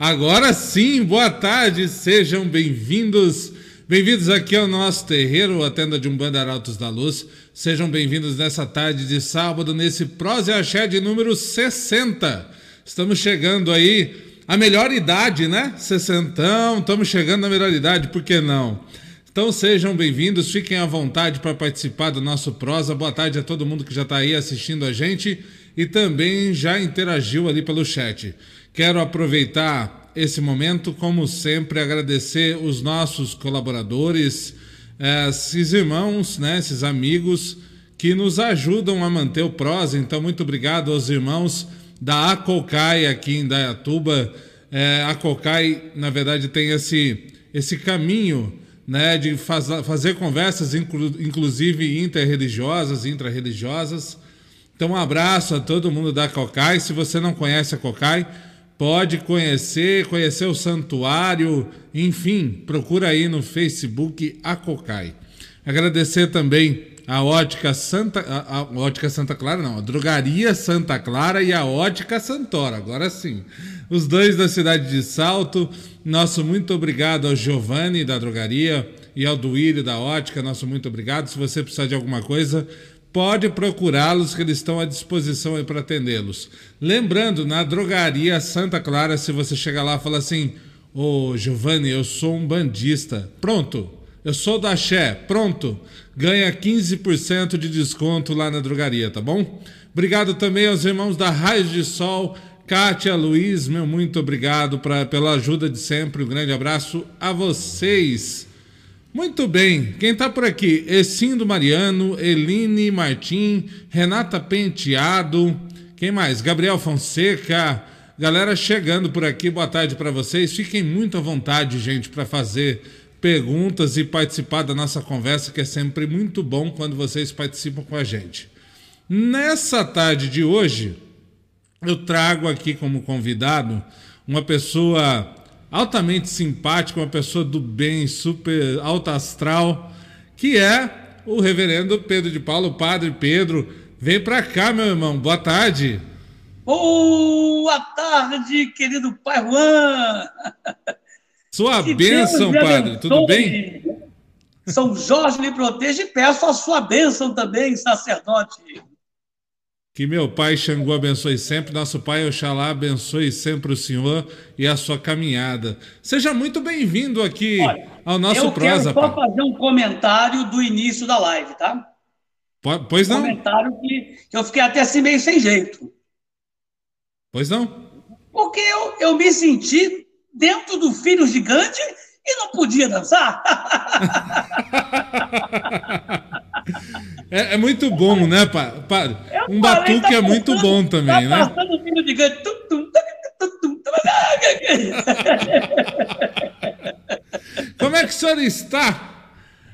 Agora sim, boa tarde, sejam bem-vindos. Bem-vindos aqui ao nosso terreiro, a tenda de Umbanda Arautos da Luz. Sejam bem-vindos nessa tarde de sábado, nesse Prose Axé de número 60. Estamos chegando aí à melhor idade, né? Sessentão, estamos chegando na melhor idade, por que não? Então sejam bem-vindos, fiquem à vontade para participar do nosso prosa. Boa tarde a todo mundo que já está aí assistindo a gente e também já interagiu ali pelo chat. Quero aproveitar esse momento, como sempre, agradecer os nossos colaboradores, esses irmãos, né, esses amigos que nos ajudam a manter o prosa. Então, muito obrigado aos irmãos da Acocai aqui em Dayatuba. É, a Acocai, na verdade, tem esse, esse caminho né, de faz, fazer conversas, inclu, inclusive interreligiosas, intrarreligiosas. Então, um abraço a todo mundo da Cocai. Se você não conhece a Cocai, pode conhecer, conhecer o santuário, enfim, procura aí no Facebook a Cocai. Agradecer também a Ótica Santa, a, a Ótica Santa Clara, não, a Drogaria Santa Clara e a Ótica Santoro, agora sim. Os dois da cidade de Salto. Nosso muito obrigado ao Giovanni da Drogaria e ao Duílio da Ótica, nosso muito obrigado. Se você precisar de alguma coisa, pode procurá-los que eles estão à disposição para atendê-los. Lembrando, na drogaria Santa Clara, se você chegar lá e falar assim, ô oh, Giovanni, eu sou um bandista. Pronto, eu sou da Xé. Pronto, ganha 15% de desconto lá na drogaria, tá bom? Obrigado também aos irmãos da Raios de Sol, Kátia, Luiz, meu muito obrigado pra, pela ajuda de sempre. Um grande abraço a vocês. Muito bem, quem está por aqui? Essindo Mariano, Eline Martim, Renata Penteado, quem mais? Gabriel Fonseca, galera chegando por aqui, boa tarde para vocês. Fiquem muito à vontade, gente, para fazer perguntas e participar da nossa conversa, que é sempre muito bom quando vocês participam com a gente. Nessa tarde de hoje, eu trago aqui como convidado uma pessoa altamente simpático, uma pessoa do bem, super alta astral, que é o reverendo Pedro de Paulo, padre Pedro. Vem para cá, meu irmão. Boa tarde. Boa tarde, querido Pai Juan. Sua que bênção, padre. Tudo bem? São Jorge lhe proteja e peço a sua bênção também, sacerdote. Que meu pai Xangô abençoe sempre, nosso pai Oxalá abençoe sempre o senhor e a sua caminhada. Seja muito bem-vindo aqui Olha, ao nosso eu prosa. Eu quero só fazer um comentário do início da live, tá? Pois não? Um comentário que, que eu fiquei até assim meio sem jeito. Pois não? Porque eu, eu me senti dentro do filho gigante e não podia dançar. É, é, muito bom, né, padre? Um batuque tá é muito bom também, tá né? Passando o filho de gigante. Como é que o senhor está?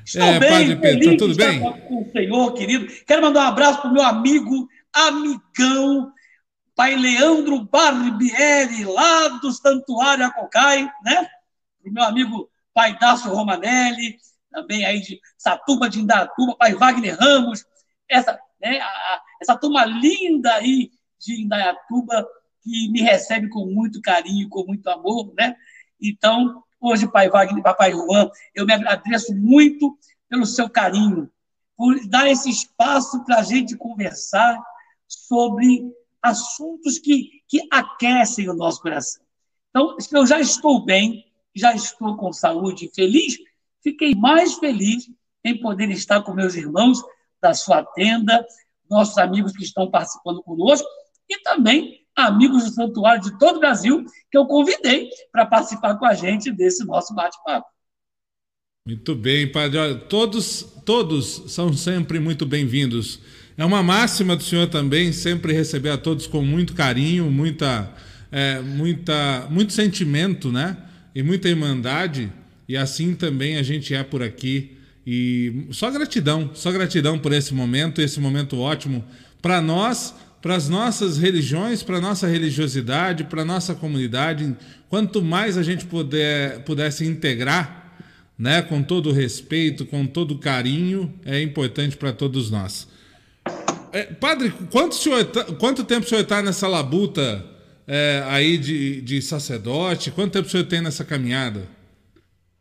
Estou é, bem, padre Pedro, tá tudo bem? Com o senhor, querido. Quero mandar um abraço para o meu amigo, amigão, pai Leandro Barbieri, lá do Santuário Acocai, né? O meu amigo pai Dácio Romanelli, também aí de Satuba de Indatuba, pai Wagner Ramos, essa, né, a, essa turma linda aí de Indaiatuba que me recebe com muito carinho, com muito amor, né? Então, hoje, pai Wagner, papai Juan, eu me agradeço muito pelo seu carinho, por dar esse espaço para a gente conversar sobre assuntos que, que aquecem o nosso coração. Então, eu já estou bem, já estou com saúde feliz, fiquei mais feliz em poder estar com meus irmãos da sua tenda, nossos amigos que estão participando conosco e também amigos do santuário de todo o Brasil que eu convidei para participar com a gente desse nosso bate-papo. Muito bem, padre. Olha, todos, todos são sempre muito bem-vindos. É uma máxima do senhor também sempre receber a todos com muito carinho, muita, é, muita, muito sentimento, né? E muita irmandade. E assim também a gente é por aqui. E só gratidão, só gratidão por esse momento, esse momento ótimo para nós, para as nossas religiões, para nossa religiosidade, para nossa comunidade. Quanto mais a gente puder, pudesse integrar, né, com todo respeito, com todo carinho, é importante para todos nós. É, padre, quanto, tá, quanto tempo o senhor está nessa labuta é, aí de, de sacerdote? Quanto tempo o senhor tem nessa caminhada?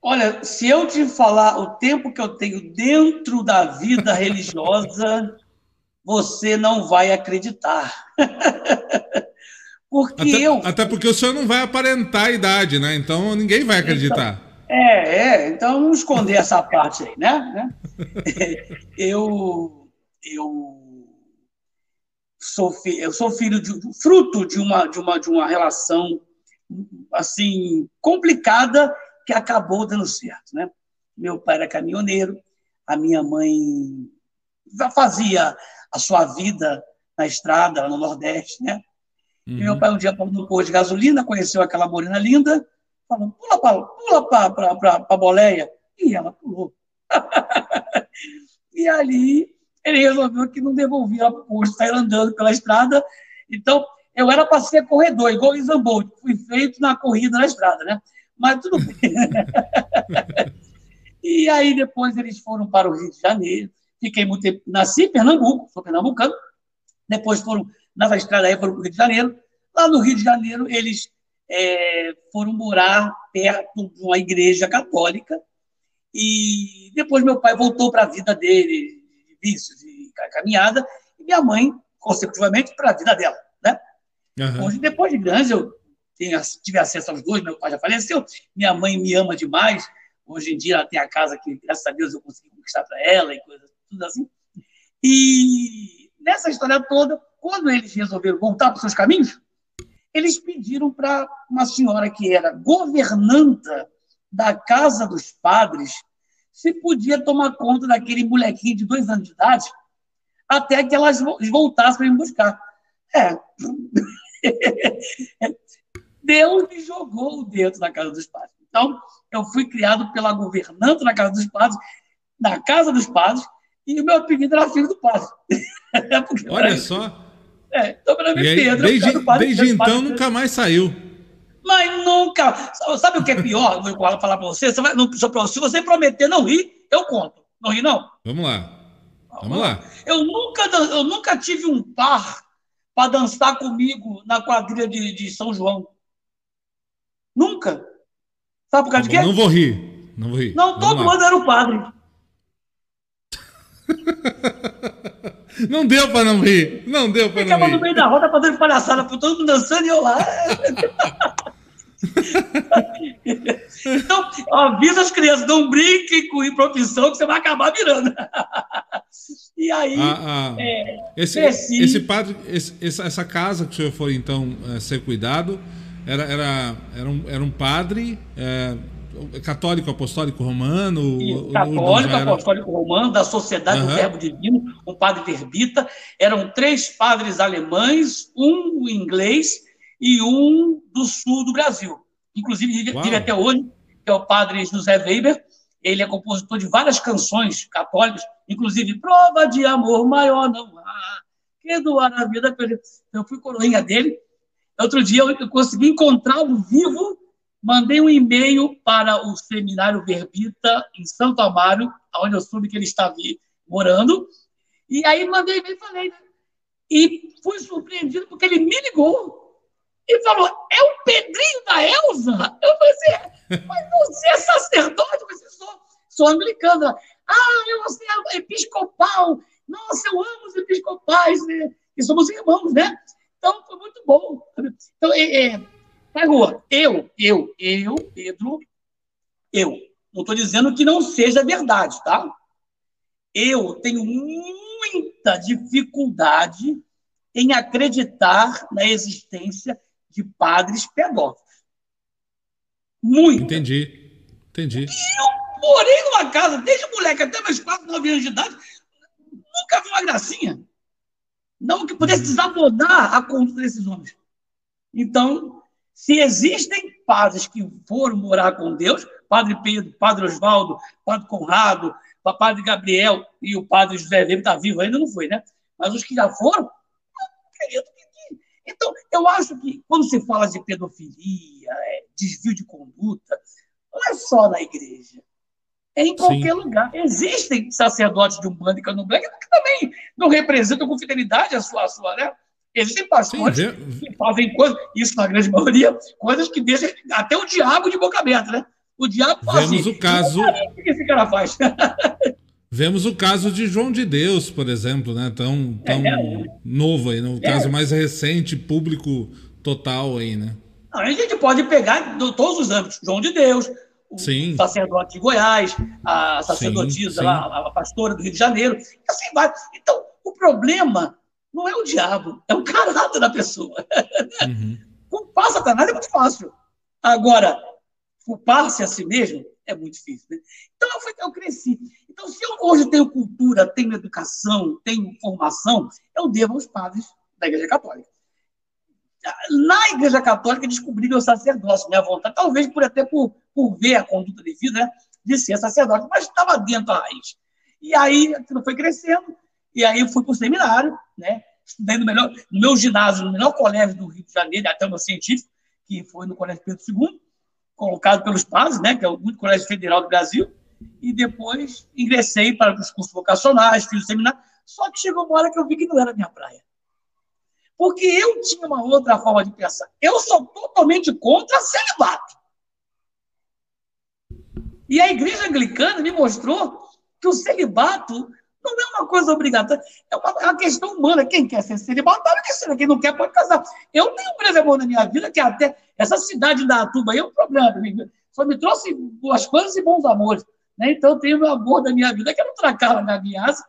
Olha, se eu te falar o tempo que eu tenho dentro da vida religiosa, você não vai acreditar. porque até, eu. Até porque o senhor não vai aparentar a idade, né? Então ninguém vai acreditar. Então, é, é. Então vamos esconder essa parte aí, né? eu. Eu sou, eu sou filho de fruto de uma, de uma, de uma relação assim complicada que acabou dando certo, né? Meu pai era caminhoneiro, a minha mãe já fazia a sua vida na estrada, lá no Nordeste, né? Uhum. E meu uhum. pai um dia parou no posto de gasolina, conheceu aquela morena linda, falou, pula para pula para a boleia. E ela pulou. e ali ele resolveu que não devolvia o posto, sair andando pela estrada. Então, eu era para ser corredor, igual o Isambolt, fui feito na corrida na estrada, né? Mas tudo bem. e aí depois eles foram para o Rio de Janeiro. Fiquei muito tempo, nasci em Pernambuco, sou pernambucano. Depois foram, na estrada aí, foram para o Rio de Janeiro. Lá no Rio de Janeiro, eles é, foram morar perto de uma igreja católica. E depois meu pai voltou para a vida dele, de vícios e caminhada, e minha mãe, consecutivamente, para a vida dela. Né? Uhum. Hoje, depois de grande, eu tenho, tive acesso aos dois, meu pai já faleceu, minha mãe me ama demais, hoje em dia ela tem a casa que, graças a Deus, eu consegui conquistar para ela e coisas, tudo assim. E nessa história toda, quando eles resolveram voltar para os seus caminhos, eles pediram para uma senhora que era governanta da casa dos padres se podia tomar conta daquele molequinho de dois anos de idade até que elas voltassem para me buscar. É. Deus me jogou dentro da casa dos padres. Então, eu fui criado pela governanta da casa dos padres, na casa dos padres, e o meu apelido era filho do padre. Olha só. É, então, meu nome é Pedro. Desde, padre, desde então, padre, nunca mais saiu. Mas nunca. Sabe o que é pior? Vou falar para você. você vai, não, se você prometer não rir, eu conto. Não ri, não? Vamos lá. Vamos lá. Eu nunca, eu nunca tive um par para dançar comigo na quadrilha de, de São João. Nunca. Sabe por causa de quê? Não vou rir. Não vou rir. Não, todo mundo era o padre. Não deu para não rir. Não deu para não rir. Ficava no meio da roda fazendo palhaçada, todo mundo dançando e eu lá. então, avisa as crianças, não brinquem com improfissão que você vai acabar virando. e aí. Ah, ah. É, esse, esse padre, esse, essa casa que o senhor foi então é, ser cuidado, era, era, era, um, era um padre. É, católico apostólico romano? Isso, católico era... apostólico romano, da Sociedade uhum. do Verbo Divino, um padre verbita. Eram três padres alemães, um inglês e um do sul do Brasil. Inclusive, vive, vive até hoje, que é o padre José Weber. Ele é compositor de várias canções católicas, inclusive Prova de Amor Maior Não Há, que doar a vida. Eu fui coroinha dele. Outro dia eu consegui encontrá-lo vivo, mandei um e-mail para o Seminário Verbita em Santo Amaro, onde eu soube que ele estava morando. E aí mandei e falei. Né? E fui surpreendido porque ele me ligou e falou: é o Pedrinho da Elza? Eu falei assim, mas você é sacerdote, você sou, sou anglicano. Ah, eu é episcopal. Nossa, eu amo os episcopais, né? E somos irmãos, né? Então foi muito bom. Então, é, é, rua, eu, eu, eu, Pedro, eu. Não estou dizendo que não seja verdade, tá? Eu tenho muita dificuldade em acreditar na existência de padres pedófilos. Muito. Entendi. Entendi. E eu morei numa casa, desde moleque até meus 4, 9 anos de idade, nunca vi uma gracinha. Não que pudesse uhum. desabonar a conduta desses homens. Então, se existem padres que foram morar com Deus, Padre Pedro, Padre Oswaldo, Padre Conrado, Padre Gabriel e o Padre José Weber está vivo ainda, não foi, né? Mas os que já foram, eu acredito então, eu acho que quando se fala de pedofilia, é, desvio de conduta, não é só na igreja. É em qualquer Sim. lugar. Existem sacerdotes de um bando e candomblé que também não representam com fidelidade a sua, a sua, né? Existem pastores Sim, que fazem coisas, isso na grande maioria, coisas que deixam até o diabo de boca aberta, né? O diabo faz Vemos assim, o caso. O que esse cara faz? Vemos o caso de João de Deus, por exemplo, né? Tão, tão é, novo aí, no é. caso mais recente, público total aí, né? a gente pode pegar todos os âmbitos, João de Deus, o sim. sacerdote de Goiás, a sacerdotisa, sim, sim. a pastora do Rio de Janeiro, e assim vai. Então, o problema não é o diabo, é o caráter da pessoa. Uhum. Culpar Satanás é muito fácil. Agora, culpar-se a si mesmo é muito difícil. Né? Então, eu, fui, eu cresci. Então, se eu hoje tenho cultura, tenho educação, tenho formação, eu devo aos padres da Igreja Católica. Na Igreja Católica, descobri meu sacerdócio, minha vontade, talvez por até por, por ver a conduta de vida, né, de ser sacerdote, mas estava dentro da raiz. E aí, aquilo foi crescendo, e aí eu fui para o seminário, né, estudei no, melhor, no meu ginásio, no melhor colégio do Rio de Janeiro, até no científico, que foi no Colégio Pedro II, colocado pelos padres, né, que é o único colégio federal do Brasil, e depois ingressei para os cursos vocacionais, fiz o seminário, só que chegou uma hora que eu vi que não era minha praia. Porque eu tinha uma outra forma de pensar. Eu sou totalmente contra celibato. E a igreja anglicana me mostrou que o celibato não é uma coisa obrigatória, é uma, é uma questão humana. Quem quer ser celibatário, quer ser. Quem não quer, pode casar. Eu tenho um grande amor na minha vida, que até essa cidade da Atuba aí é um problema. Só me trouxe boas coisas e bons amores. Né? Então, eu tenho o amor da minha vida, que era o Tracala Gagliase,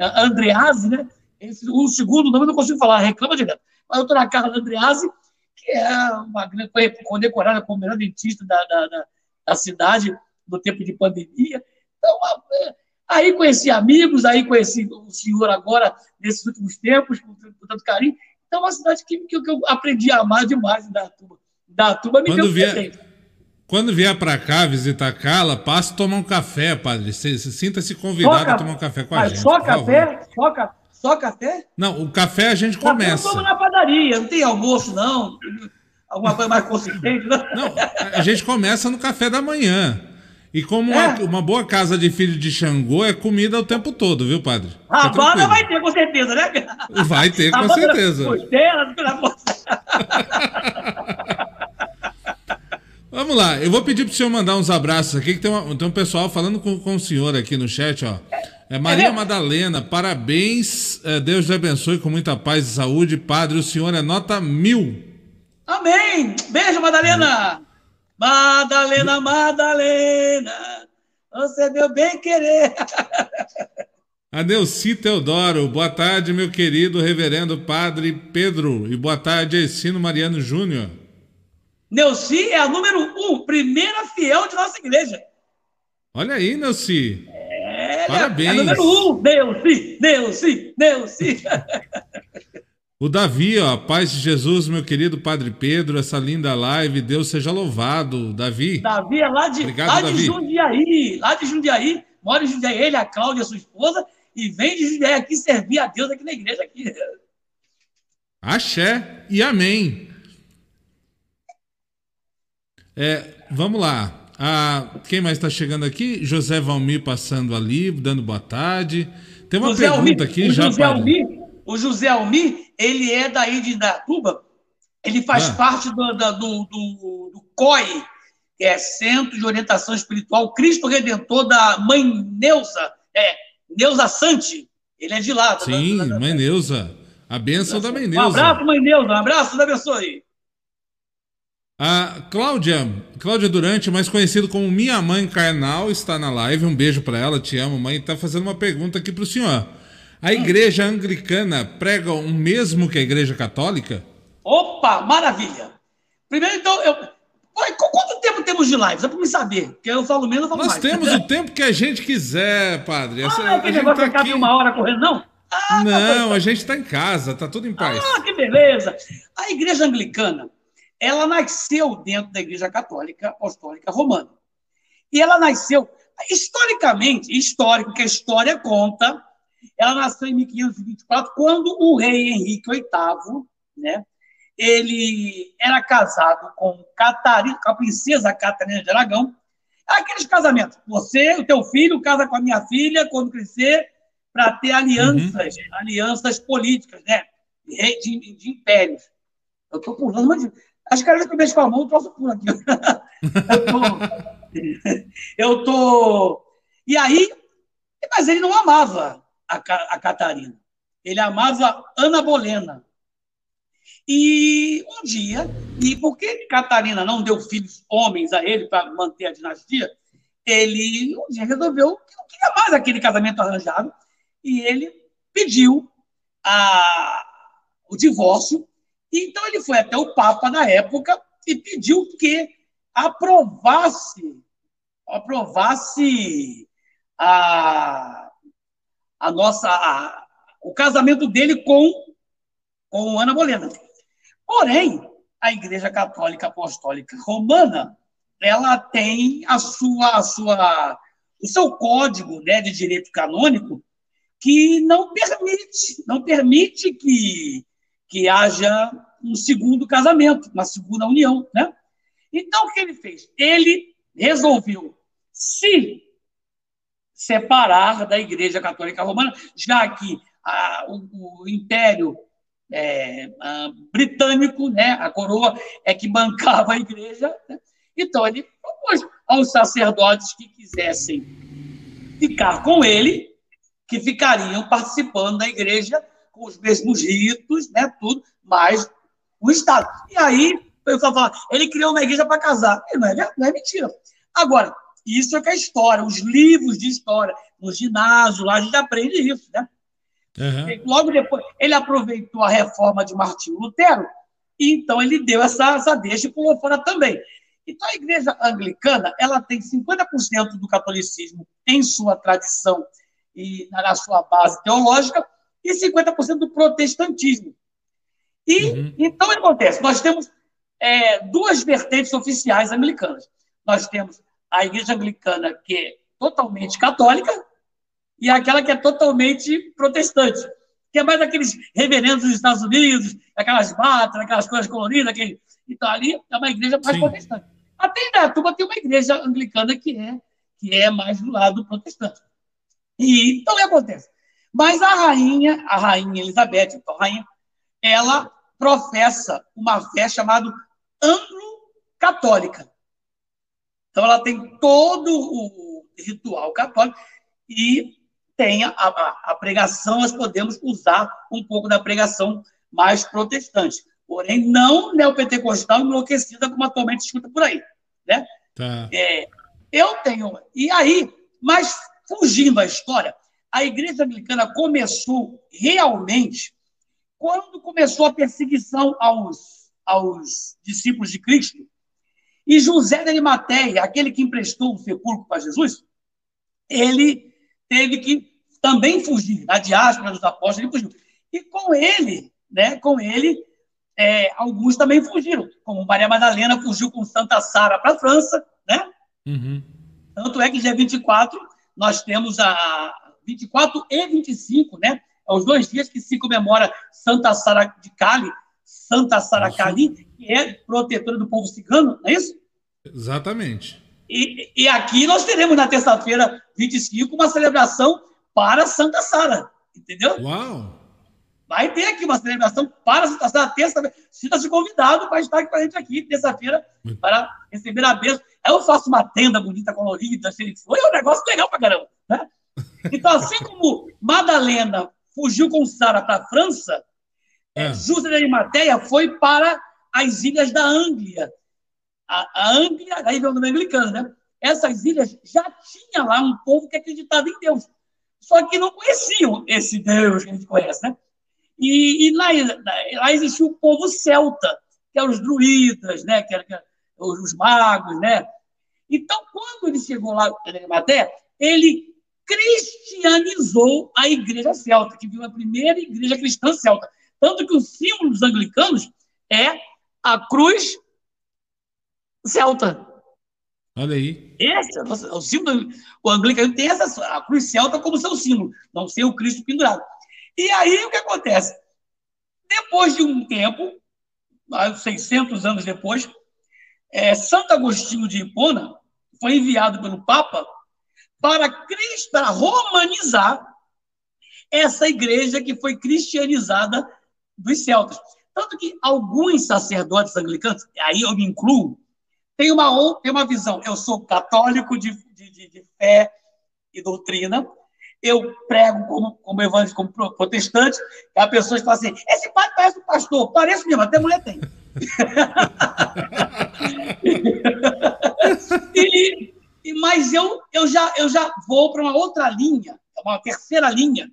Andrease, né? Esse, o segundo nome eu não consigo falar, reclama direto. Mas a doutora Carla Andreazzi, que é uma, foi condecorada como melhor dentista da, da, da, da cidade no tempo de pandemia. Então, é, aí conheci amigos, aí conheci o senhor agora, nesses últimos tempos, com, com tanto carinho. Então, é uma cidade que, que, eu aprendi a amar demais da Tuba. Da Tuba me Quando deu vier... Quando vier para cá visitar Carla, passe tomar um café, padre. Sinta-se convidado a tomar um café com a gente. Só café? Só café? Só café? Não, o café a gente começa. Café eu na padaria, não tem almoço, não. Alguma coisa mais consistente, não? Não, a gente começa no café da manhã. E como é. uma, uma, boa casa de filho de Xangô é comida o tempo todo, viu, padre? A banda vai ter, com certeza, né? Vai ter, com certeza. Costela, Vamos lá, eu vou pedir para o senhor mandar uns abraços aqui, que tem, uma, tem um pessoal falando com, com o senhor aqui no chat, ó. É Maria é Madalena, parabéns. É, Deus te abençoe com muita paz e saúde. Padre, o senhor é nota mil. Amém. Beijo, Madalena. Madalena, Madalena. Você deu bem querer. Adeuci Teodoro, boa tarde, meu querido reverendo Padre Pedro. E boa tarde, Ensino Mariano Júnior. Neuci é a número um, primeira fiel de nossa igreja. Olha aí, Neuci. É, Parabéns. É número um. Neuci, Neuci, Neuci. O Davi, ó, paz de Jesus, meu querido Padre Pedro, essa linda live, Deus seja louvado, Davi. Davi é lá de, Obrigado, lá de Davi. Jundiaí, lá de Jundiaí, mora em Jundiaí, ele, a Cláudia, sua esposa, e vem de Jundiaí aqui servir a Deus aqui na igreja. Aqui. Axé e amém. É, vamos lá. Ah, quem mais está chegando aqui? José Valmir passando ali, dando boa tarde. Tem uma José pergunta Almir, aqui o já. José Almir, o José Almir, ele é daí de Datuba, ele faz ah. parte do, do, do, do, COI, que é Centro de Orientação Espiritual Cristo Redentor da Mãe Neuza, é, Neuza Sante. Ele é de lá. Sim, da, da, da, Mãe Neuza. A bênção da Mãe Neuza. Um abraço, Mãe Neuza. Um abraço, Deus abençoe. A Cláudia, Cláudia Durante, mais conhecido como Minha Mãe Carnal, está na live. Um beijo para ela, te amo, mãe. Está fazendo uma pergunta aqui para o senhor. A igreja anglicana prega o mesmo que a igreja católica? Opa, maravilha! Primeiro, então, eu... quanto tempo temos de live? Só para me saber, porque eu falo menos, eu falo Nós mais. temos o tempo que a gente quiser, padre. Essa, ah, aquele negócio tá aqui... uma hora correndo, não? Ah, não, tá a gente está em casa, está tudo em paz. Ah, que beleza! A igreja anglicana ela nasceu dentro da Igreja Católica Apostólica Romana. E ela nasceu, historicamente, histórico, que a história conta, ela nasceu em 1524, quando o rei Henrique VIII, né, ele era casado com, Catarina, com a princesa Catarina de Aragão. Aqueles casamentos, você, o teu filho, casa com a minha filha quando crescer, para ter alianças, uhum. alianças políticas, né? de, de, de impérios. Eu estou pulando, mas acho que cada vez que eu mexo com a mão, eu troço pulo aqui. eu tô, eu tô. E aí, mas ele não amava a, a Catarina. Ele amava Ana Bolena. E um dia, e porque Catarina não deu filhos homens a ele para manter a dinastia, ele um dia resolveu que não queria mais aquele casamento arranjado e ele pediu a, o divórcio. Então ele foi até o Papa na época e pediu que aprovasse aprovasse a, a nossa a, o casamento dele com com Ana Bolena. Porém, a Igreja Católica Apostólica Romana, ela tem a sua, a sua, o seu código né, de direito canônico que não permite, não permite que, que haja um segundo casamento, uma segunda união, né? Então, o que ele fez? Ele resolveu se separar da Igreja Católica Romana, já que a, o, o Império é, britânico, né? a coroa é que bancava a igreja. Né? Então, ele propôs aos sacerdotes que quisessem ficar com ele, que ficariam participando da igreja com os mesmos ritos, né, tudo, mas o Estado. E aí, o pessoal fala, ele criou uma igreja para casar. E não é, não é mentira. Agora, isso é que é história, os livros de história, no ginásio, lá a gente aprende isso, né? Uhum. Logo depois, ele aproveitou a reforma de Martinho Lutero, e então ele deu essa, essa deixa e pulou fora também. Então, a igreja anglicana ela tem 50% do catolicismo em sua tradição e na sua base teológica, e 50% do protestantismo. E uhum. então o que acontece? Nós temos é, duas vertentes oficiais anglicanas. Nós temos a igreja anglicana, que é totalmente católica, e aquela que é totalmente protestante, que é mais aqueles reverendos dos Estados Unidos, aquelas batas, aquelas coisas coloridas, aquele... então ali é uma igreja mais Sim. protestante. Até em Datuba tem uma igreja anglicana que é, que é mais do lado protestante. E então o que acontece? Mas a rainha, a rainha Elizabeth, então, rainha, ela professa uma fé chamada anglo-católica. Então ela tem todo o ritual católico e tem a, a, a, pregação, nós podemos usar um pouco da pregação mais protestante. Porém, não neopentecostal enlouquecida como atualmente escuta por aí. Né? Tá. É, eu tenho. E aí, mas fugindo da história, a igreja anglicana começou realmente quando começou a perseguição aos, aos discípulos de Cristo. E José de Arimateia, aquele que emprestou o sepulcro para Jesus, ele teve que também fugir, na diáspora dos apóstolos, ele fugiu. E com ele, né, com ele, é, alguns também fugiram, como Maria Madalena fugiu com Santa Sara para a França, né? Uhum. Tanto é que dia 24 nós temos a 24 e 25, né? É os dois dias que se comemora Santa Sara de Cali, Santa Sara Cali, que é protetora do povo cigano, não é isso? Exatamente. E, e aqui nós teremos na terça-feira 25 uma celebração para Santa Sara, entendeu? Uau! Vai ter aqui uma celebração para Santa Sara terça-feira. Sinta-se convidado para estar com a gente aqui terça-feira para receber a bênção. Eu faço uma tenda bonita, colorida, se foi é um negócio legal para caramba, né? Então, assim como Madalena fugiu com Sara para a França, é. José de Arimateia foi para as ilhas da Anglia, a, a Anglia, aí vem o nome anglicano, né? Essas ilhas já tinha lá um povo que acreditava em Deus, só que não conheciam esse Deus que a gente conhece, né? E, e lá, lá existia o povo celta, que eram os druidas, né? Que eram, que eram os magos, né? Então, quando ele chegou lá em Maté, ele cristianizou a igreja celta, que viu a primeira igreja cristã celta. Tanto que o símbolo dos anglicanos é a cruz celta. Olha aí. Esse é o símbolo. O anglicano tem essa, a cruz celta como seu símbolo, não ser o Cristo pendurado. E aí o que acontece? Depois de um tempo, 600 anos depois, é, Santo Agostinho de Hipona foi enviado pelo Papa para, para romanizar essa igreja que foi cristianizada dos celtas. Tanto que alguns sacerdotes anglicanos, aí eu me incluo, tem uma, tem uma visão. Eu sou católico de, de, de fé e doutrina, eu prego como, como evangélico, como protestante, e a pessoa fala assim: esse pai parece um pastor, parece mesmo, até mulher tem. e, mas eu, eu, já, eu já vou para uma outra linha, uma terceira linha,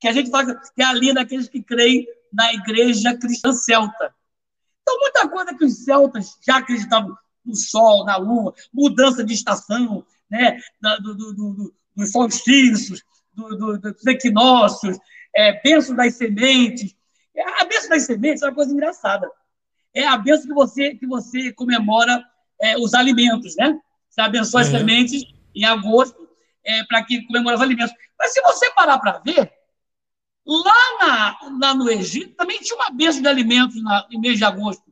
que a gente fala que é a linha daqueles que creem na igreja cristã celta. Então, muita coisa que os celtas já acreditavam no sol, na lua, mudança de estação, né, do, do, do, dos solstícios, do, dos equinócios, é, bênção das sementes. A bênção das sementes é uma coisa engraçada. É a bênção que você, que você comemora é, os alimentos, né? Você abençoa uhum. as sementes em agosto é, para que comemora os alimentos. Mas se você parar para ver, lá, na, lá no Egito também tinha uma bênção de alimentos na, em mês de agosto.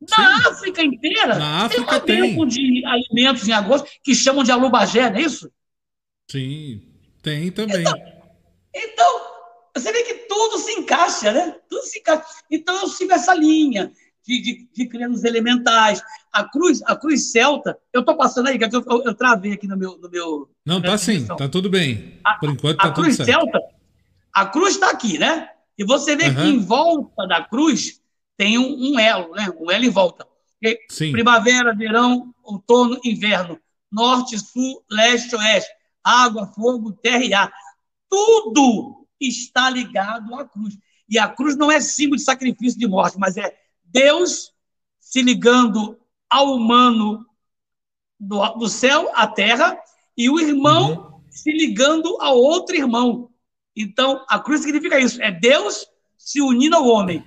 Na Sim. África inteira, na África tem uma bênção de alimentos em agosto que chamam de alubagé, não é isso? Sim, tem também. Então, então, você vê que tudo se encaixa, né? Tudo se encaixa. Então eu sigo essa linha de, de, de elementais. A cruz, a cruz celta, eu estou passando aí, que eu, eu, eu, travei aqui no meu. No meu Não, tá sim, tá tudo bem. Por enquanto tá a tudo cruz certo. celta, a cruz está aqui, né? E você vê uhum. que em volta da cruz tem um, um, elo, né? Um elo em volta. Sim. Primavera, verão, outono, inverno, norte, sul, leste, oeste água, fogo, terra e ar. Tudo está ligado à cruz. E a cruz não é símbolo de sacrifício de morte, mas é Deus se ligando ao humano do, do céu à terra e o irmão uhum. se ligando ao outro irmão. Então, a cruz significa isso: é Deus se unindo ao homem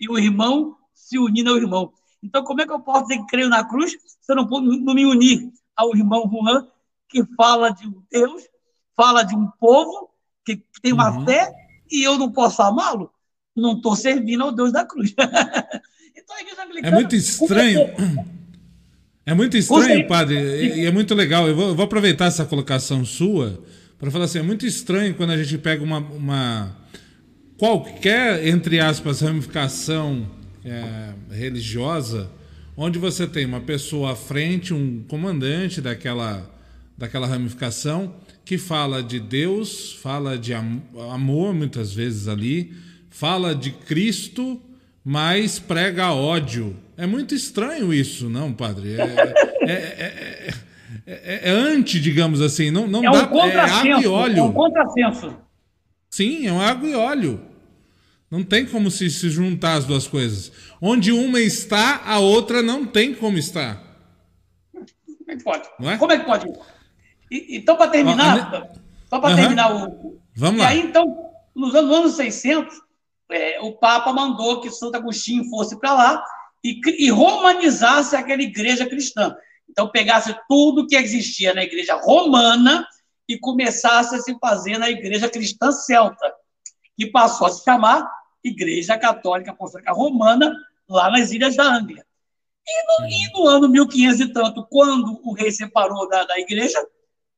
e o irmão se unindo ao irmão. Então, como é que eu posso dizer que creio na cruz se eu não, não me unir ao irmão Juan que fala de um Deus, fala de um povo que tem uma uhum. fé e eu não posso amá-lo? Não estou servindo ao Deus da cruz. então a igreja anglicana. É muito estranho. É muito estranho, padre, e é muito legal. Eu vou, eu vou aproveitar essa colocação sua para falar assim: é muito estranho quando a gente pega uma, uma qualquer, entre aspas, ramificação é, religiosa, onde você tem uma pessoa à frente, um comandante daquela daquela ramificação que fala de Deus, fala de amor muitas vezes ali, fala de Cristo, mas prega ódio. É muito estranho isso, não, padre? É, é, é, é anti, digamos assim. Não, não é dá. Um é água e óleo. É um contrassenso. Sim, é um água e óleo. Não tem como se, se juntar as duas coisas. Onde uma está, a outra não tem como estar. Como é que pode? É? Como é que pode? E, então, para terminar, ah, só para uhum. terminar o. Vamos e lá. aí, então, nos anos, anos 600, é, o Papa mandou que Santo Agostinho fosse para lá e, e romanizasse aquela igreja cristã. Então, pegasse tudo que existia na igreja romana e começasse a se fazer na igreja cristã celta, que passou a se chamar Igreja Católica Apostólica Romana, lá nas Ilhas da Anglia. E no, e no ano 1500 e tanto, quando o rei separou da, da igreja,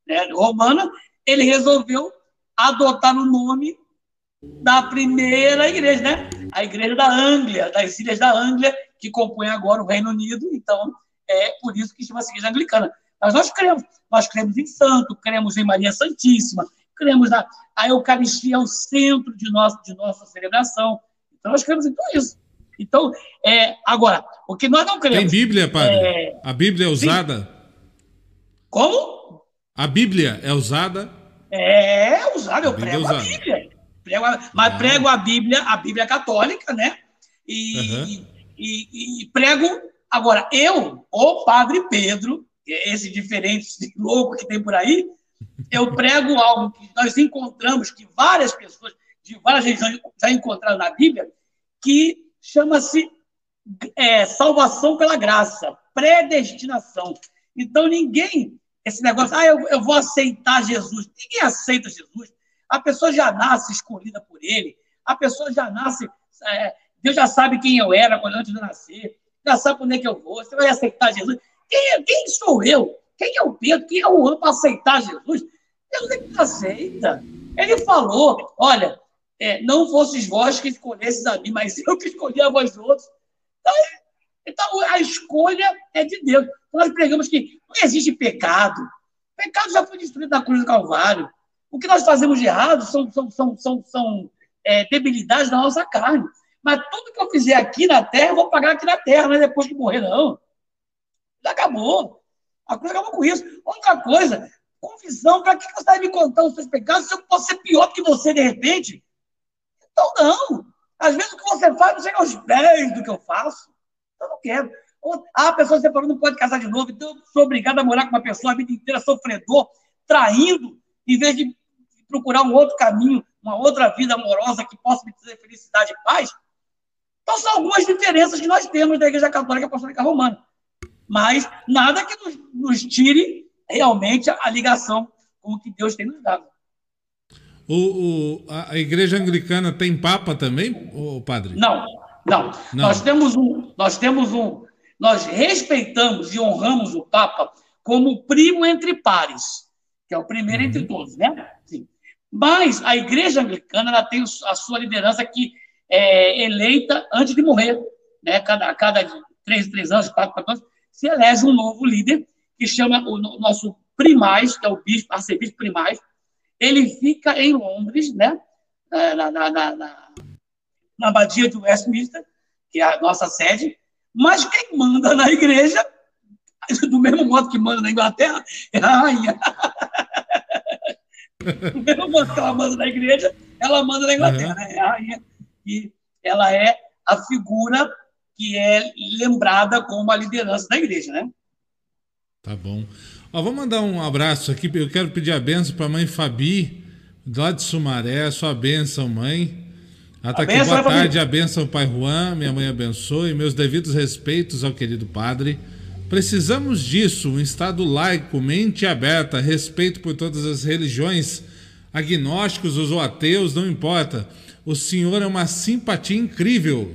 né, romana, ele resolveu adotar o nome da primeira igreja, né? A igreja da Anglia, das ilhas da Anglia, que compõe agora o Reino Unido. Então, é por isso que chama-se igreja anglicana. Mas nós cremos, nós cremos em santo, cremos em Maria Santíssima, cremos na a Eucaristia é o centro de, nosso, de nossa celebração. Então, nós cremos em tudo isso. Então, é, agora, o que nós não cremos. Tem Bíblia, padre? É... A Bíblia é usada? Como? A Bíblia é usada? É usada, eu prego a Bíblia. Prego a, mas ah. prego a Bíblia, a Bíblia católica, né? E, uhum. e, e, prego. Agora, eu, o Padre Pedro, esse diferente louco que tem por aí, eu prego algo que nós encontramos, que várias pessoas de várias regiões já encontraram na Bíblia, que chama-se é, salvação pela graça, predestinação. Então, ninguém esse negócio, ah, eu, eu vou aceitar Jesus. Ninguém aceita Jesus. A pessoa já nasce escolhida por ele. A pessoa já nasce. É, Deus já sabe quem eu era quando antes de nascer. Já sabe onde é que eu vou. Você vai aceitar Jesus. Quem, quem sou eu? Quem é o Pedro? Quem é o Juan para aceitar Jesus? Deus é que aceita. Ele falou: olha, é, não fosses vós que escolhesses a mim, mas eu que escolhi a vós outros. Então, então, a escolha é de Deus. Nós pregamos que não existe pecado. O pecado já foi destruído na cruz do Calvário. O que nós fazemos de errado são, são, são, são, são é, debilidades da nossa carne. Mas tudo que eu fizer aqui na terra, eu vou pagar aqui na terra, não é depois que morrer, não. Já acabou. A cruz acabou com isso. Outra coisa, confissão, para que você vai me contar os seus pecados se eu posso ser pior que você, de repente? Então, não. Às vezes o que você faz não chega aos pés do que eu faço. Eu não quero. Ah, a pessoa separou, não pode casar de novo, então eu sou obrigado a morar com uma pessoa a vida inteira sofredor, traindo, em vez de procurar um outro caminho, uma outra vida amorosa que possa me trazer felicidade e paz. Então, são algumas diferenças que nós temos da Igreja Católica Apostólica Romana. Mas nada que nos, nos tire realmente a, a, ligação com o que Deus tem nos dado. O, o, a Igreja Anglicana tem Papa também, o padre? Não, não, não. Nós temos um, nós temos um, nós respeitamos e honramos o Papa como primo entre pares, que é o primeiro uhum. entre todos, né? Sim. Mas a Igreja Anglicana ela tem a sua liderança que é eleita antes de morrer, né? Cada, cada três, três anos, quatro, quatro anos, se elege um novo líder que chama o nosso primaz, que é o bispo, arcebispo primaz. Ele fica em Londres, né? Na, na, na, na na abadia de Westminster, que é a nossa sede, mas quem manda na igreja, do mesmo modo que manda na Inglaterra, é a rainha. Mesmo modo que ela manda na igreja, ela manda na Inglaterra. Uhum. É a rainha. E ela é a figura que é lembrada como a liderança da igreja, né? Tá bom. Ó, vou mandar um abraço aqui. Eu quero pedir a benção para a mãe Fabi, lá de Sumaré. Sua benção, mãe. Ah, tá aqui, boa tarde, a benção Pai Juan, minha mãe abençoe, meus devidos respeitos ao querido Padre. Precisamos disso, um Estado laico, mente aberta, respeito por todas as religiões, agnósticos ou ateus, não importa. O senhor é uma simpatia incrível.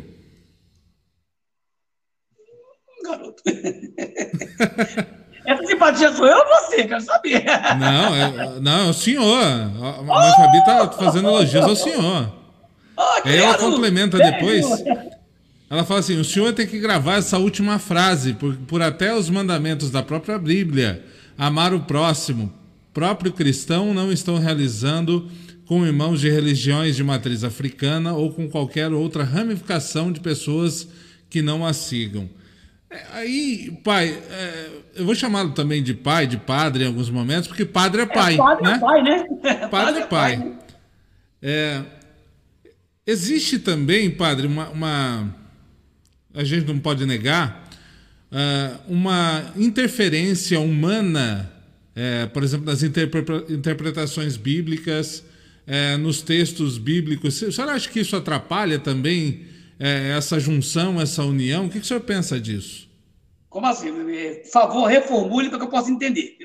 Garoto. Essa simpatia sou eu ou você? Quero saber. Não, é, não, é o senhor. A mãe Fabi está fazendo elogios ao senhor. Oh, Aí ela complementa depois. Ela fala assim: o senhor tem que gravar essa última frase, por, por até os mandamentos da própria Bíblia. Amar o próximo. Próprio cristão não estão realizando com irmãos de religiões de matriz africana ou com qualquer outra ramificação de pessoas que não a sigam. É, aí, pai, é, eu vou chamá-lo também de pai, de padre em alguns momentos, porque padre é pai. É, padre né? é pai, né? Padre, é pai. pai. É, Existe também, padre, uma, uma a gente não pode negar, uh, uma interferência humana, uh, por exemplo, nas interpretações bíblicas, uh, nos textos bíblicos. O senhor acha que isso atrapalha também eh, essa junção, essa união? O que, que o senhor pensa disso? Como assim? Por favor, reformule para que eu possa entender.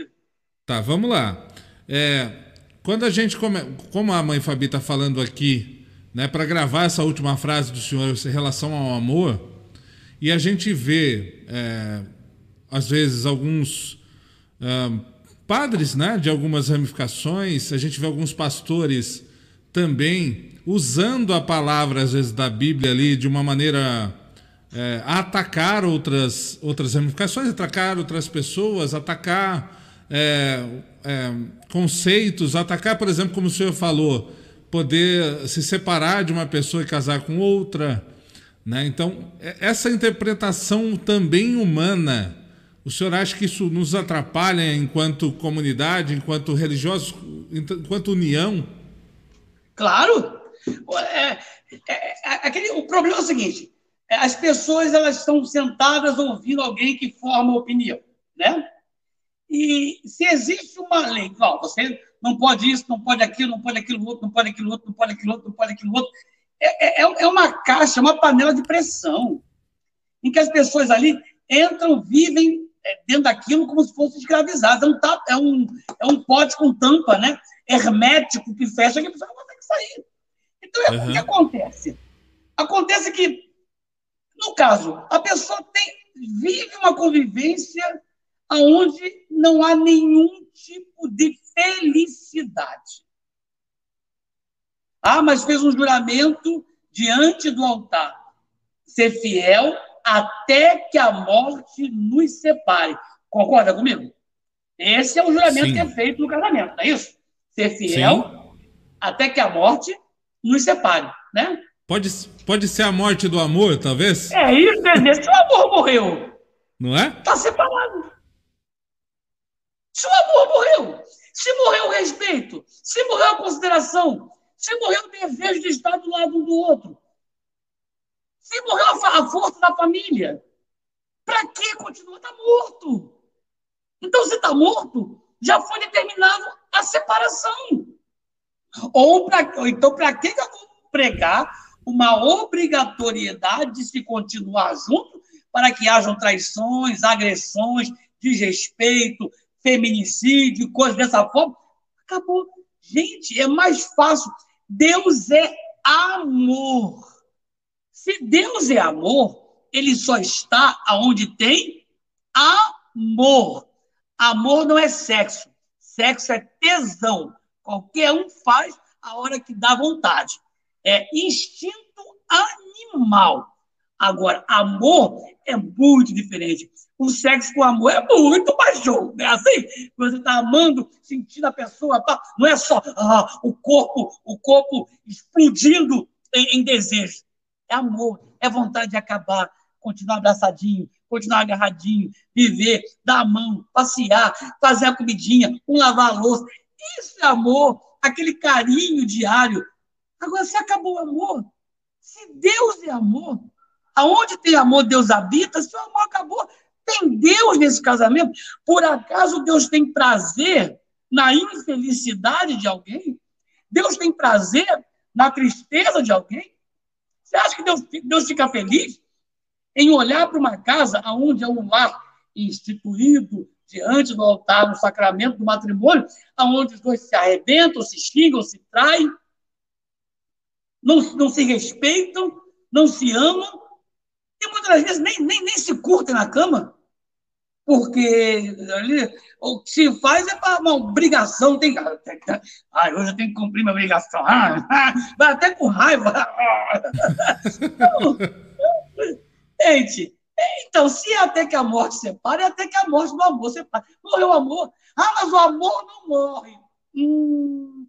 Tá, vamos lá. É, quando a gente, come, como a mãe Fabi está falando aqui né, para gravar essa última frase do senhor em relação ao amor, e a gente vê, é, às vezes, alguns é, padres né, de algumas ramificações, a gente vê alguns pastores também usando a palavra, às vezes, da Bíblia ali de uma maneira é, a atacar outras, outras ramificações, atacar outras pessoas, atacar é, é, conceitos, atacar, por exemplo, como o senhor falou, poder se separar de uma pessoa e casar com outra. Né? Então, essa interpretação também humana, o senhor acha que isso nos atrapalha enquanto comunidade, enquanto religiosos, enquanto união? Claro! É, é, é, aquele, o problema é o seguinte: é, as pessoas elas estão sentadas ouvindo alguém que forma opinião, né? E se existe uma lei, igual você não pode isso, não pode aquilo, não pode aquilo outro, não pode aquilo outro, não pode aquilo outro, não pode aquilo outro. É, é, é uma caixa, uma panela de pressão, em que as pessoas ali entram, vivem é, dentro daquilo como se fossem escravizadas. É um, é um, é um pote com tampa, né? Hermético que fecha que a pessoa não consegue sair. Então, uhum. o que acontece? Acontece que, no caso, a pessoa tem, vive uma convivência onde não há nenhum tipo de felicidade. Ah, mas fez um juramento diante do altar. Ser fiel até que a morte nos separe. Concorda comigo? Esse é o juramento Sim. que é feito no casamento, não é isso? Ser fiel Sim. até que a morte nos separe, né? Pode, pode ser a morte do amor, talvez? É isso, né? Se o amor morreu, não é? Está separado. Se o amor morreu, se morreu o respeito, se morreu a consideração, se morreu o desejo de estar do lado um do outro, se morreu a força da família, para que continuar? Está morto. Então, se está morto, já foi determinado a separação. Ou, pra, então, para que eu vou pregar uma obrigatoriedade de se continuar junto para que hajam traições, agressões, desrespeito, feminicídio, coisas dessa forma? Acabou. Gente, é mais fácil. Deus é amor. Se Deus é amor, ele só está aonde tem amor. Amor não é sexo. Sexo é tesão. Qualquer um faz a hora que dá vontade. É instinto animal. Agora, amor é muito diferente. O sexo com amor é muito mais show, né? Assim, você está amando, sentindo a pessoa, não é só ah, o corpo, o corpo explodindo em, em desejo. É amor, é vontade de acabar, continuar abraçadinho, continuar agarradinho, viver, dar a mão, passear, fazer a comidinha, um lavar a louça. Isso é amor, aquele carinho diário. Agora, se acabou o amor, se Deus é amor, aonde tem amor, Deus habita. Se o amor acabou, tem Deus nesse casamento. Por acaso Deus tem prazer na infelicidade de alguém? Deus tem prazer na tristeza de alguém? Você acha que Deus, Deus fica feliz em olhar para uma casa onde é um lar instituído diante do altar, no sacramento do matrimônio, onde os dois se arrebentam, se xingam, se traem, não, não se respeitam, não se amam, e muitas vezes nem, nem, nem se curtem na cama, porque ali, o que se faz é para uma obrigação. Tem, ah, hoje eu tenho que cumprir minha obrigação. Ah, vai até com raiva. gente, então, se é até que a morte separe, é até que a morte do amor separe. Morreu o amor. Ah, mas o amor não morre. Hum.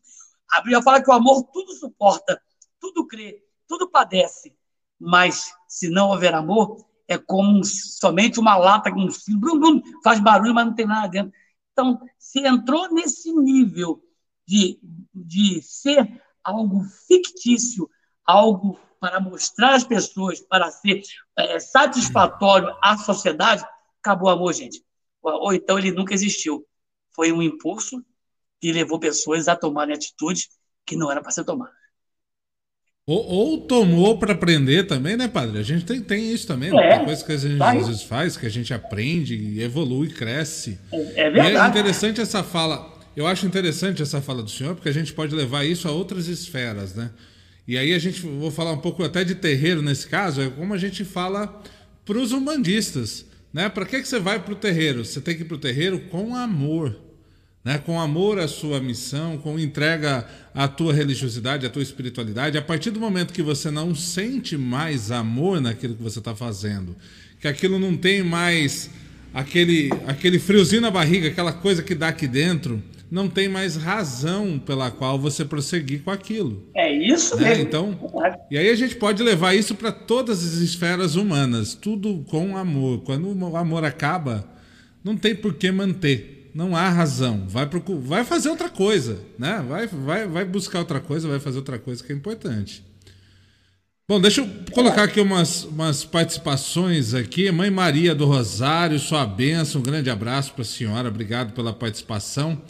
A Bíblia fala que o amor tudo suporta, tudo crê, tudo padece. Mas se não houver amor, é como somente uma lata com um blum, faz barulho, mas não tem nada dentro. Então, se entrou nesse nível de, de ser algo fictício, algo para mostrar às pessoas, para ser é, satisfatório à sociedade, acabou o amor, gente. Ou, então ele nunca existiu. Foi um impulso que levou pessoas a tomarem atitudes que não eram para ser tomadas. Ou, ou tomou para aprender também, né, padre? A gente tem, tem isso também, né? é, coisa que a gente tá às vezes faz, que a gente aprende, evolui, cresce. É, é verdade. E é interessante essa fala. Eu acho interessante essa fala do senhor, porque a gente pode levar isso a outras esferas, né? E aí a gente vou falar um pouco até de terreiro nesse caso, é como a gente fala para os umbandistas, né? Para que que você vai para o terreiro? Você tem que ir para o terreiro com amor né, com amor à sua missão, com entrega à tua religiosidade, à tua espiritualidade, a partir do momento que você não sente mais amor naquilo que você está fazendo, que aquilo não tem mais aquele, aquele friozinho na barriga, aquela coisa que dá aqui dentro, não tem mais razão pela qual você prosseguir com aquilo. É isso né? mesmo. Então, e aí a gente pode levar isso para todas as esferas humanas, tudo com amor. Quando o amor acaba, não tem por que manter não há razão. Vai, procur... vai fazer outra coisa, né? Vai, vai, vai buscar outra coisa, vai fazer outra coisa que é importante. Bom, deixa eu colocar aqui umas, umas participações aqui. Mãe Maria do Rosário, sua bênção, um grande abraço para a senhora, obrigado pela participação.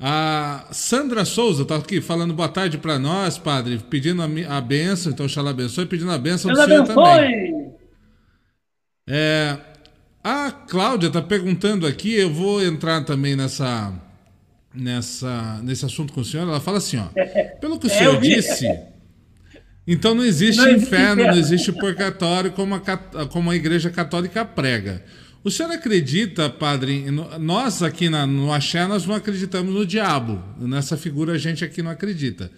A Sandra Souza está aqui falando boa tarde para nós, padre, pedindo a, a benção, então Xalá abençoe, pedindo a benção do senhor também. É, a Cláudia está perguntando aqui, eu vou entrar também nessa, nessa, nesse assunto com o senhor. Ela fala assim: ó, pelo que o é, senhor disse, então não existe, não existe inferno, inferno, não existe purgatório como a, como a Igreja Católica prega. O senhor acredita, padre? Nós aqui na, no Axé, nós não acreditamos no diabo. Nessa figura a gente aqui não acredita.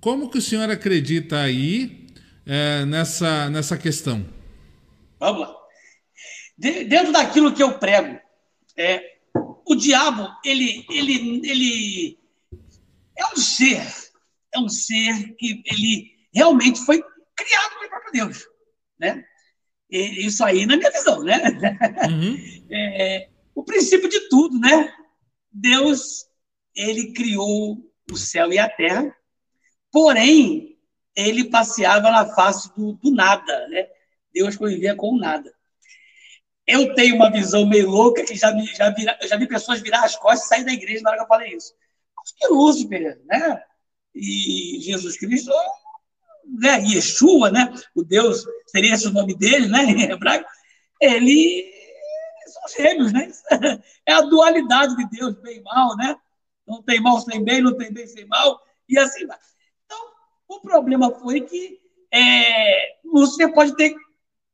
Como que o senhor acredita aí é, nessa, nessa questão? Vamos lá. De, dentro daquilo que eu prego, é, o diabo, ele, ele, ele é um ser, é um ser que ele realmente foi criado pelo próprio Deus, né? E, isso aí na minha visão, né? Uhum. É, o princípio de tudo, né? Deus, ele criou o céu e a terra, porém, ele passeava na face do, do nada, né? Deus convivia com o nada. Eu tenho uma visão meio louca que já, já, vira, já vi pessoas virar as costas e sair da igreja na hora que eu falei isso. Acho que Lúcifer, né? E Jesus Cristo, né? Yeshua, né? O Deus, seria esse o nome dele, né? Em hebraico. Ele são gêmeos, né? É a dualidade de Deus, bem e mal, né? Não tem mal sem bem, não tem bem sem mal, e assim vai. Então, o problema foi que é, Lúcifer pode ter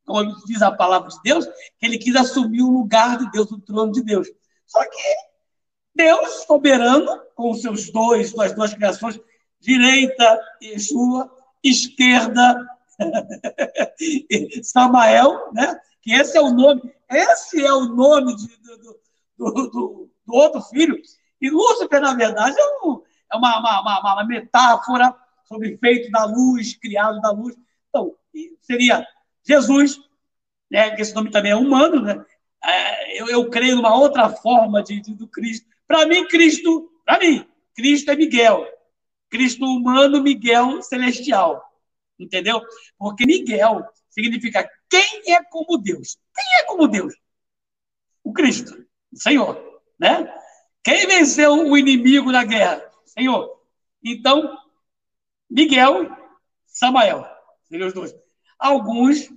como diz a palavra de Deus, que ele quis assumir o lugar de Deus, o trono de Deus. Só que Deus, soberano, com os seus dois, suas duas criações, direita, Yeshua, esquerda, Samael, né? que esse é o nome, esse é o nome de, do, do, do, do, outro filho. E Lúcifer, na verdade, é, um, é uma, uma, uma, uma metáfora sobre feito da luz, criado da luz. Então, seria Jesus, né, que esse nome também é humano, né? É, eu, eu creio numa outra forma de, de do Cristo. Para mim, Cristo, para mim, Cristo é Miguel. Cristo humano, Miguel celestial. Entendeu? Porque Miguel significa quem é como Deus. Quem é como Deus? O Cristo, o Senhor, né? Quem venceu o inimigo na guerra? Senhor. Então, Miguel, Samael, seriam os dois. Alguns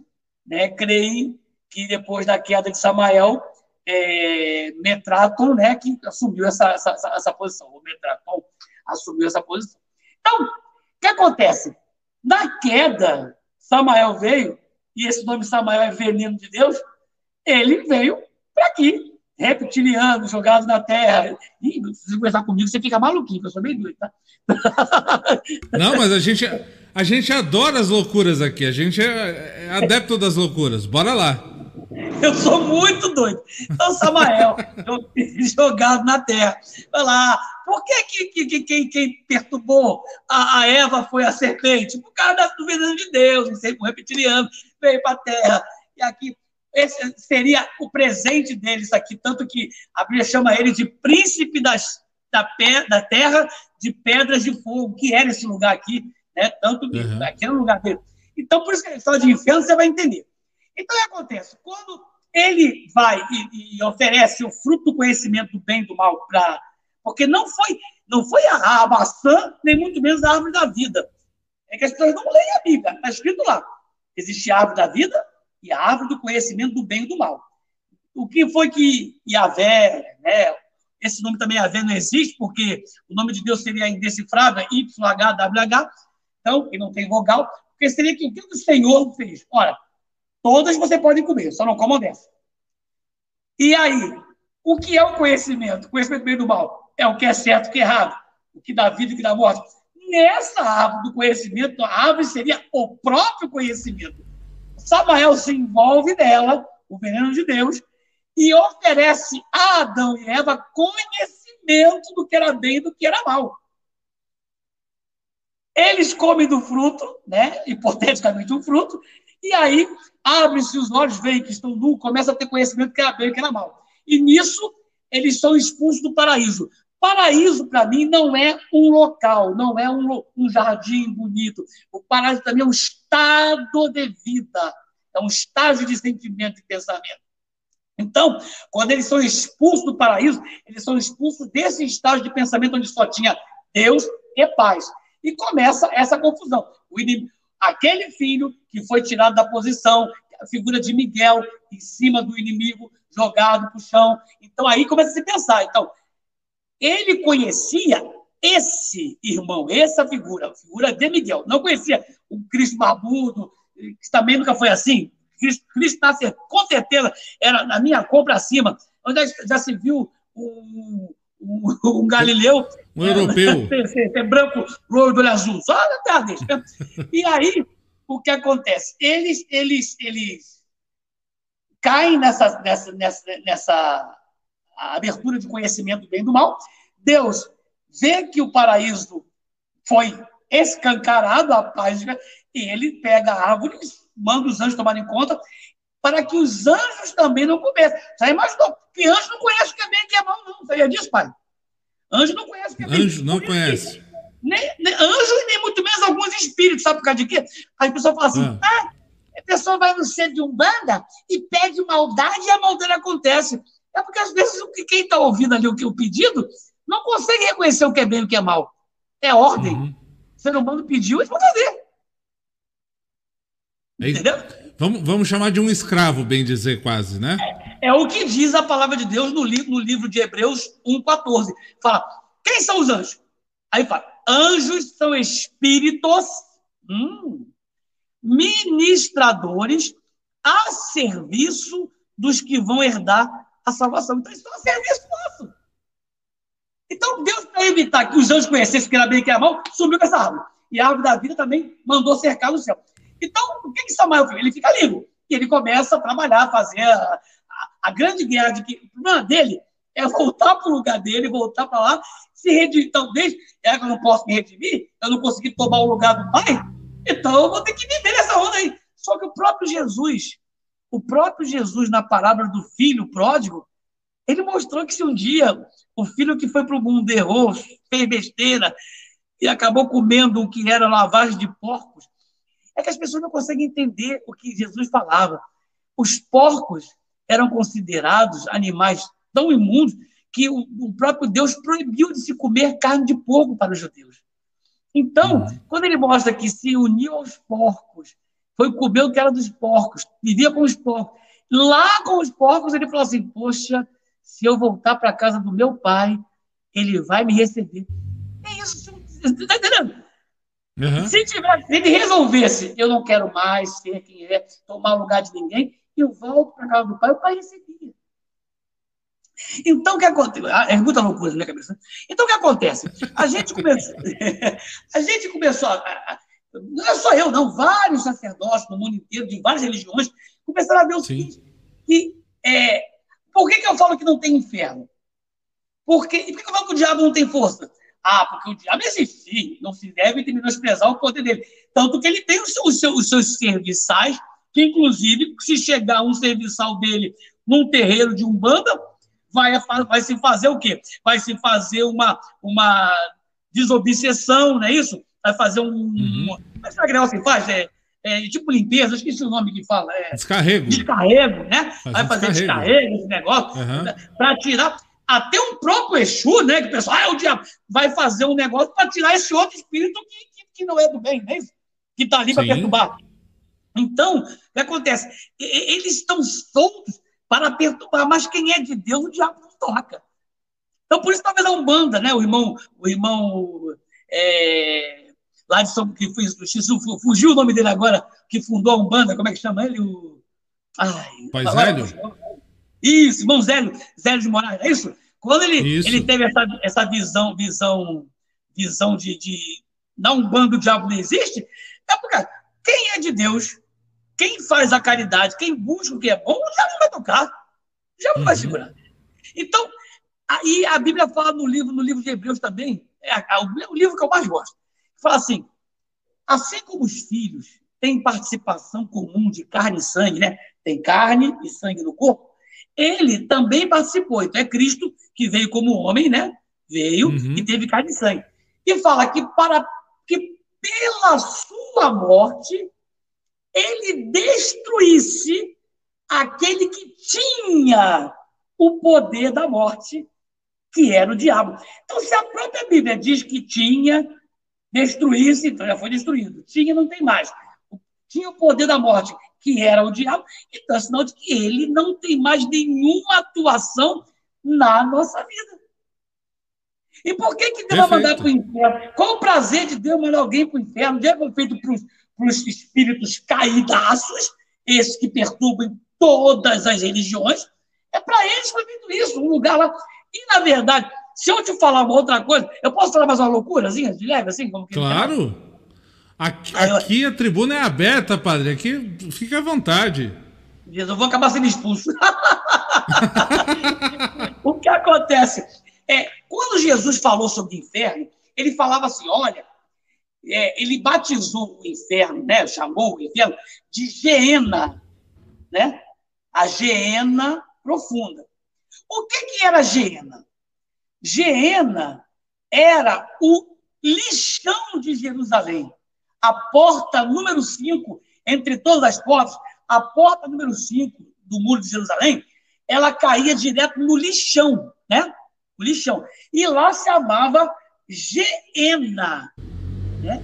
né, creem que depois da queda de Samael, é, Metraton, né, que assumiu essa, essa, essa posição. O Metraton assumiu essa posição. Então, o que acontece? Na queda, Samael veio, e esse nome Samael é veneno de Deus, ele veio para aqui, reptiliano, jogado na terra. E se conversar comigo, você fica maluquinho, eu sou meio doido, tá? Não, mas a gente, a gente adora as loucuras aqui. A gente é, é adepto das loucuras. Bora lá. Eu sou muito doido. Então, Samael, jogado na terra. Vai lá. Por que, que, que quem, quem perturbou a, a, Eva foi a serpente? Por causa da dúvida de Deus, um reptiliano, veio para a terra. E aqui, esse seria o presente deles aqui. Tanto que a Bíblia chama ele de príncipe das, da, da terra de pedras de fogo, que era esse lugar aqui né? Tanto uhum. aquele lugar dele. Então, por isso que a história de inferno você vai entender. Então, o que acontece? Quando ele vai e, e, oferece o fruto do conhecimento do bem e do mal para. Porque não foi, não foi a, a, maçã, nem muito menos a árvore da vida. É que as pessoas não leem a Bíblia. Está escrito lá. Existe a árvore da vida e a árvore do conhecimento do bem e do mal. O que foi que Yahvé, né, esse nome também Yahvé não existe, porque o nome de Deus seria indecifrável, YHWH, então, que não tem vogal, porque seria que o que o Senhor fez? Ora, todas você pode comer, só não comam dessa. E aí, o que é o conhecimento? O conhecimento do bem do mal é o que é certo e o que é errado, o que dá vida e o que dá morte. Nessa árvore do conhecimento, a árvore seria o próprio conhecimento. Samael se envolve nela, o veneno de Deus, e oferece a Adão e Eva conhecimento do que era bem e do que era mal. Eles comem do fruto, né? hipoteticamente um fruto, e aí abrem-se os olhos, veem que estão nu, começam a ter conhecimento que era bem e que era mal. E nisso, eles são expulsos do paraíso. Paraíso, para mim, não é um local, não é um, um jardim bonito. O paraíso também é um estado de vida, é um estágio de sentimento e pensamento. Então, quando eles são expulsos do paraíso, eles são expulsos desse estágio de pensamento onde só tinha Deus e paz. E começa essa confusão. Inimigo, aquele filho que foi tirado da posição, a figura de Miguel em cima do inimigo, jogado para o chão. Então aí começa a se pensar. Então, ele conhecia esse irmão, essa figura, a figura de Miguel. Não conhecia o Cristo barbudo, que também nunca foi assim. Cristo, Cristo nasce, com certeza, era na minha compra acima. Onde já se viu um Galileu Um europeu. Ser, ser branco, loiro do olho azul, só terra deles. E aí, o que acontece? Eles, eles, eles caem nessa, nessa, nessa, nessa abertura de conhecimento do bem e do mal. Deus vê que o paraíso foi escancarado, a paz, e ele pega a árvore, manda os anjos tomarem conta, para que os anjos também não comecem. Já imaginou? Que anjo não conhece o que é bem e o que é mal, não. Sabia disso, pai? Anjo não conhece que. Anjo não conhece. Nem, nem, anjo e nem muito menos alguns espíritos, sabe por causa de quê? Aí a pessoa fala assim, ah, ah a pessoa vai no centro de Umbanda e pede maldade e a maldade acontece. É porque às vezes quem está ouvindo ali o, o pedido não consegue reconhecer o que é bem e o que é mal. É ordem. Uhum. O ser humano pediu, eles vão fazer. Entendeu? Vamos, vamos chamar de um escravo, bem dizer, quase, né? É, é o que diz a palavra de Deus no, li, no livro de Hebreus 1,14. Fala, quem são os anjos? Aí fala, anjos são espíritos hum, ministradores a serviço dos que vão herdar a salvação. Então, isso é um serviço nosso. Então, Deus, para evitar que os anjos conhecessem que era bem que era mal, subiu com essa árvore. E a árvore da vida também mandou cercar no céu. Então, o que, que Samuel fez? Ele fica livre. E ele começa a trabalhar, a fazer a, grande guerra de que o problema dele é voltar para o lugar dele, voltar para lá, se redimir. Então, desde é que eu não posso me redimir, eu não consegui tomar o lugar do pai, então eu vou ter que viver nessa onda aí. Só que o próprio Jesus, o próprio Jesus, na parábola do filho pródigo, ele mostrou que se um dia o filho que foi para o mundo errou, fez besteira e acabou comendo o que era lavagem de porcos, é que as pessoas não conseguem entender o que Jesus falava. Os porcos eram considerados animais tão imundos que o, próprio Deus proibiu de se comer carne de porco para os judeus. Então, uhum. quando ele mostra que se uniu aos porcos, foi comer o que era dos porcos, vivia com os porcos, lá com os porcos ele falou assim: Poxa, se eu voltar para a casa do meu pai, ele vai me receber. É isso, está entendendo? Uhum. Se, tiver, se ele resolvesse, eu não quero mais ser quem é, tomar o lugar de ninguém, eu volto para a casa do pai, o pai recebia. Então, o que acontece? Ah, é muita loucura na minha cabeça. Então, o que acontece? A gente começou. a gente começou. A, não é só eu, não. Vários sacerdotes no mundo inteiro, de várias religiões, começaram a ver o seguinte: que, é, por que, que eu falo que não tem inferno? Porque, e por que eu falo que o diabo não tem força? Ah, porque o diabo existe. Não se deve menosprezar o poder dele. Tanto que ele tem os, os, seus, os seus serviçais, que, inclusive, se chegar um serviçal dele num terreiro de Umbanda, vai, vai se fazer o quê? Vai se fazer uma, uma desobsessão, não é isso? Vai fazer um. Uhum. Mas é que negócio que faz? É, é, tipo limpeza, esqueci o nome que fala. É, descarrego. Descarrego, né? Faz vai fazer descarrego, descarrego esse negócio, uhum. né? para tirar. Até um próprio Exu, né? Que o pessoal, ah, é o diabo, vai fazer um negócio para tirar esse outro espírito que, que, que, não é do bem, né? Que está ali para perturbar. Então, o que acontece? Eles estão soltos para perturbar, mas quem é de Deus, o diabo não toca. Então, por isso, talvez a Umbanda, né? O irmão, o irmão é, lá de São que foi, fugiu o nome dele agora, que fundou a Umbanda, como é que chama ele? O, ai, Pai Zélio? Isso, irmão Zélio, Zélio de Moraes, é isso? Quando ele, ele teve essa, essa visão, visão, visão de, de dar um bando do diabo não existe, é porque quem é de Deus, quem faz a caridade, quem busca o que é bom, diabo não vai tocar. Diabo não vai uhum. segurar. Então, aí a Bíblia fala no livro, no livro de Hebreus também, é, é o livro que eu mais gosto, fala assim: assim como os filhos têm participação comum de carne e sangue, né? Tem carne e sangue no corpo, ele também participou. Então é Cristo que veio como homem, né? Veio uhum. e teve carne e sangue. E fala que para que pela sua morte ele destruísse aquele que tinha o poder da morte, que era o diabo. Então, se a própria Bíblia diz que tinha, destruísse, então já foi destruído. Tinha, não tem mais. Tinha o poder da morte, que era o diabo, então é sinal de que ele não tem mais nenhuma atuação na nossa vida. E por que, que Deus vai mandar para o inferno? Qual o prazer de Deus mandar alguém para o inferno? Deus foi feito para os para os espíritos caidaços, esses que perturbam todas as religiões, é para eles foi feito isso, um lugar lá. E, na verdade, Se eu te falar uma outra coisa, eu posso falar mais uma loucurazinha de leve, assim? Como que claro! Aqui, aqui a tribuna é aberta, padre. Aqui fica à vontade. Eu vou acabar sendo expulso. o que acontece? É, quando Jesus falou sobre o inferno, ele falava assim: olha, é, ele batizou o inferno, né? chamou o inferno de Geena, né? a Geena profunda. O que, que era Geena? Geena era o lixão de Jerusalém. A porta número 5, entre todas as portas, a porta número 5 do muro de Jerusalém, ela caía direto no lixão, né? O lixão. E lá se chamava Geena. Né?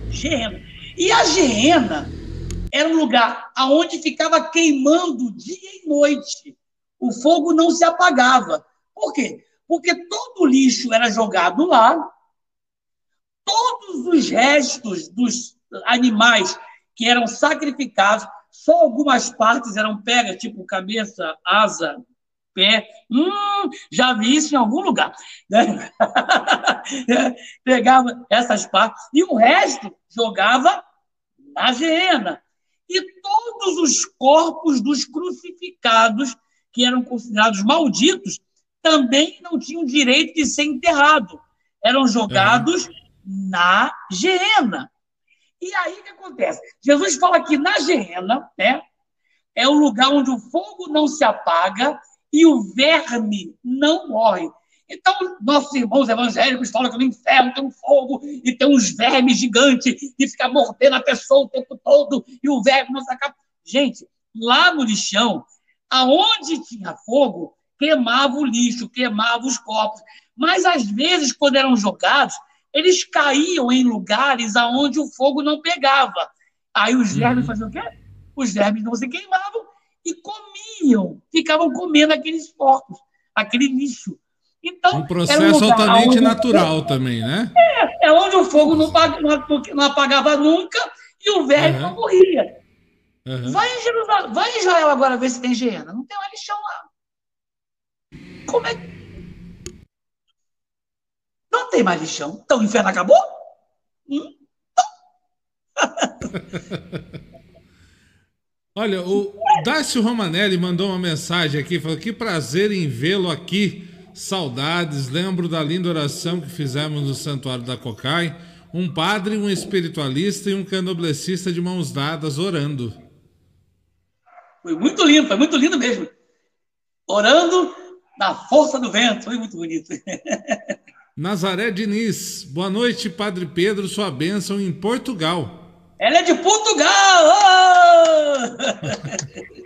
E a Geena era um lugar aonde ficava queimando dia e noite. O fogo não se apagava. Por quê? Porque todo o lixo era jogado lá, todos os restos dos animais que eram sacrificados, só algumas partes eram pegas, tipo cabeça, asa, pé. Hum, já vi isso em algum lugar. Pegava essas partes e o resto jogava na geena. E todos os corpos dos crucificados, que eram considerados malditos, também não tinham direito de ser enterrado. Eram jogados é. na geena. E aí o que acontece? Jesus fala que na geena, né, é o lugar onde o fogo não se apaga e o verme não morre. Então, nossos irmãos evangélicos falam que no inferno tem um fogo e tem uns vermes gigantes e fica mordendo a pessoa o tempo todo e o verme não se acaba. Gente, lá no lixão, aonde tinha fogo, queimava o lixo, queimava os corpos. Mas, às vezes, quando eram jogados, eles caíam em lugares aonde o fogo não pegava. Aí os vermes uhum. faziam o quê? Os vermes não se queimavam e comiam, ficavam comendo aqueles corpos, aquele lixo. Então, um processo um altamente natural fogo, também, né? É, é onde o fogo não, não apagava nunca e o verme uhum. não morria. Uhum. Vai, em Jerusalém, vai em Israel agora ver se tem higiena. Não tem mais lixão lá. Como é que não tem mais lixão. Então o inferno acabou? Hum? Olha, o Dácio Romanelli mandou uma mensagem aqui, falou que prazer em vê-lo aqui. Saudades, lembro da linda oração que fizemos no Santuário da Cocai. Um padre, um espiritualista e um canoblecista de mãos dadas orando. Foi muito lindo, foi muito lindo mesmo. Orando na força do vento, foi muito bonito. Nazaré Diniz, boa noite, Padre Pedro, sua bênção em Portugal. Ela é de Portugal! Oh!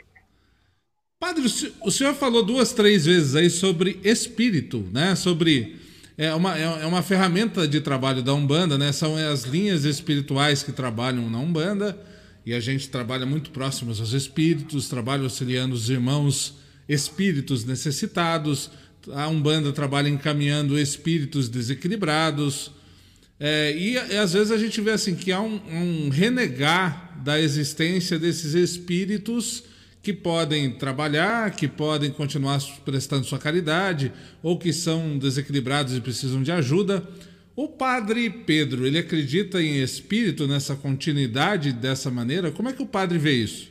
Padre, o senhor falou duas, três vezes aí sobre espírito, né? Sobre é uma, é uma ferramenta de trabalho da Umbanda, né? São as linhas espirituais que trabalham na Umbanda e a gente trabalha muito próximos aos espíritos, trabalha auxiliando os irmãos espíritos necessitados, a Umbanda trabalha encaminhando espíritos desequilibrados. É, e, e, às vezes a gente vê assim que há um, um, renegar da existência desses espíritos que podem trabalhar, que podem continuar prestando sua caridade, ou que são desequilibrados e precisam de ajuda. O padre Pedro, ele acredita em espírito, nessa continuidade dessa maneira? Como é que o padre vê isso?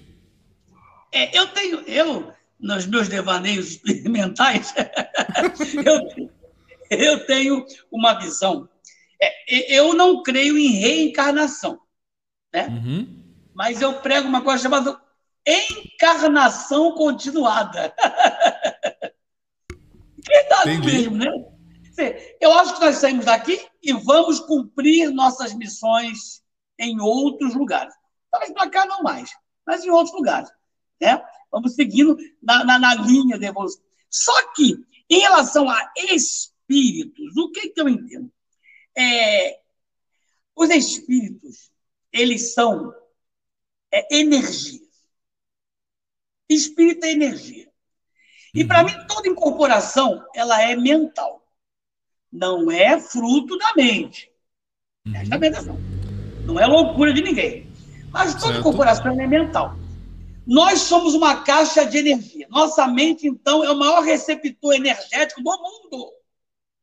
É, eu tenho, eu nos meus devaneios experimentais, eu, eu tenho uma visão. É, eu não creio em reencarnação, né? Uhum. mas eu prego uma coisa chamada encarnação continuada. Verdade Entendi. mesmo, né? Eu acho que nós saímos daqui e vamos cumprir nossas missões em outros lugares. Talvez para cá não mais, mas em outros lugares. Né? Vamos seguindo na, na, na linha da evolução. Só que, em relação a espíritos, o que, que eu entendo? É, os espíritos, eles são é, energias. Espírito é energia. E para mim, toda incorporação, ela é mental. Não é fruto da mente. Presta uhum. atenção. Não é loucura de ninguém. Mas toda certo. incorporação é mental. Nós somos uma caixa de energia. Nossa mente, então, é o maior receptor energético do mundo.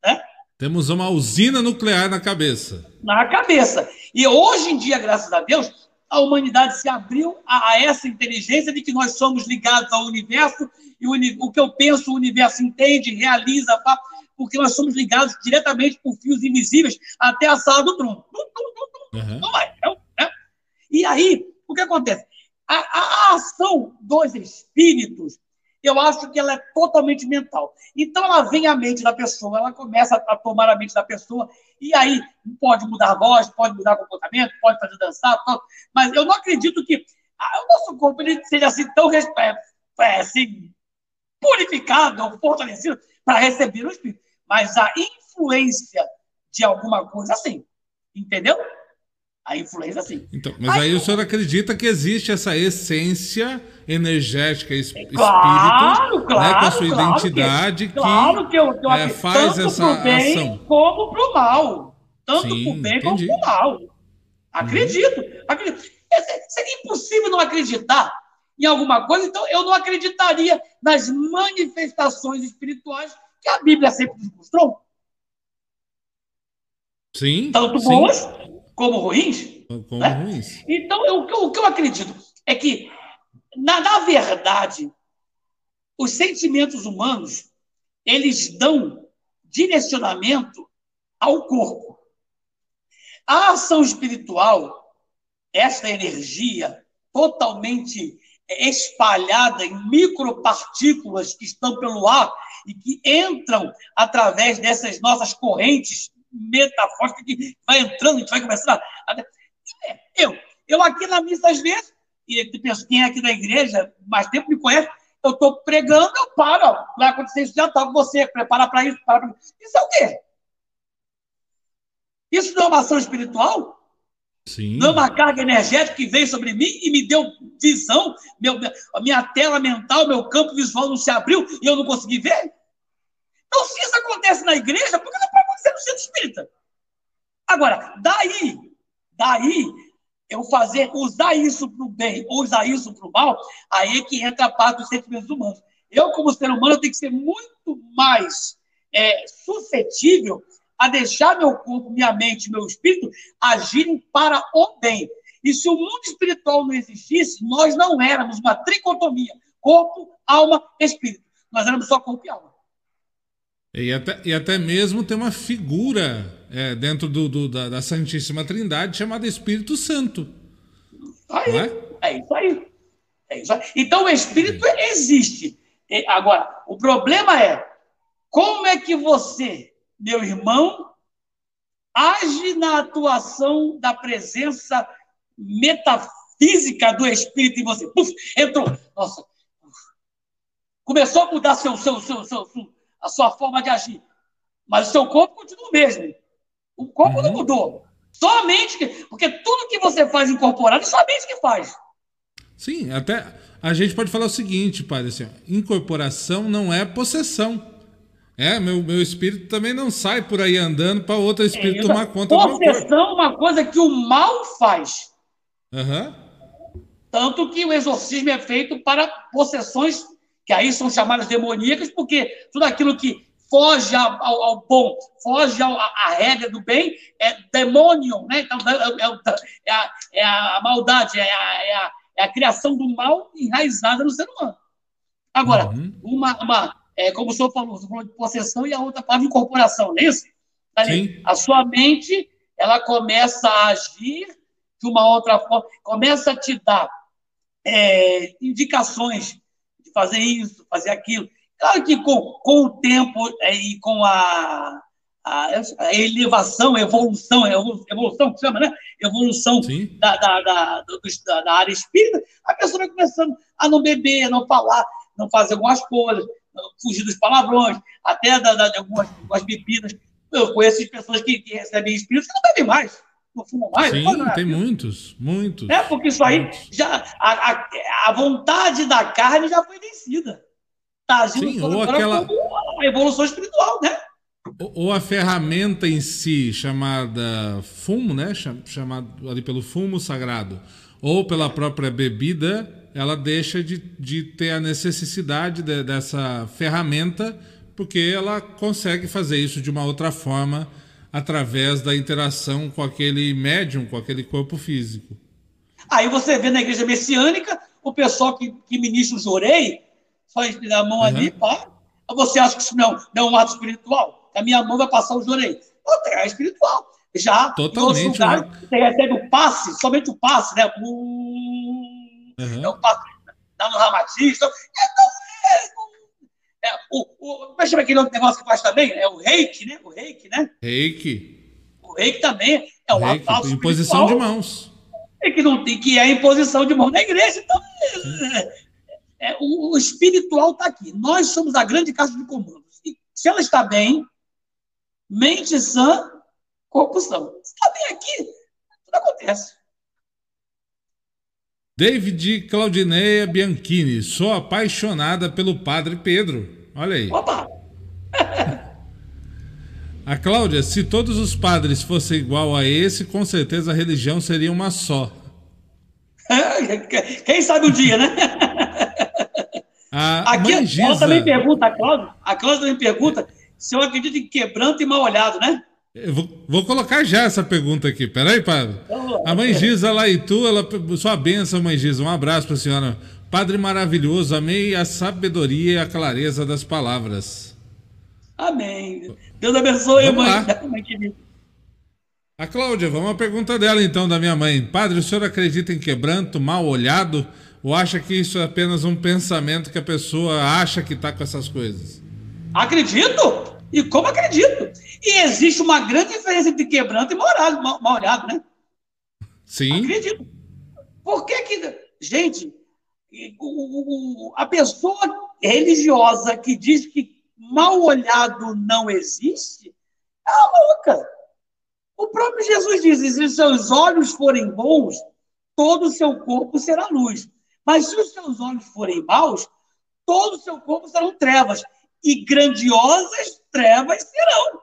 Né? Temos uma usina nuclear na cabeça. Na cabeça. E hoje em dia, graças a Deus, a humanidade se abriu a, a essa inteligência de que nós somos ligados ao universo e o, o que eu penso, o universo entende, realiza, porque nós somos ligados diretamente por fios invisíveis até a sala do trono. Uhum. Não vai, não, né? E aí, o que acontece? A, a, a ação dos espíritos eu acho que ela é totalmente mental. Então ela vem à mente da pessoa, ela começa a tomar a mente da pessoa, e aí pode mudar a voz, pode mudar comportamento, pode fazer dançar, mas eu não acredito que o nosso corpo ele seja assim tão é, é, assim, purificado ou fortalecido para receber o Espírito. Mas a influência de alguma coisa, sim. Entendeu? A influência, sim. Então, mas aí, aí o senhor acredita que existe essa essência energética, espírito, claro, claro, né, com a sua claro identidade que, que, claro que, eu, que eu é, faz essa bem ação. como para o mal. Tanto para o bem entendi. como para o mal. Acredito. Hum. acredito. Seria impossível não acreditar em alguma coisa, então eu não acreditaria nas manifestações espirituais que a Bíblia sempre nos mostrou. Sim. Tanto sim. Como ruins. Como né? ruins. Então, eu, o que eu acredito é que, na, na verdade, os sentimentos humanos eles dão direcionamento ao corpo. A ação espiritual, esta energia totalmente espalhada em micropartículas que estão pelo ar e que entram através dessas nossas correntes metafórica que vai entrando, a gente vai começando a. Eu, eu aqui na missa, às vezes, e penso, quem é aqui da igreja, mais tempo me conhece, eu estou pregando, eu paro, ó, vai acontecer isso, já está com você, prepara para isso, para isso. Isso é o quê? Isso não é uma ação espiritual? Sim. Não é uma carga energética que veio sobre mim e me deu visão, meu, a minha tela mental, meu campo visual não se abriu e eu não consegui ver? Então, se isso acontece na igreja, por que não centro espírita? Agora, daí, daí, eu fazer, usar isso para o bem usar isso para o mal, aí é que entra a parte dos sentimentos humanos. Eu, como ser humano, tenho que ser muito mais é, suscetível a deixar meu corpo, minha mente, meu espírito agirem para o bem. E se o mundo espiritual não existisse, nós não éramos uma tricotomia: corpo, alma, espírito. Nós éramos só corpo e alma. E até, e até mesmo tem uma figura é, dentro do, do da, da, Santíssima Trindade chamada Espírito Santo. Aí, é? é? isso aí. É isso aí. Então o Espírito é. existe. Agora, o problema é como é que você, meu irmão, age na atuação da presença metafísica do Espírito em você. Puf, entrou. Nossa. Começou a mudar seu, seu, seu, seu, seu a sua forma de agir. Mas o seu corpo continua o mesmo. O corpo uhum. não mudou. Somente que. Porque tudo que você faz incorporado é somente que faz. Sim, até a gente pode falar o seguinte, padre, assim, incorporação não é possessão. É, meu, meu espírito também não sai por aí andando para outro espírito é, tomar conta possessão do meu. Possessão é uma coisa que o mal faz. Uhum. Tanto que o exorcismo é feito para possessões que aí são chamadas demoníacas, porque tudo aquilo que foge ao, ao, ao bom, foge ao, à regra do bem, é demônio, né? Então, é, é, é, a, é a, maldade, é a, é, a, é a, criação do mal enraizada no ser humano. Agora, uhum. uma, uma é, como o senhor falou, você falou de possessão e a outra parte de incorporação, não é isso? Sim. A sua mente, ela começa a agir de uma outra forma, começa a te dar é, indicações fazer isso, fazer aquilo. Claro que com, com o tempo é, e com a, a, a, elevação, evolução, evolução que chama, né? Evolução da, da, da, da, da, área espírita, a pessoa vai começando a não beber, a não falar, não fazer algumas coisas, fugir dos palavrões, até da, da, de algumas, algumas bebidas. Eu conheço pessoas que, que recebem espíritos que não bebem mais não mais? Sim, tem muitos, muitos. É, porque isso aí, já, a, a, a, vontade da carne já foi vencida. Está agindo Sim, ou aquela... como a evolução espiritual, né? Ou a ferramenta em si, chamada fumo, né? Chamado ali pelo fumo sagrado, ou pela própria bebida, ela deixa de, de ter a necessidade de, dessa ferramenta porque ela consegue fazer isso de uma outra forma através da interação com aquele médium, com aquele corpo físico. Aí você vê na igreja messiânica o pessoal que, que ministra o jorei, só a mão uhum. ali, pá. Você acha que isso não, não é um ato espiritual? A minha mão vai passar o jorei. É espiritual. Já Totalmente, lugares, né? você recebe o passe, somente o passe, né? Uhum. É o passe dá no ramatista. Então, é, o, o, como é que aquele outro negócio que faz também? É o reiki, né? O reiki, né? Reiki. O reiki também é um reiki, ato Imposição de mãos. É que, não tem, que é imposição de mãos na igreja. Então, é, é, o, o espiritual está aqui. Nós somos a grande casa de comandos. E se ela está bem, mente sã, corpo são. Se está bem aqui, tudo acontece. David Claudineia Bianchini, sou apaixonada pelo Padre Pedro. Olha aí. Opa! a Cláudia, se todos os padres fossem igual a esse, com certeza a religião seria uma só. Quem sabe o dia, né? A Aqui, ela também pergunta, a Cláudia, a Cláudia também pergunta se eu acredito em quebranto e mal olhado, né? Vou, vou, colocar já essa pergunta aqui. Peraí, padre. A mãe Giza lá e tu, ela, sua benção, mãe Giza. Um abraço para a senhora. Padre maravilhoso, amei a sabedoria e a clareza das palavras. Amém. Deus abençoe, vamos mãe. A Cláudia, vamos à pergunta dela então, da minha mãe. Padre, o senhor acredita em quebranto, mal olhado? Ou acha que isso é apenas um pensamento que a pessoa acha que está com essas coisas? Acredito! E como acredito? E existe uma grande diferença entre quebranto e mal, mal, mal olhado, né? Sim. Acredito. Por que que... Gente, a pessoa religiosa que diz que mal olhado não existe, é uma louca. O próprio Jesus diz: se os seus olhos forem bons, todo o seu corpo será luz. Mas se os seus olhos forem maus, todo o seu corpo serão trevas e grandiosas trevas serão.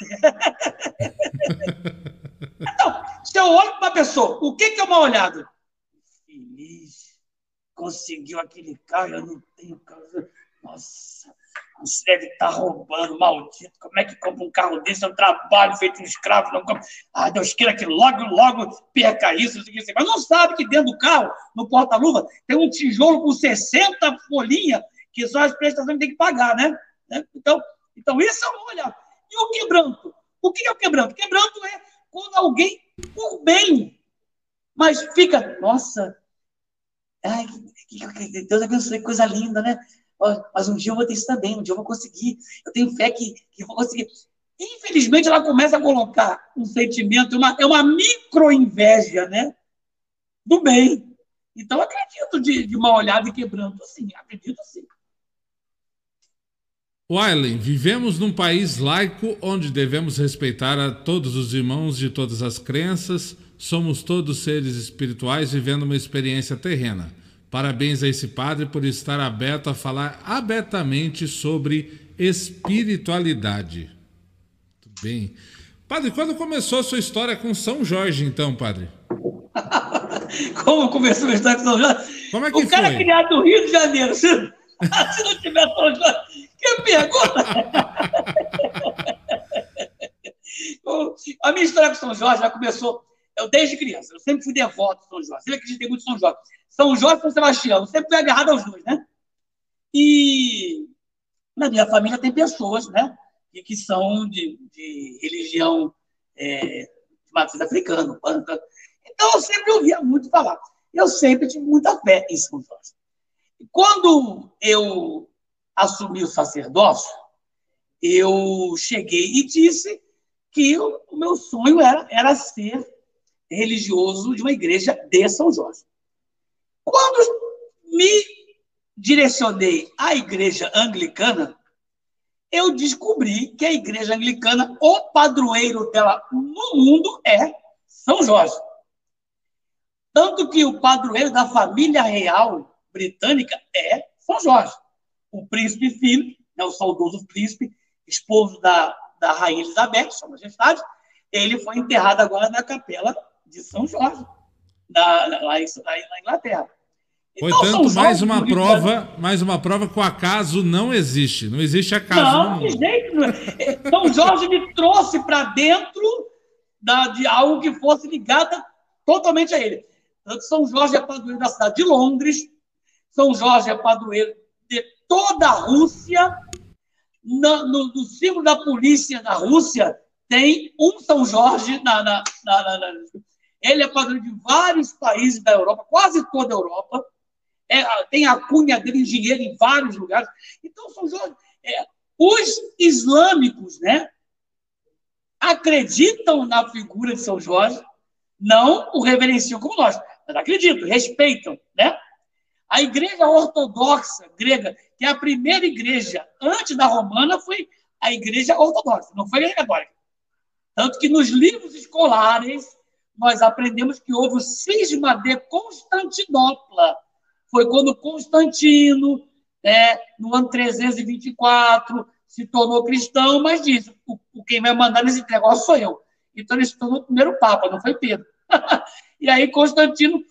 então, se eu olho para uma pessoa, o que, que é uma olhada? Conseguiu aquele carro, eu não tenho carro. Nossa, você deve estar roubando, maldito. Como é que compra um carro desse? É um trabalho feito um escravo. Não. Ah, Deus queira que logo, logo perca isso. Mas não sabe que dentro do carro, no porta-luva, tem um tijolo com 60 folhinhas que só as prestações tem que pagar, né? né? Então, então, isso é uma olhada. E o quebranto? O que é o quebranto? Quebranto é quando alguém, por bem, mas fica, nossa, ai, Deus abençoe, coisa linda, né? Mas um dia eu vou ter isso também, um dia eu vou conseguir. Eu tenho fé que, que vou conseguir. Infelizmente, ela começa a colocar um sentimento, uma, é uma micro-inveja, né? Do bem. Então, acredito de, de uma olhada e quebranto, sim, acredito sim. Wylen, vivemos num país laico onde devemos respeitar a todos os irmãos de todas as crenças, somos todos seres espirituais vivendo uma experiência terrena. Parabéns a esse padre por estar aberto a falar abertamente sobre espiritualidade. Muito bem. Padre, quando começou a sua história com São Jorge, então, padre? Como começou a história com São Jorge? Como é que o foi? cara criado no Rio de Janeiro. Se, se não tiver São Jorge, que pergunta! a minha história com São Jorge já começou eu, desde criança. Eu sempre fui devoto de São Jorge. Sempre acreditei muito em São Jorge. São Jorge e São Sebastião. Sempre fui agarrado aos dois, né? E na minha família tem pessoas, né? Que, que são de, de religião é, de matriz africana. Então eu sempre ouvia muito falar. Eu sempre tive muita fé em São Jorge. E quando eu assumi o sacerdócio, eu cheguei e disse que o meu sonho era, era ser religioso de uma igreja de São Jorge. Quando me direcionei à igreja anglicana, eu descobri que a igreja anglicana, o padroeiro dela no mundo é São Jorge. Tanto que o padroeiro da família real britânica é São Jorge o príncipe Philip, né, o saudoso príncipe, esposo da, da rainha Elizabeth, sua majestade, ele foi enterrado agora na capela de São Jorge, na, lá, na Inglaterra. Então, Portanto, mais uma prova, mais uma prova que o acaso não existe. Não existe acaso. Não, de jeito nenhum. É, São Jorge me trouxe para dentro da, de algo que fosse ligado totalmente a ele. São Jorge é padroeiro da cidade de Londres, São Jorge é padroeiro de toda a Rússia. No, no, no símbolo da polícia da Rússia tem um São Jorge na, na, na, na ele é padroeiro de vários países da Europa, quase toda a Europa. É, tem a cunha dele engenheiro em vários lugares. Então, São é, os islâmicos, né, acreditam na figura de São Jorge, não o reverenciam como nós, mas acreditam, respeitam, né? A igreja ortodoxa grega, que é a primeira igreja antes da romana, foi a igreja ortodoxa, não foi a católica. Tanto que nos livros escolares nós aprendemos que houve o cisma de Constantinopla. Foi quando Constantino, né, no ano 324, se tornou cristão, mas disse: o, o quem vai mandar nesse negócio sou eu. Então ele se tornou o primeiro Papa, não foi Pedro. e aí Constantino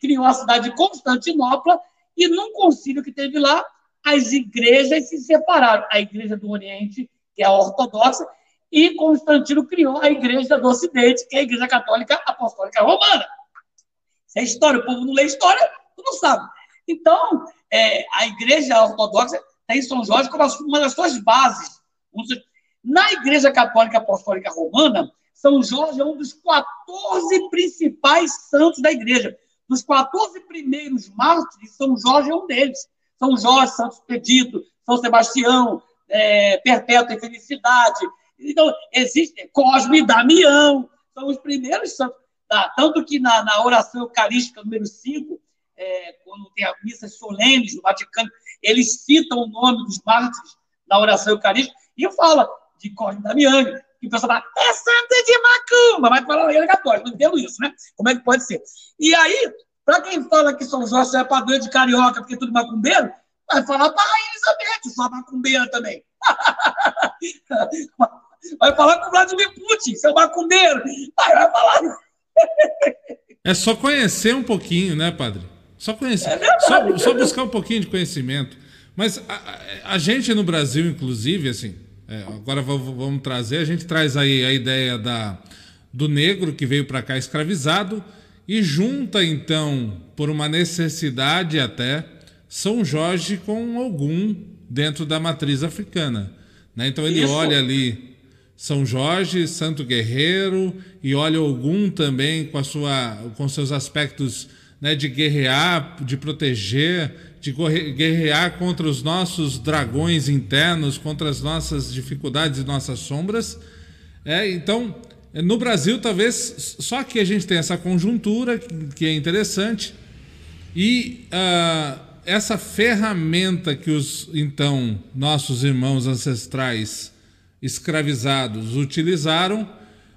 criou a cidade de Constantinopla e num concílio que teve lá, as igrejas se separaram. A igreja do Oriente, que é a ortodoxa, e Constantino criou a Igreja do Ocidente, que é a Igreja Católica Apostólica Romana. Isso é história, o povo não lê história, não sabe. Então, é, a Igreja Ortodoxa tem São Jorge como uma das suas bases. Na Igreja Católica Apostólica Romana, São Jorge é um dos 14 principais santos da Igreja. Dos 14 primeiros mártires, São Jorge é um deles. São Jorge, Santo Expedito, São Sebastião, é, Perpétua e Felicidade, então, existe Cosme e Damião, são os primeiros santos. Tá? Tanto que na, na oração eucarística número 5, é, quando tem as missas solenes no Vaticano, eles citam o nome dos mártires na oração eucarística e fala de Cosme e Damião. E o pessoal fala, é santo de Macumba, mas fala ele é católico, não entendo isso, né? Como é que pode ser? E aí, para quem fala que São Jorge é padrão de carioca, porque é tudo macumbeiro, vai falar para a Elizabeth, sua macumbeira também. Vai falar com o Vladimir Putin, seu macumbeiro. Vai, vai falar. É só conhecer um pouquinho, né, padre? Só conhecer. É só, só, buscar um pouquinho de conhecimento. Mas a, a gente no Brasil, inclusive, assim, é, agora vamos trazer, a gente traz aí a ideia da, do negro que veio para cá escravizado e junta, então, por uma necessidade até, São Jorge com algum dentro da matriz africana. Né? Então ele Isso. olha ali são Jorge, Santo Guerreiro e olha algum também com a sua com seus aspectos né, de guerrear, de proteger, de guerrear contra os nossos dragões internos, contra as nossas dificuldades e nossas sombras. É, então, no Brasil, talvez só que a gente tem essa conjuntura que é interessante e uh, essa ferramenta que os então nossos irmãos ancestrais escravizados utilizaram,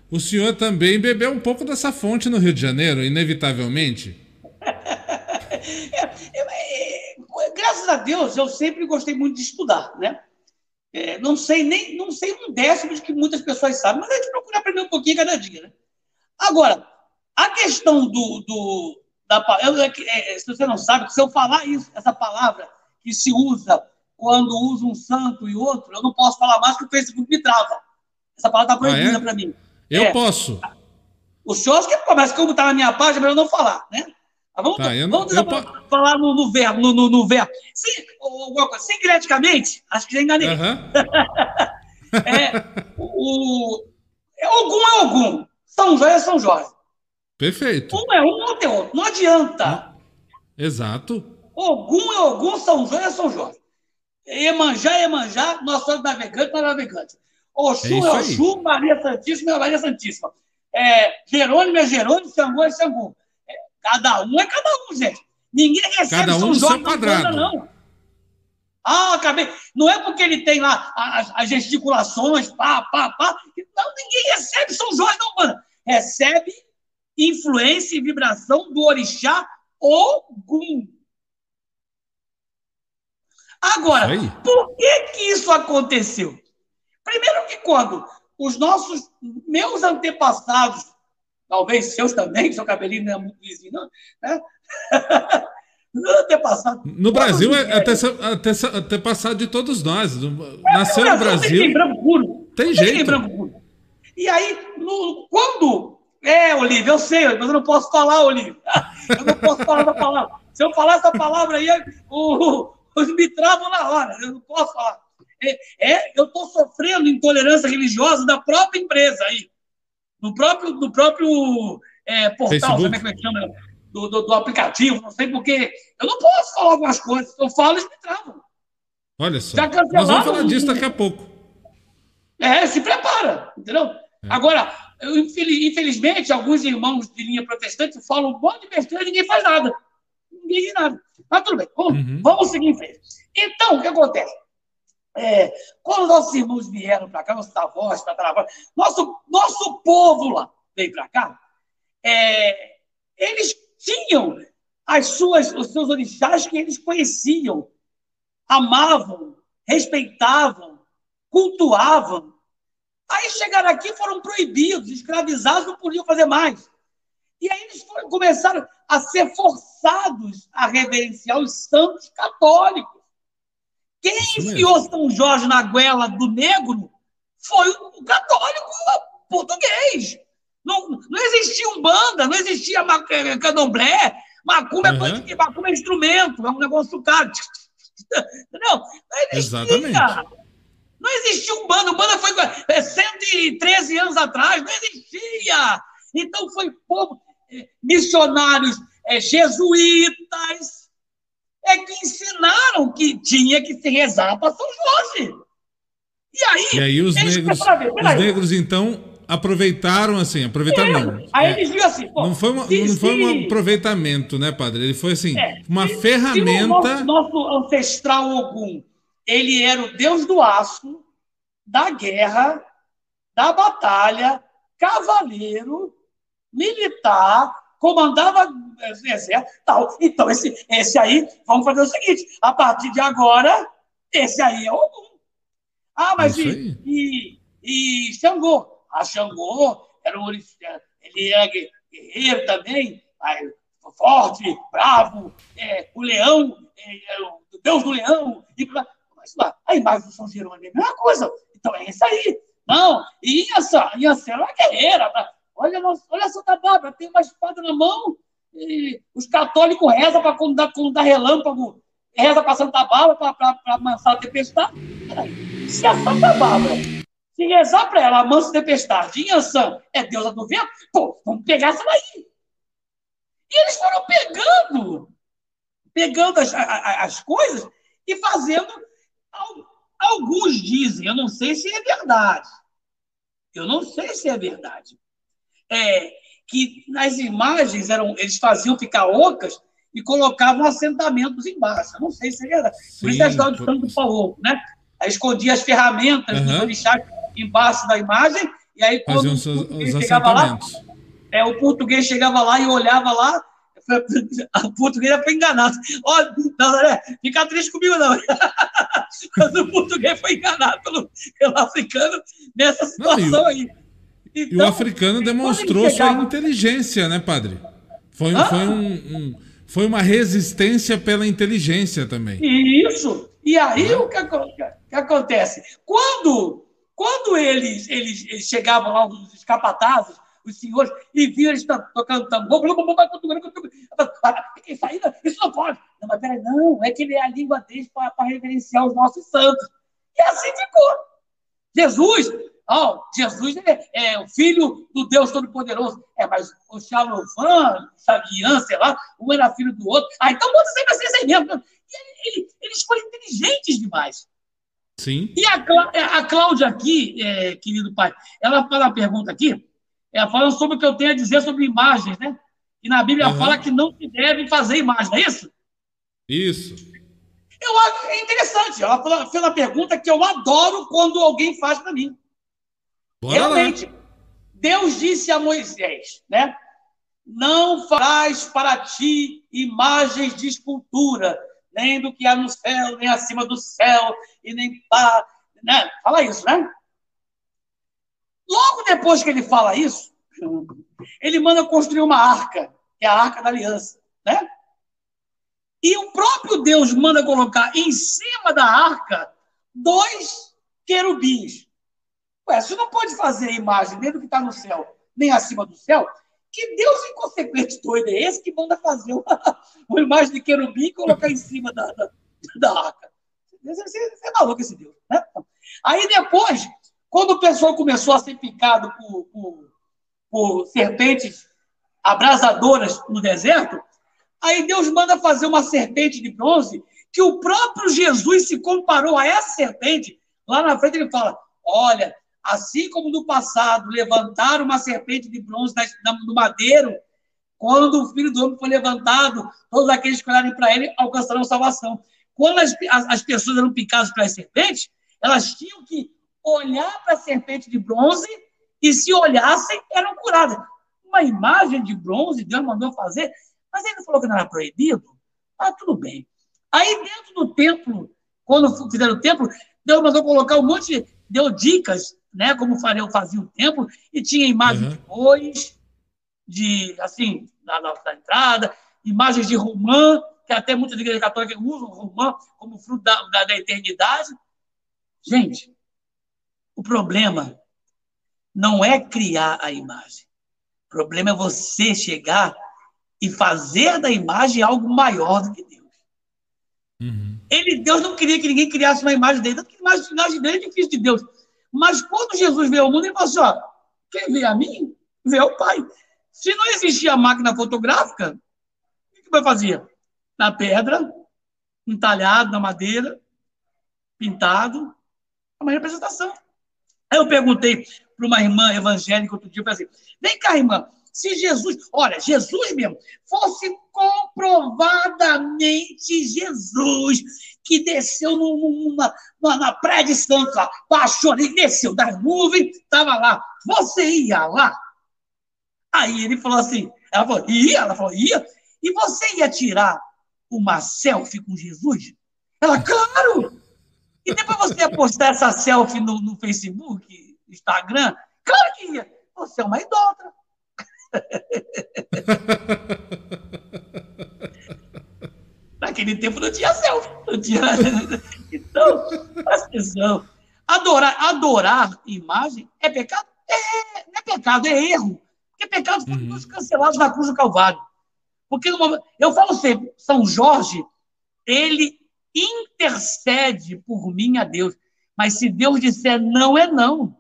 o senhor também bebeu um pouco dessa fonte no Rio de Janeiro, inevitavelmente? É, é, é, graças a Deus, eu sempre gostei muito de estudar, né? É, não sei nem não sei um décimo de que muitas pessoas sabem, mas a gente procura aprender um pouquinho cada dia, né? Agora, a questão do, do da é, se você não sabe, se eu falar isso, essa palavra que se usa quando uso um santo e outro, eu não posso falar mais porque o Facebook me trava. Essa palavra está proibida ah, é? para mim. Eu é. posso. O senhor que começa, como está na minha página, melhor não falar, né? Mas vamos, tá, vamos eu falar no, no, verbo, no, no, no verbo. Sim, alguma coisa. Sincreticamente, acho que já enganei. Uhum. é, o, é algum é algum. São Jorge é São Jorge. Perfeito. Um é um, outro é outro. Não adianta. Exato. Algum é algum, São Jorge é São Jorge. Iemanjá é Iemanjá, nós somos navegantes, nós navegantes. Oxum é, é Oxum, Maria Santíssima é Maria Santíssima. É, Jerônimo é Jerônimo, Xangô é Xangô. É, cada um é cada um, gente. Ninguém recebe cada um São Jorge seu quadrado. não. Ah, acabei. Não é porque ele tem lá as, as gesticulações, pá, pá, pá. Não, ninguém recebe São Jorge, não, mano. Recebe influência e vibração do orixá Ogum. Agora, por que, que isso aconteceu? Primeiro que quando os nossos, meus antepassados, talvez seus também, seu cabelinho não é muito lisinho, não, né? Ter passado. No Brasil, é até, até, até passado de todos nós. Nasceu no Brasil. Tem branco puro. Tem jeito. Tem branco puro. E aí, no, quando. É, Olívia, eu sei, mas eu não posso falar, Olívia. Eu não posso falar essa palavra. Se eu falar essa palavra aí, o, os me travam na hora. Eu não posso falar. É, é eu estou sofrendo intolerância religiosa da própria empresa aí. No próprio, no próprio é, portal, sabe como é que chama? Do, do, do, aplicativo, não sei porquê. Eu não posso falar algumas coisas. Eu falo e me travam. Olha só. Nós vamos falar disso daqui a pouco. É, se prepara, entendeu? É. Agora, eu, infelizmente, alguns irmãos de linha protestante falam um monte de besteira e ninguém faz nada. Nada. Mas tudo bem, vamos, uhum. vamos seguir em frente. Então, o que acontece? É, quando nossos irmãos vieram para cá, nossos avós, tataravós, nosso, nosso povo lá veio para cá, é, eles tinham as suas, os seus orixás que eles conheciam, amavam, respeitavam, cultuavam. Aí chegaram aqui foram proibidos, escravizados, não podiam fazer mais. E aí eles foram, começaram a ser forçados a reverenciar os santos católicos. Quem enfiou São Jorge na goela do negro foi o católico português. Não, não existia umbanda, não existia eh, candomblé. Macumba, uhum. é, macumba é instrumento, é um negócio caro. Não, não existia. Exatamente. Não existia Umbanda. Umbanda foi 113 é, anos atrás, não existia. Então foi povo, eh, missionários é, jesuítas, é que ensinaram que tinha que se rezar para São Jorge. E aí, e aí os, negros, os negros, então, aproveitaram assim, aproveitaram é, não. Aí é, eles viram assim, pô, não foi, uma, se, não foi um aproveitamento, né, padre? Ele foi assim, é, uma se, ferramenta. Se nosso, nosso, ancestral Ogum, ele era o deus do aço, da guerra, da batalha, cavaleiro, militar, comandava exército, tal. Então, esse, esse aí, vamos fazer o seguinte: a partir de agora, esse aí é o Ogum. Ah, mas é e, e, e Xangô? A Xangô era um, ele era guerreiro também, forte, bravo, é, o leão, é, o deus do leão, e mas lá, a imagem do São Jerônimo é a mesma coisa. Então é isso aí. Não, e Inhaçã, Inhaçã era uma guerreira, Olha, olha Santa Bárbara, tem uma espada na mão, e os católicos rezam para quando dá, quando dá relâmpago, reza para Santa Bárbara para amansar a tempestade. Se a Santa Bárbara, se rezar para ela, amansa a tempestade, e Ansan é deusa do vento, pô, vamos pegar essa daí. E eles foram pegando, pegando as, as, as coisas e fazendo. Alguns dizem, eu não sei se é verdade. Eu não sei se é verdade é, que nas imagens eram, eles faziam ficar ocas e colocavam assentamentos embaixo. Eu não sei se era. Por isso é a história do santo do Paulo, né? Aí escondia as ferramentas uhum. dos orixás embaixo da imagem, e aí quando o português chegava lá, é, o português chegava lá e olhava lá, o português foi enganado. Olha, Nazaré, fica triste comigo, não. Mas o português foi enganado pelo, pelo africano nessa situação não, aí. Então, e o africano demonstrou chegava... sua inteligência, né, padre? Foi, ah. foi, um, um, foi uma resistência pela inteligência também. Isso. E aí ah. o que, que, acontece? Quando, quando eles, eles, eles chegavam lá, os escapatazes, os senhores, e viam eles tocando tambor, isso aí, isso não pode. Não, mas peraí, não, é que ele é a língua deles para reverenciar os nossos santos. E assim ficou. Jesus Oh, Jesus é, é, o filho do Deus Todo-Poderoso. É, mas o Xalovan, Xavian, sei lá, um era filho do outro. Ah, então bota sempre assim, assim mesmo. E ele, eles foram inteligentes demais. Sim. E a, a Cláudia aqui, é, querido pai, ela faz uma pergunta aqui, ela fala sobre o que eu tenho a dizer sobre imagens, né? E na Bíblia uhum. fala que não se deve fazer imagem, não é isso? Isso. Eu acho é interessante. Ela fez uma pergunta que eu adoro quando alguém faz para mim. Bora Realmente, lá. Deus disse a Moisés, né? Não farás para ti imagens de escultura, nem do que há no céu, nem acima do céu, e nem para. Né? Fala isso, né? Logo depois que ele fala isso, ele manda construir uma arca, que é a arca da aliança, né? E o próprio Deus manda colocar em cima da arca dois querubins. Ué, você não pode fazer a imagem nem do que está no céu, nem acima do céu. Que Deus inconsequente doido é esse que manda fazer uma, uma imagem de querubim e colocar em cima da, da, da arca? Você, é maluco esse Deus. Né? Aí depois, quando o pessoal começou a ser picado por, por, por serpentes abrasadoras no deserto, aí Deus manda fazer uma serpente de bronze que o próprio Jesus se comparou a essa serpente. Lá na frente ele fala: Olha, assim como no passado levantaram uma serpente de bronze no madeiro, quando o filho do homem foi levantado, todos aqueles que olharem para ele alcançarão salvação. Quando as, as, as pessoas eram picadas pelas serpentes, elas tinham que olhar para a serpente de bronze e, se olhassem, eram curadas. Uma imagem de bronze, Deus mandou fazer, mas ele falou que não era proibido. Ah, tudo bem. Aí, dentro do templo, quando fizeram o templo, Deus mandou colocar um monte, deu dicas, né, como faria, fazia o templo, e tinha imagens uhum. de bois, de, assim, da, da, entrada, imagens de romã, que até muitas igrejas católicas usam romã como fruto da, da, da eternidade. Gente, o problema não é criar a imagem. O problema é você chegar e fazer da imagem algo maior do que Deus. Uhum. Ele, Deus não queria que ninguém criasse uma imagem dele, tanto que a imagem dele é difícil de Deus. Mas quando Jesus veio ao mundo, ele falou assim: ó, quem vê a mim, vê o Pai. Se não existia máquina fotográfica, o que vai fazer? Na pedra, entalhado na madeira, pintado, é uma representação. Aí eu perguntei para uma irmã evangélica outro dia, eu falei assim, vem cá, irmã, se Jesus, olha, Jesus mesmo, fosse comprovadamente Jesus, que desceu numa, numa, na praia de Santos, baixou ali, desceu das nuvens, estava lá, você ia lá? Aí ele falou assim, ela falou, ia? Ela falou, ia? E você ia tirar uma selfie com Jesus? Ela, claro! E depois você ia postar essa selfie no, no Facebook, Instagram? Claro que ia! Você é uma idólatra. Naquele tempo não tinha selfie, não tinha. Então, presta atenção. Adorar, adorar imagem é pecado? É, não é pecado, é erro. Porque pecado foi uhum. cancelados na cruz do Calvário. Porque eu falo sempre, São Jorge, ele intercede por mim a Deus. Mas se Deus disser não, é não.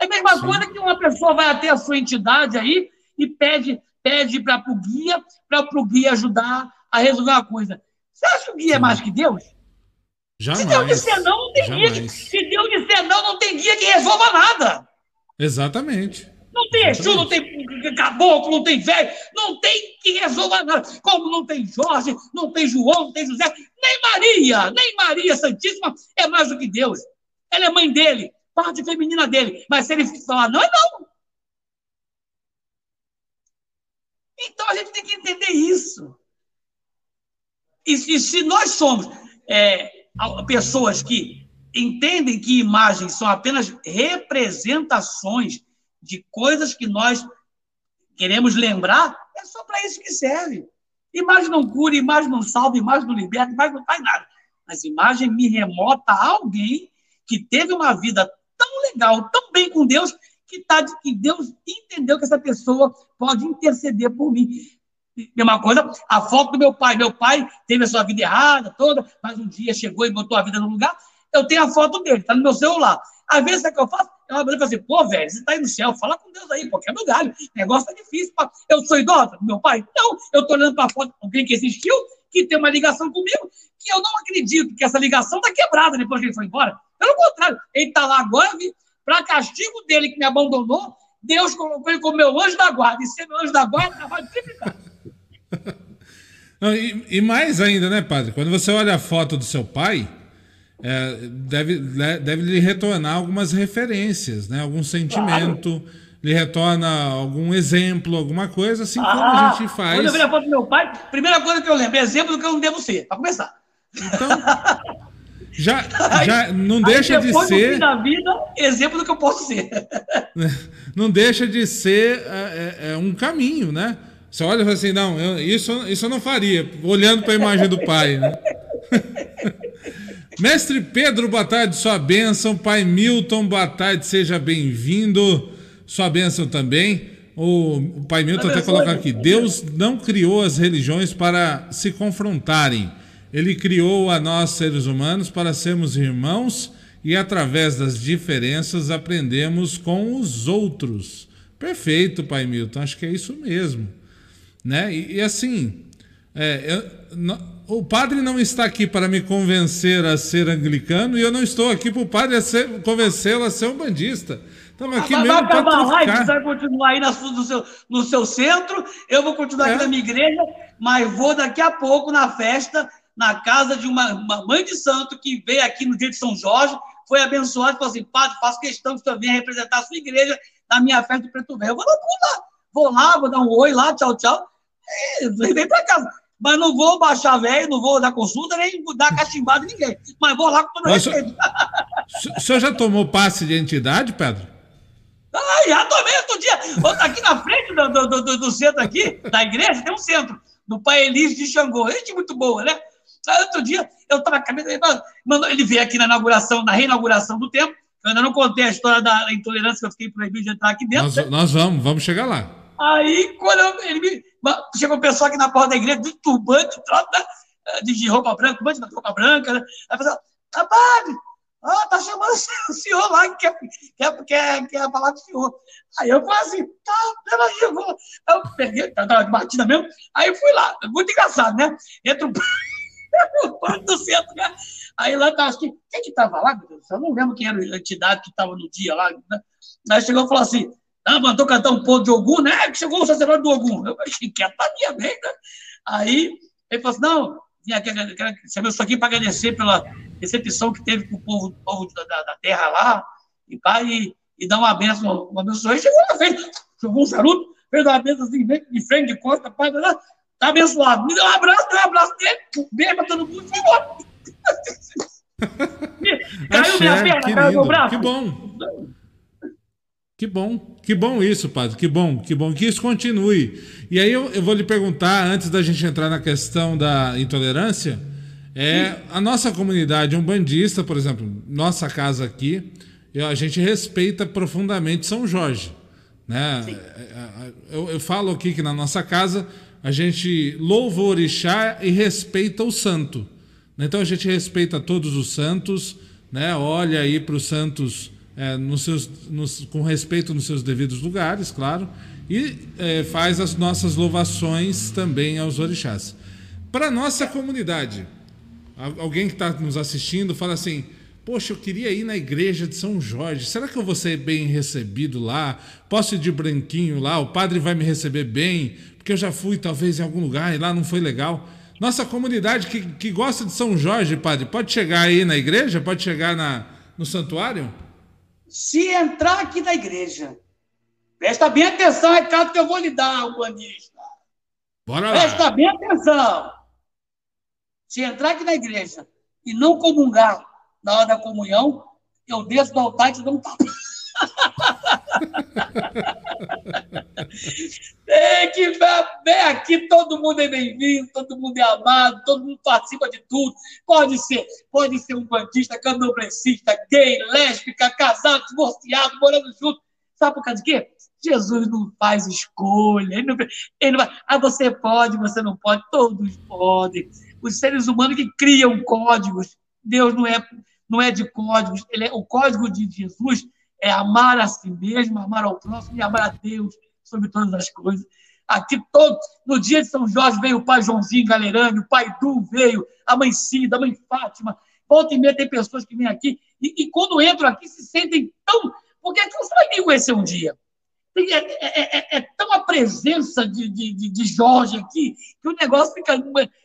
É a mesma Sim. coisa que uma pessoa vai até a sua entidade aí e pede pede para o guia, para o guia ajudar a resolver uma coisa. Você acha que o guia é mais que Deus? Jamais. Se Deus disser não, não tem Jamais. guia. Se Deus disser não, não tem guia que resolva nada. Exatamente. Não tem Exu, não tem caboclo, não tem velho, não tem que resolva nada. Como não tem Jorge, não tem João, não tem José, nem Maria, nem Maria Santíssima é mais do que Deus. Ela é mãe dele, parte feminina dele. Mas se ele falar não, é não. Então a gente tem que entender isso. E, e se nós somos é, pessoas que entendem que imagens são apenas representações de coisas que nós queremos lembrar, é só para isso que serve. Imagem não cura, imagem não salva, imagem não liberta, imagem não faz nada. Mas imagem me remota a alguém que teve uma vida tão legal, tão bem com Deus, que, tá, que Deus entendeu que essa pessoa pode interceder por mim. Mesma coisa, a foto do meu pai. Meu pai teve a sua vida errada toda, mas um dia chegou e botou a vida no lugar. Eu tenho a foto dele, está no meu celular. Às vezes, o que eu faço? Eu abro e falo assim, pô, velho, você está aí no céu, fala com Deus aí, pô, quebra o galho. Negócio tá difícil. Pô. Eu sou idólatra do meu pai? Não, eu estou olhando para a foto alguém que existiu, que tem uma ligação comigo, que eu não acredito que essa ligação está quebrada depois que ele foi embora. Pelo contrário, ele está lá agora, para castigo dele que me abandonou, Deus colocou ele como meu anjo da guarda. E ser meu anjo da guarda vai triplicar. e, e, mais ainda, né, padre? Quando você olha a foto do seu pai, é, deve, deve lhe retornar algumas referências, né? Algum sentimento, claro. lhe retorna algum exemplo, alguma coisa, assim ah, como a ah, gente faz. Quando eu vi a foto do meu pai, primeira coisa que eu lembro, exemplo do que eu não devo ser, para começar. Então. Já, já não deixa de ser. Na vida, exemplo do que eu posso ser. Não deixa de ser é, é, é, um caminho, né? Você olha e fala assim, não, eu, isso, isso eu não faria, olhando para a imagem do pai, né? Mestre Pedro, boa tarde, sua bênção. Pai Milton, boa tarde, seja bem-vindo. Sua bênção também. O, pai Milton até coloca aqui: Deus não criou as religiões para se confrontarem. Ele criou a nós, seres humanos, para sermos irmãos e, através das diferenças, aprendemos com os outros. Perfeito, pai Milton, acho que é isso mesmo. Né? E, e assim, é, eu, não, o padre não está aqui para me convencer a ser anglicano e eu não estou aqui para o padre convencê-lo a ser um bandista. Estamos aqui ah, mesmo vai acabar a live, você vai continuar aí na, no, seu, no seu centro, eu vou continuar é. aqui na minha igreja, mas vou daqui a pouco na festa, na casa de uma, uma mãe de santo que veio aqui no dia de São Jorge, foi abençoado e falou assim, padre, faço questão que o senhor venha representar a sua igreja na minha festa do Preto Velho. Eu vou, não, vou lá, vou lá, vou dar um oi lá, tchau, tchau, e vem para casa mas não vou baixar velho, não vou dar consulta, nem dar cachimbada de ninguém. Mas vou lá com todo mas respeito. O senhor já tomou passe de entidade, Pedro? Ah, já tomei outro dia. Aqui na frente do, do, do, do, centro aqui, da igreja, tem um centro, do Pai Elísio de Xangô. Gente muito boa, né? Outro dia, eu estava a cabeça, ele veio aqui na inauguração, na reinauguração do templo. Eu ainda não contei a história da intolerância que eu fiquei proibido de entrar aqui dentro. Nós, né? nós vamos, vamos chegar lá. Aí, quando eu, ele me. Chegou um pessoal aqui na porta da igreja, de turbante, né? de, de roupa branca, turbante de roupa branca, né? Aí falou, tá padre, ah, tá chamando o senhor lá, que quer, quer, quer, quer falar com o senhor. Aí eu falei assim, tá, peraí, eu vou. Eu peguei, tava de batida mesmo, aí fui lá, muito engraçado, né? Entra o do centro, né? Aí lá tá, acho que, quem que tava lá, Eu não lembro quem era a entidade que tava no dia lá, né? Aí chegou e falou assim, ah, mandou cantar um ponto de Ogum, né? Que chegou o sacerdote do Ogum. Eu achei que tá minha bem, né? Aí ele falou assim: não, vim aqui, chamei isso aqui para agradecer pela recepção que teve com o povo, povo da, da, terra lá, e, pá, e, e dar uma benção, uma benção. Aí chegou na frente, jogou um charuto, fez uma benção assim, de frente, de costa, pá, tá, tá abençoado. Me deu um abraço, deu um abraço dele, pra todo mundo e embora. caiu minha perna, caiu meu braço. Que bom. Que bom, que bom isso, padre, que bom, que bom que isso continue. E aí eu, eu vou lhe perguntar, antes da gente entrar na questão da intolerância, é a nossa comunidade umbandista, por exemplo, nossa casa aqui, eu, a gente respeita profundamente São Jorge. Né? É, é, eu, eu falo aqui que na nossa casa a gente louva o orixá e respeita o santo. Então a gente respeita todos os santos, né? olha aí para os santos é, nos seus, nos, com respeito nos seus devidos lugares, claro, e é, faz as nossas louvações também aos orixás. Para nossa comunidade, alguém que está nos assistindo fala assim: Poxa, eu queria ir na igreja de São Jorge. Será que eu vou ser bem recebido lá? Posso ir de branquinho lá? O padre vai me receber bem? Porque eu já fui talvez em algum lugar e lá não foi legal. Nossa comunidade que, que gosta de São Jorge, padre, pode chegar aí na igreja? Pode chegar na, no santuário? se entrar aqui na igreja, presta bem atenção, recado que eu vou lhe dar, o bandista. Bora lá. Presta bem atenção. Se entrar aqui na igreja e não comungar na hora da comunhão, eu desço do altar e te dou um tapa. Tem que ver aqui, todo mundo é bem-vindo, todo mundo é amado, todo mundo participa de tudo. Pode ser, pode ser um bandista, candomblessista, gay, lésbica, casado, divorciado, morando junto. Sabe por causa de quê? Jesus não faz escolha. Ele não, ele não ah, você pode, você não pode, todos podem. Os seres humanos que criam códigos, Deus não é, não é de códigos, é o código de Jesus é amar a si mesmo, amar ao próximo e amar a Deus sobre todas as coisas. Aqui todo, no dia de São Jorge veio o pai Joãozinho Galerani, o pai Du veio, a mãe Cida, a mãe Fátima. Volta e meia tem pessoas que vêm aqui e, e quando entram aqui se sentem tão. Porque você vai me conhecer um dia. É, é, é, é, tão a presença de, de, de, Jorge aqui que o negócio fica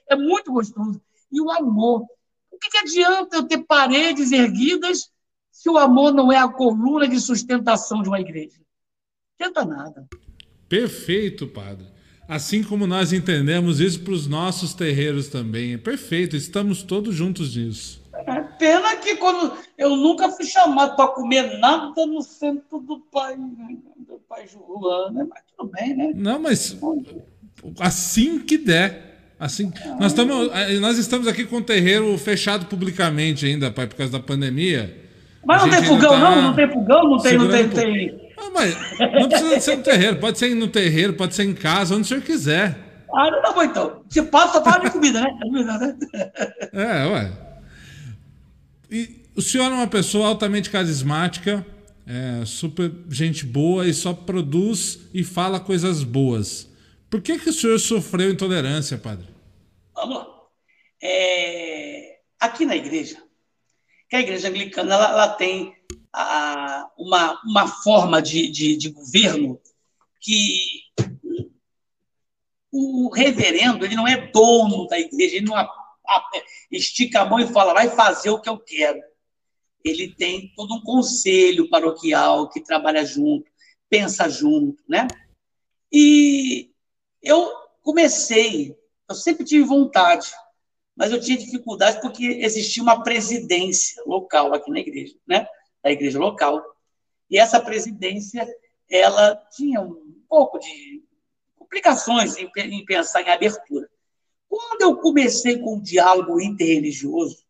é muito gostoso. E o amor. O que, que adianta eu ter paredes erguidas se o amor não é a coluna de sustentação de uma igreja? Não adianta nada. Perfeito, padre. Assim como nós entendemos isso para os nossos terreiros também. É perfeito, estamos todos juntos nisso. É pena que quando eu nunca fui chamado para comer nada no centro do pai, do pai João, né? Mas tudo bem, né? Não, mas assim que der. Assim, nós, estamos, nós estamos aqui com o terreiro fechado publicamente ainda, pai, por causa da pandemia. Mas não tem fogão, tá não? Não tem fogão? Não tem, não tem, tem... Ah, mas não precisa ser no terreiro. Pode ser no terreiro, pode ser em casa, onde o senhor quiser. Ah, não bom então. Se passa, fala de comida, né? É, ué. E o senhor é uma pessoa altamente carismática, é, super gente boa e só produz e fala coisas boas. Por que, que o senhor sofreu intolerância, padre? Vamos É, aqui na igreja, que a igreja anglicana ela, ela tem a, uma, uma forma de, de, de governo que o reverendo ele não é dono da igreja, ele não a, a, estica a mão e fala, vai fazer o que eu quero. Ele tem todo um conselho paroquial que trabalha junto, pensa junto, né? E eu comecei, eu sempre tive vontade, mas eu tinha dificuldade porque existia uma presidência local aqui na igreja, né? Da igreja local. E essa presidência, ela tinha um pouco de complicações em, em pensar em abertura. Quando eu comecei com o diálogo interreligioso,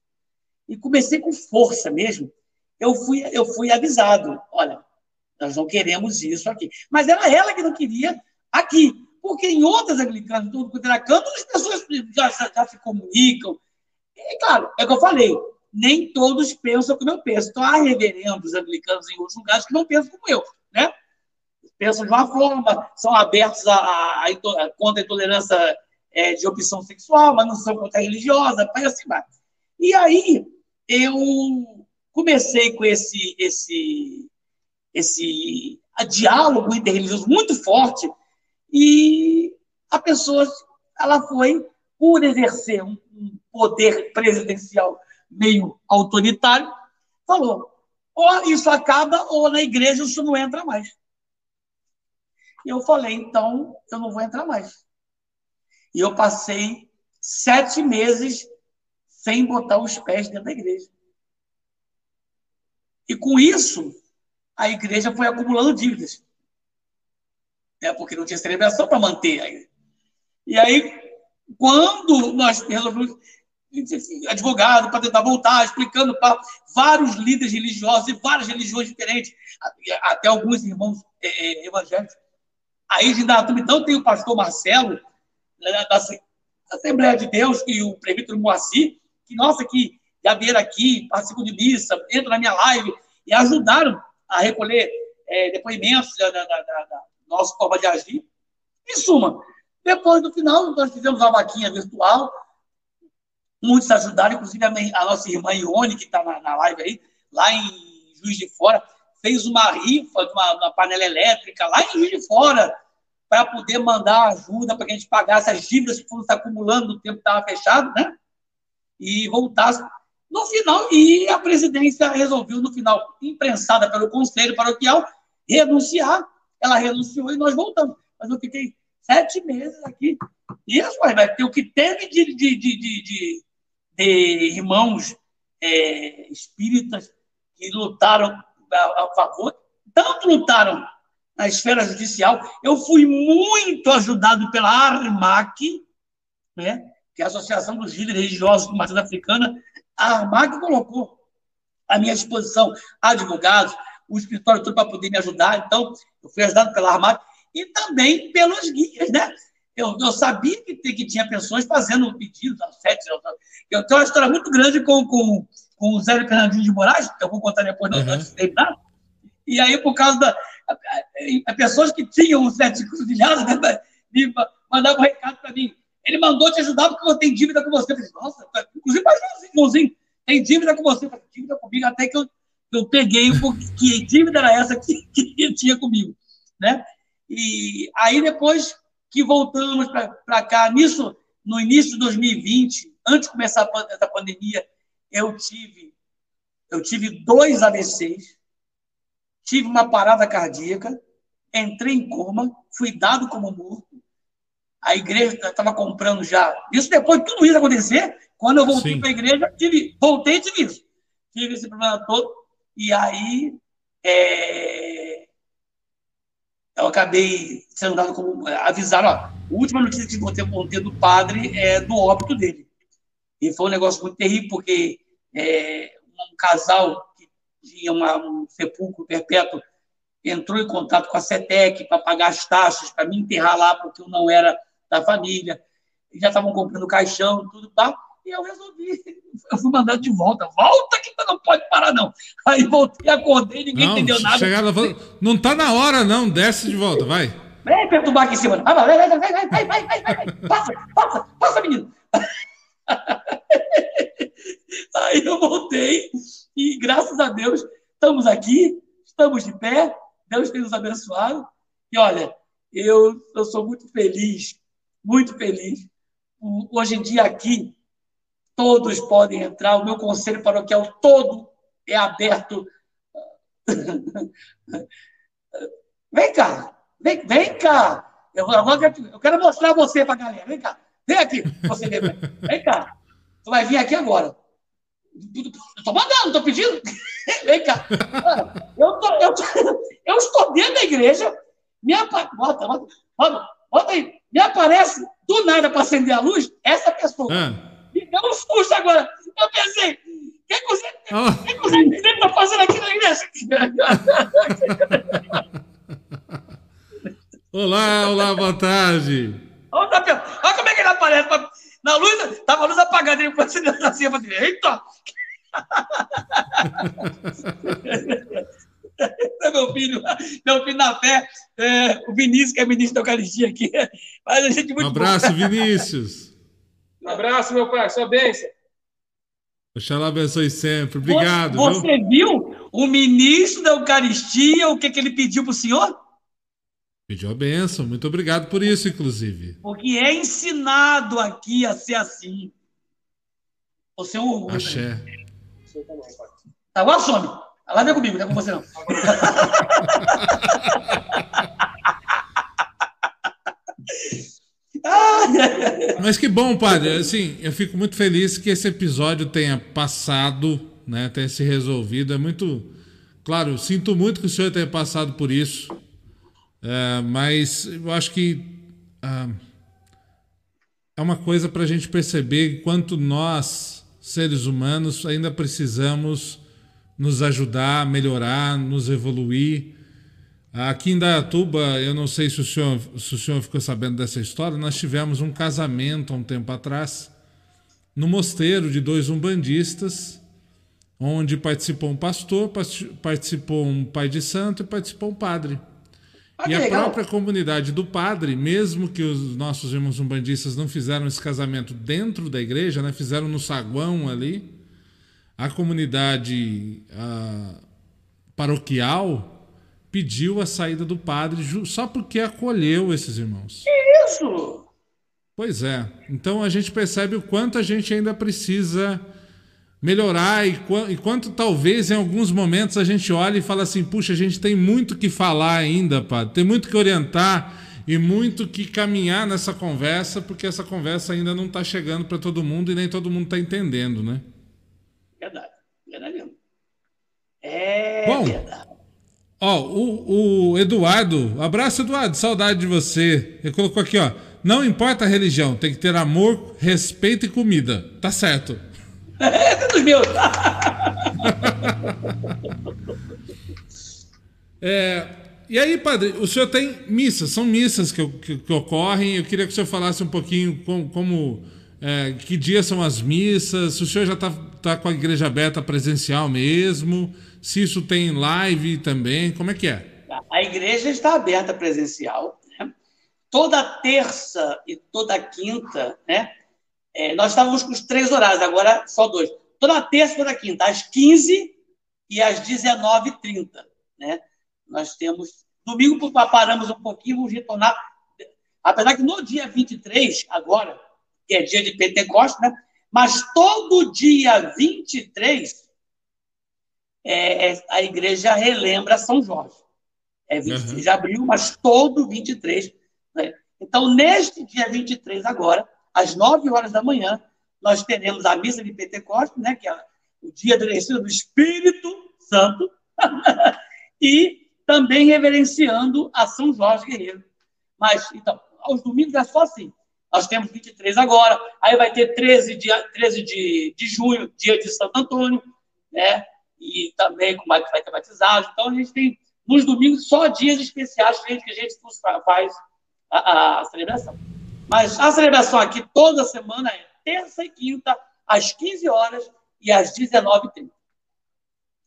e comecei com força mesmo, eu fui, eu fui avisado: olha, nós não queremos isso aqui. Mas era ela que não queria aqui. Porque em outras anglicanas, tudo quanto era canto, as pessoas já, já, já se comunicam. E, claro, é o que eu falei, nem todos pensam como eu penso. Então, há reverendos anglicanos em outros lugares que não pensam como eu, né? pensam de uma forma, são abertos a, a, a contra a intolerância é, de opção sexual, mas não são contra a religiosa, e assim vai. E aí eu comecei com esse esse esse diálogo interreligioso muito forte e a pessoa ela foi por exercer um, poder presidencial meio autoritário, falou: ou isso acaba ou na igreja isso não entra mais. E eu falei, então eu não vou entrar mais. E eu passei sete meses sem botar os pés dentro da igreja. E com isso, a igreja foi acumulando dívidas. É, porque não tinha celebração para manter. Aí. E aí, quando nós resolvemos, advogado para tentar voltar, explicando para vários líderes religiosos e várias religiões diferentes, até alguns irmãos é, é, evangélicos, Aí de Indaiatuba, então, tem o pastor Marcelo, né, da Assembleia de Deus, e o prefeito Moacir, que, nossa, que já vieram aqui, participam de missa, entram na minha live e ajudaram a recolher é, depoimentos da, da, da, nossa forma de agir. Em suma, depois do final, nós fizemos uma vaquinha virtual, muitos ajudaram, inclusive a, a nossa irmã Ione, que está na, na live aí, lá em Juiz de Fora, fez uma rifa de uma, uma panela elétrica lá em Juiz de Fora para poder mandar ajuda para que a gente pagasse as dívidas que foram se acumulando no tempo que estava fechado, né? E voltasse. No final, e a presidência resolveu, no final, imprensada pelo Conselho Paroquial, renunciar. Ela renunciou e nós voltamos. Mas eu fiquei sete meses aqui. Isso, vai ter o que teve de, de, de, de, de irmãos é, espíritas que lutaram a, a favor, tanto lutaram na esfera judicial. Eu fui muito ajudado pela ARMAC, né, que é a Associação dos Líderes Religiosos do Matriz Africana. A ARMAC colocou à minha disposição advogados, o escritório todo para poder me ajudar. Então, eu fui ajudado pela ARMAC e também pelos guias, né? Eu, eu sabia que, que tinha pessoas fazendo pedidos, sete, eu tenho uma história muito grande com, com com o Zé Fernandinho de Moraes, que eu vou contar depois uhum. antes de terminar. E aí, por causa da. As pessoas que tinham o Zé de Cruzilhada né, me mandavam um recado para mim. Ele mandou te ajudar porque eu tenho dívida com você. Eu falei, nossa, inclusive, mais irmãozinho, tem dívida com você. Eu falei, dívida comigo, até que eu, eu peguei um que dívida era essa que, que tinha comigo. Né? E aí, depois que voltamos para cá, nisso, no início de 2020, antes de começar essa pandemia, eu tive, eu tive dois AVCs, tive uma parada cardíaca, entrei em coma, fui dado como morto. A igreja estava comprando já. Isso depois de tudo isso acontecer, quando eu voltei para a igreja, tive, voltei e tive isso. Tive esse problema todo. E aí, é... eu acabei sendo dado como. avisaram, ó, a última notícia que ter, vou ter do padre é do óbito dele. E foi um negócio muito terrível, porque é, um casal que tinha uma, um sepulcro perpétuo entrou em contato com a CETEC para pagar as taxas, para me enterrar lá, porque eu não era da família. Eles já estavam comprando caixão, tudo tal. E eu resolvi. Eu fui mandado de volta. Volta que tu não pode parar, não. Aí voltei, acordei, ninguém não, entendeu nada. Chegaram, não tá na hora, não. Desce de volta, vai. Vem perturbar aqui em cima. Vai, vai, vai, vai, vai, vai, vai, vai. Passa, passa, passa, menino. Aí eu voltei e graças a Deus estamos aqui, estamos de pé. Deus tem nos abençoado. E olha, eu, eu sou muito feliz, muito feliz. Hoje em dia aqui todos podem entrar, o meu conselho paroquial todo é aberto. Vem cá, vem, vem cá. Eu, eu quero mostrar você para a galera. Vem cá, vem aqui. Você vem, vem cá. Tu vai vir aqui agora. Estou mandando, estou pedindo. Vem cá. Eu, tô, eu, eu estou dentro da igreja. Me apa... bota, bota, bota aí. Me aparece do nada para acender a luz essa pessoa. Ah. Deu um susto agora. Eu pensei, o que, que você está fazendo aqui na igreja? olá, olá, boa tarde. Olha, como é que ele aparece. Na luz, estava a luz apagada, ele foi assim, eu falei, eita! é meu filho, meu filho na fé, é, o Vinícius, que é ministro da Eucaristia aqui. Mas a gente muito um abraço. Vinícius. Abraço, meu pai, sua bênção. Oxalá abençoe sempre. Obrigado. Você, você viu o ministro da Eucaristia, o que, que ele pediu para o senhor? Pediu a benção. Muito obrigado por isso, inclusive. Porque é ensinado aqui a ser assim. Você é um orgulho. Axé. Tá, agora some. Lá vem comigo, não é com você não. Mas que bom, padre. Assim, eu fico muito feliz que esse episódio tenha passado, né, tenha se resolvido. É muito, claro, sinto muito que o senhor tenha passado por isso, é, mas eu acho que ah, é uma coisa para a gente perceber quanto nós, seres humanos, ainda precisamos nos ajudar, melhorar, nos evoluir. Aqui em Dayatuba, eu não sei se o, senhor, se o senhor ficou sabendo dessa história, nós tivemos um casamento há um tempo atrás, no mosteiro de dois umbandistas, onde participou um pastor, participou um pai de santo e participou um padre. Ah, e a legal. própria comunidade do padre, mesmo que os nossos irmãos umbandistas não fizeram esse casamento dentro da igreja, né, fizeram no saguão ali, a comunidade a, paroquial pediu a saída do padre só porque acolheu esses irmãos. Que isso? Pois é. Então a gente percebe o quanto a gente ainda precisa melhorar e, e quanto talvez em alguns momentos a gente olha e fala assim: puxa, a gente tem muito que falar ainda, padre, tem muito que orientar e muito que caminhar nessa conversa, porque essa conversa ainda não está chegando para todo mundo e nem todo mundo está entendendo, né? Verdade, verdade mesmo. É Bom, verdade. Ó, o, o Eduardo, abraço Eduardo, saudade de você. Ele colocou aqui, ó. Não importa a religião, tem que ter amor, respeito e comida. Tá certo. É, dos meus. é, e aí, padre, o senhor tem missas, são missas que, que, que ocorrem. Eu queria que o senhor falasse um pouquinho como, como é, que dias são as missas, se o senhor já está tá com a igreja aberta presencial mesmo se isso tem live também, como é que é? A igreja está aberta presencial. Né? Toda terça e toda quinta, né? É, nós estávamos com os três horários, agora só dois. Toda terça e toda quinta, às 15 e às 19h30. Né? Nós temos. Domingo paramos um pouquinho, vamos retornar. Apesar que no dia 23, agora, que é dia de Pentecostes, né? mas todo dia 23 é, é, a igreja relembra São Jorge. É 23 uhum. de abril, mas todo 23. Né? Então, neste dia 23 agora, às 9 horas da manhã, nós teremos a missa de Pentecostes, né, que é o dia do do Espírito Santo, e também reverenciando a São Jorge Guerreiro. Mas, então, aos domingos é só assim. Nós temos 23 agora, aí vai ter 13 de, 13 de, de junho, dia de Santo Antônio, né? E também com vai ter batizado. Então, a gente tem, nos domingos, só dias especiais que a gente, que faz a, a, celebração. Mas a celebração aqui toda semana é terça e quinta, às 15 horas e às 19h30.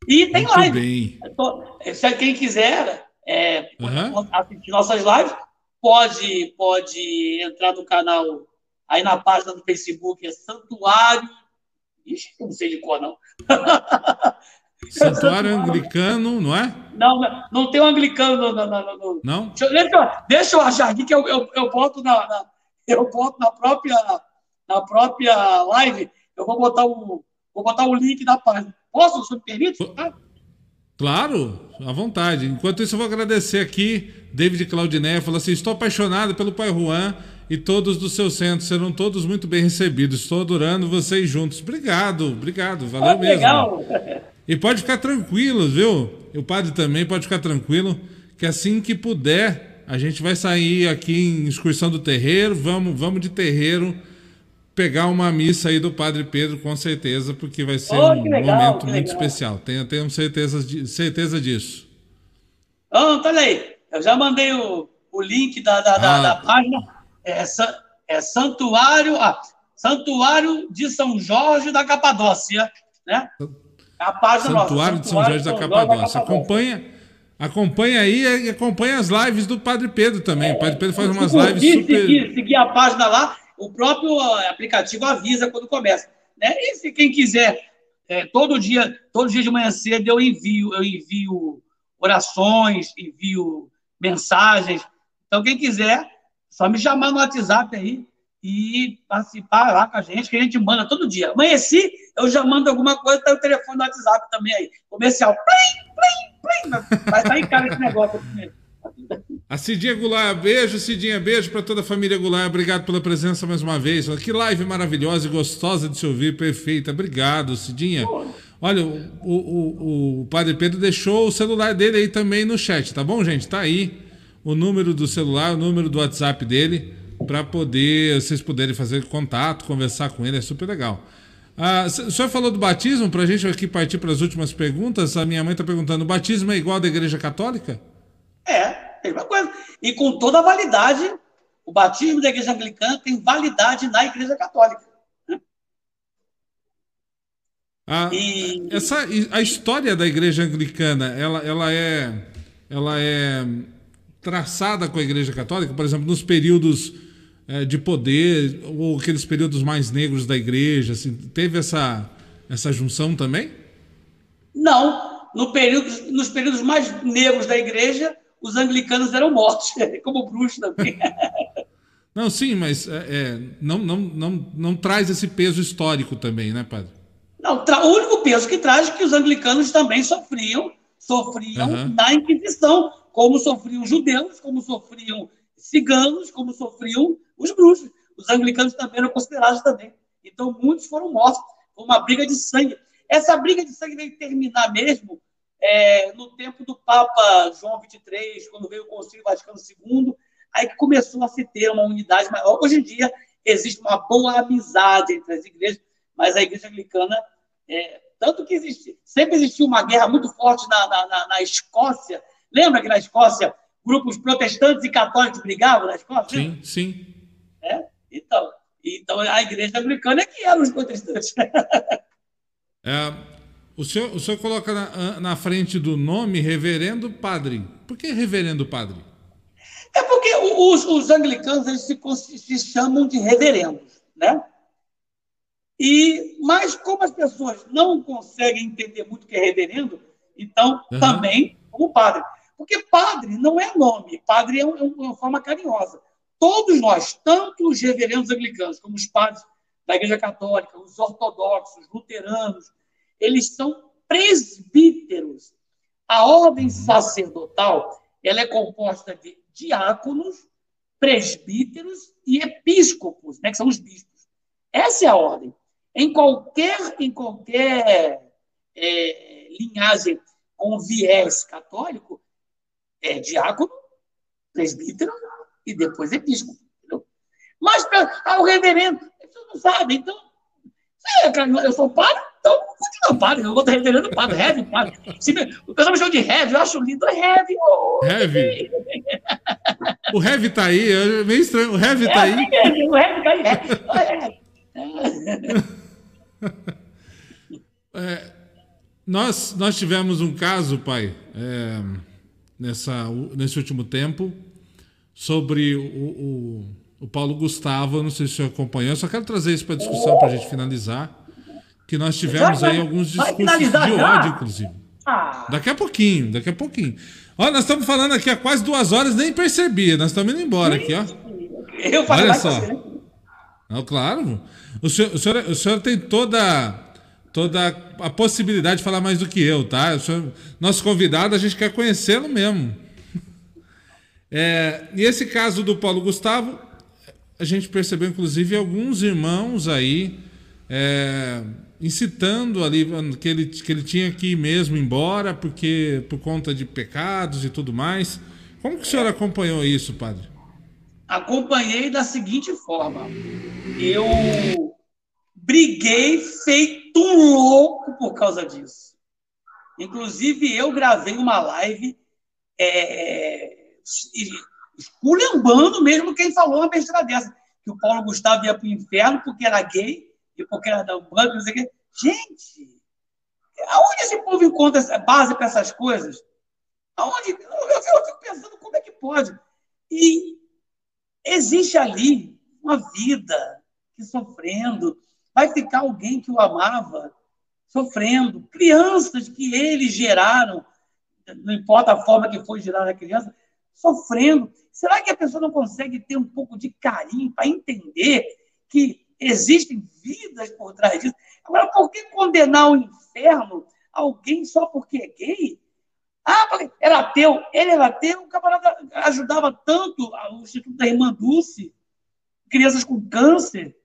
E tem Muito live. Bem. Se quem quiser é, uhum. assistir nossas lives, pode, pode entrar no canal, aí na página do Facebook, é Santuário. Ixi, não sei de cor, não. Santuário Anglicano, não é? Não, não, tem um anglicano. Não? não, não, não? Deixa, deixa, deixa, eu achar aqui que eu, eu, eu boto na, na, eu boto na própria, na própria live, eu vou botar o, vou botar o link da página. Posso, se me permite? Claro, à vontade. Enquanto isso, eu vou agradecer aqui, David Claudiné, falou assim: estou apaixonado pelo Pai Juan e todos do seu centro serão todos muito bem recebidos. Estou adorando vocês juntos. Obrigado, obrigado, valeu ah, mesmo. Legal. E pode ficar tranquilo, viu? O padre também pode ficar tranquilo, que assim que puder, a gente vai sair aqui em excursão do terreiro, vamos, vamos de terreiro pegar uma missa aí do Padre Pedro, com certeza, porque vai ser oh, um legal, momento muito especial. Tenho, tenho certeza, de, certeza disso. Oh, aí, eu já mandei o, o link da, da, ah. da, da página. É, é Santuário, ah, Santuário de São Jorge da Capadócia, né? A página Santuário nossa, de São Jorge da Capadócia. Acompanha, acompanha aí e acompanha as lives do Padre Pedro também. É, o Padre Pedro faz umas lives super... Seguir, seguir a página lá o próprio aplicativo avisa quando começa. Né? E se quem quiser, é, todo dia, todo dia de manhã cedo eu envio, eu envio orações, envio mensagens. Então, quem quiser, só me chamar no WhatsApp aí e participar lá com a gente, que a gente manda todo dia. Amanheci, eu já mando alguma coisa, tá o telefone no WhatsApp também aí. Comercial. Plim, plim, plim. Vai sair cara esse negócio mesmo. A Cidinha Goulart, beijo, Cidinha, beijo para toda a família Goulart, obrigado pela presença mais uma vez. Que live maravilhosa e gostosa de se ouvir, perfeita. Obrigado, Cidinha. Olha, o, o, o, Padre Pedro deixou o celular dele aí também no chat, tá bom, gente? Tá aí o número do celular, o número do WhatsApp dele, para poder, vocês poderem fazer contato, conversar com ele, é super legal. Ah, o senhor falou do batismo, para a gente aqui partir para as últimas perguntas. A minha mãe está perguntando: o batismo é igual da Igreja Católica? É, mesma coisa. E com toda a validade, o batismo da igreja anglicana tem validade na igreja católica. A, e... essa, a história da igreja anglicana, ela, ela, é, ela é traçada com a igreja católica, por exemplo, nos períodos é, de poder, ou aqueles períodos mais negros da igreja, assim, teve essa, essa junção também? Não, no período, nos períodos mais negros da igreja, os anglicanos eram mortos, como bruxos também. Não, sim, mas é, é, não, não, não, não traz esse peso histórico também, né, padre? Não, o único peso que traz é que os anglicanos também sofriam, sofriam uhum. na Inquisição, como sofriam os judeus, como sofriam ciganos, como sofriam os bruxos. Os anglicanos também eram considerados também. Então, muitos foram mortos. Foi uma briga de sangue. Essa briga de sangue veio terminar mesmo é, no tempo do Papa João XXIII, quando veio o Concílio Vaticano II, aí que começou a se ter uma unidade maior. Hoje em dia existe uma boa amizade entre as igrejas, mas a igreja anglicana, é, tanto que existe, sempre existiu uma guerra muito forte na, na, na, Escócia. Lembra que na Escócia grupos protestantes e católicos brigavam na Escócia? Sim, sim. É? Então, então a igreja anglicana é que eram os protestantes. É, o senhor, o senhor coloca na, na frente do nome reverendo padre. Por que reverendo padre? É porque os, os anglicanos eles se, se, chamam de reverendos, né? E, mas como as pessoas não conseguem entender muito o que é reverendo, então uhum. também como padre. Porque padre não é nome, padre é, um, é uma forma carinhosa. Todos nós, tanto os reverendos anglicanos como os padres da Igreja Católica, os ortodoxos, luteranos, eles são presbíteros. A ordem sacerdotal ela é composta de diáconos, presbíteros e episcopos, né, que são os bispos. Essa é a ordem. Em qualquer, em qualquer é, linhagem com viés católico, é diácono, presbítero e depois episcopo. Entendeu? Mas ah, o reverendo, você não sabe, então. Eu sou padre, então continua padre, eu vou ter reverendo padre, heavy padre. Se me, o pessoal me chama de heavy, eu acho lindo, é heavy. Oh, heavy? o heavy tá aí, é meio estranho, o heavy tá é, aí. É, o heavy tá aí, é. é, nós, nós tivemos um caso, pai, é, nessa, nesse último tempo, sobre o, o, o, Paulo Gustavo, não sei se o senhor acompanhou, só quero trazer isso para a discussão para a gente finalizar, que nós tivemos aí alguns discursos de ódio, inclusive. Ah. Daqui a pouquinho, daqui a pouquinho. Olha, nós estamos falando aqui há quase duas horas, nem percebi, nós estamos indo embora aqui, ó. Eu Olha só. Não, claro. O senhor, o, senhor, o senhor tem toda toda a possibilidade de falar mais do que eu, tá? Sou, nosso convidado, a gente quer conhecê-lo mesmo. É, e esse caso do Paulo Gustavo, a gente percebeu, inclusive, alguns irmãos aí é, incitando ali que ele, que ele tinha que ir mesmo embora, porque por conta de pecados e tudo mais. Como que o senhor acompanhou isso, padre? Acompanhei da seguinte forma. Eu briguei feito um louco por causa disso. Inclusive, eu gravei uma live é, esculhambando mesmo quem falou uma besteira dessa. Que o Paulo Gustavo ia para o inferno porque era gay e porque era da banda, não sei o quê. Gente, aonde esse povo encontra base para essas coisas? Aonde? Eu, eu fico pensando como é que pode. E existe ali uma vida que sofrendo, vai ficar alguém que o amava sofrendo. Crianças que eles geraram, não importa a forma que foi gerada a criança, sofrendo. Será que a pessoa não consegue ter um pouco de carinho para entender que existem vidas por trás disso? Agora, por que condenar o inferno alguém só porque é gay? Ah, era ateu. Ele era ateu, o camarada ajudava tanto o Instituto da Irmã Dulce, crianças com câncer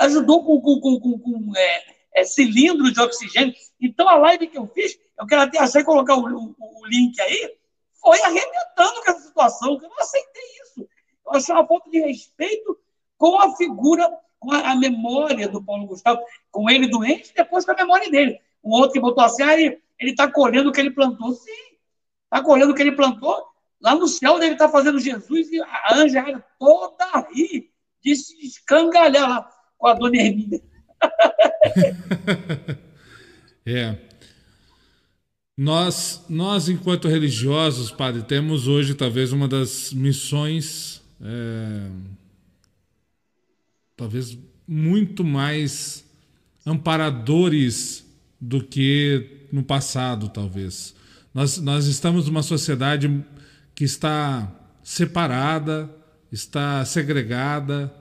ajudou com, com, com, com, com é, é, cilindro de oxigênio. Então, a live que eu fiz, eu quero até achar e colocar o, o, o, link aí, foi arrebentando com essa situação, que eu não aceitei isso. Eu achei uma falta de respeito com a figura, com a, a memória do Paulo Gustavo, com ele doente, depois com a memória dele. O outro que botou assim, ah, ele está colhendo o que ele plantou. Sim, está colhendo o que ele plantou. Lá no céu deve estar tá fazendo Jesus e a anja toda aí, de se escangalhar lá com a dona Hermínia. é. Nós, nós, enquanto religiosos, padre, temos hoje talvez uma das missões, é, talvez muito mais amparadores do que no passado, talvez. Nós, nós estamos numa sociedade que está separada, está segregada,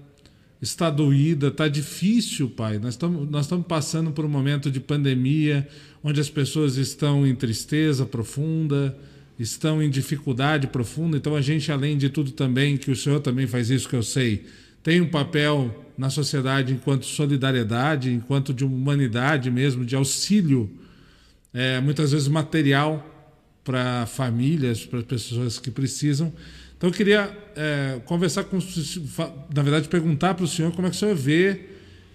está doída, está difícil, pai. Nós estamos nós passando por um momento de pandemia, onde as pessoas estão em tristeza profunda, estão em dificuldade profunda. Então a gente, além de tudo também, que o senhor também faz isso que eu sei, tem um papel na sociedade enquanto solidariedade, enquanto de humanidade mesmo, de auxílio, é, muitas vezes material para famílias, para pessoas que precisam. Então eu queria é, conversar com, na verdade, perguntar para o senhor como é que o senhor vê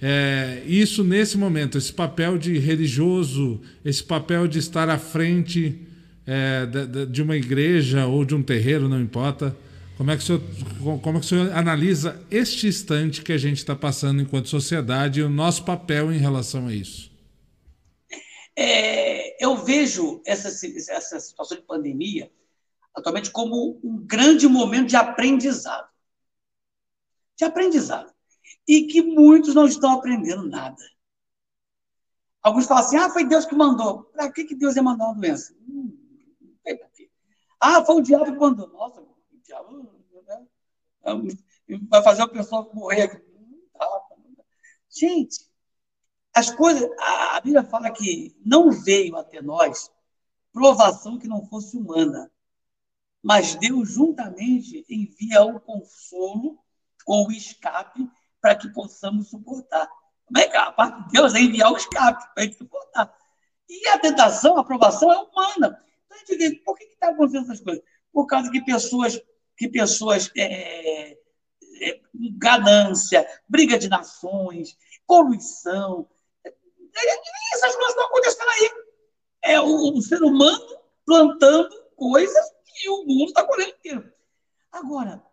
é, isso nesse momento, esse papel de religioso, esse papel de estar à frente é, de, de, uma igreja ou de um terreiro, não importa. Como é que o senhor, como é que o senhor analisa este instante que a gente está passando enquanto sociedade e o nosso papel em relação a isso? É, eu vejo essa, essa situação de pandemia atualmente como um grande momento de aprendizado. De aprendizado. E que muitos não estão aprendendo nada. Alguns falam assim: ah, foi Deus que mandou. Para que, que Deus ia mandar uma doença? Hum, não sei. Ah, foi o diabo que mandou. Nossa, o diabo né? vai fazer a pessoa morrer. Gente, as coisas. A Bíblia fala que não veio até nós provação que não fosse humana mas Deus juntamente envia o consolo ou o escape para que possamos suportar. Como é que a parte de Deus é enviar o escape para gente suportar? E a tentação, a aprovação é humana. Então a gente vê, por que está acontecendo essas coisas? por causa que pessoas, que pessoas é, é, ganância, briga de nações, poluição, essas coisas estão acontecendo aí. É o, o ser humano plantando coisas e o mundo está colhendo inteiro. Agora,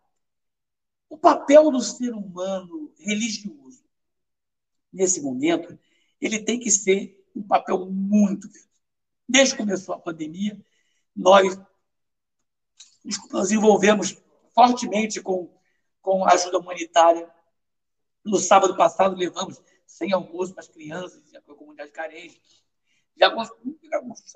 o papel do ser humano religioso, nesse momento, ele tem que ser um papel muito. Desde que começou a pandemia, nós nos envolvemos fortemente com, com a ajuda humanitária. No sábado passado, levamos sem almoço para as crianças e a comunidade carente. Já,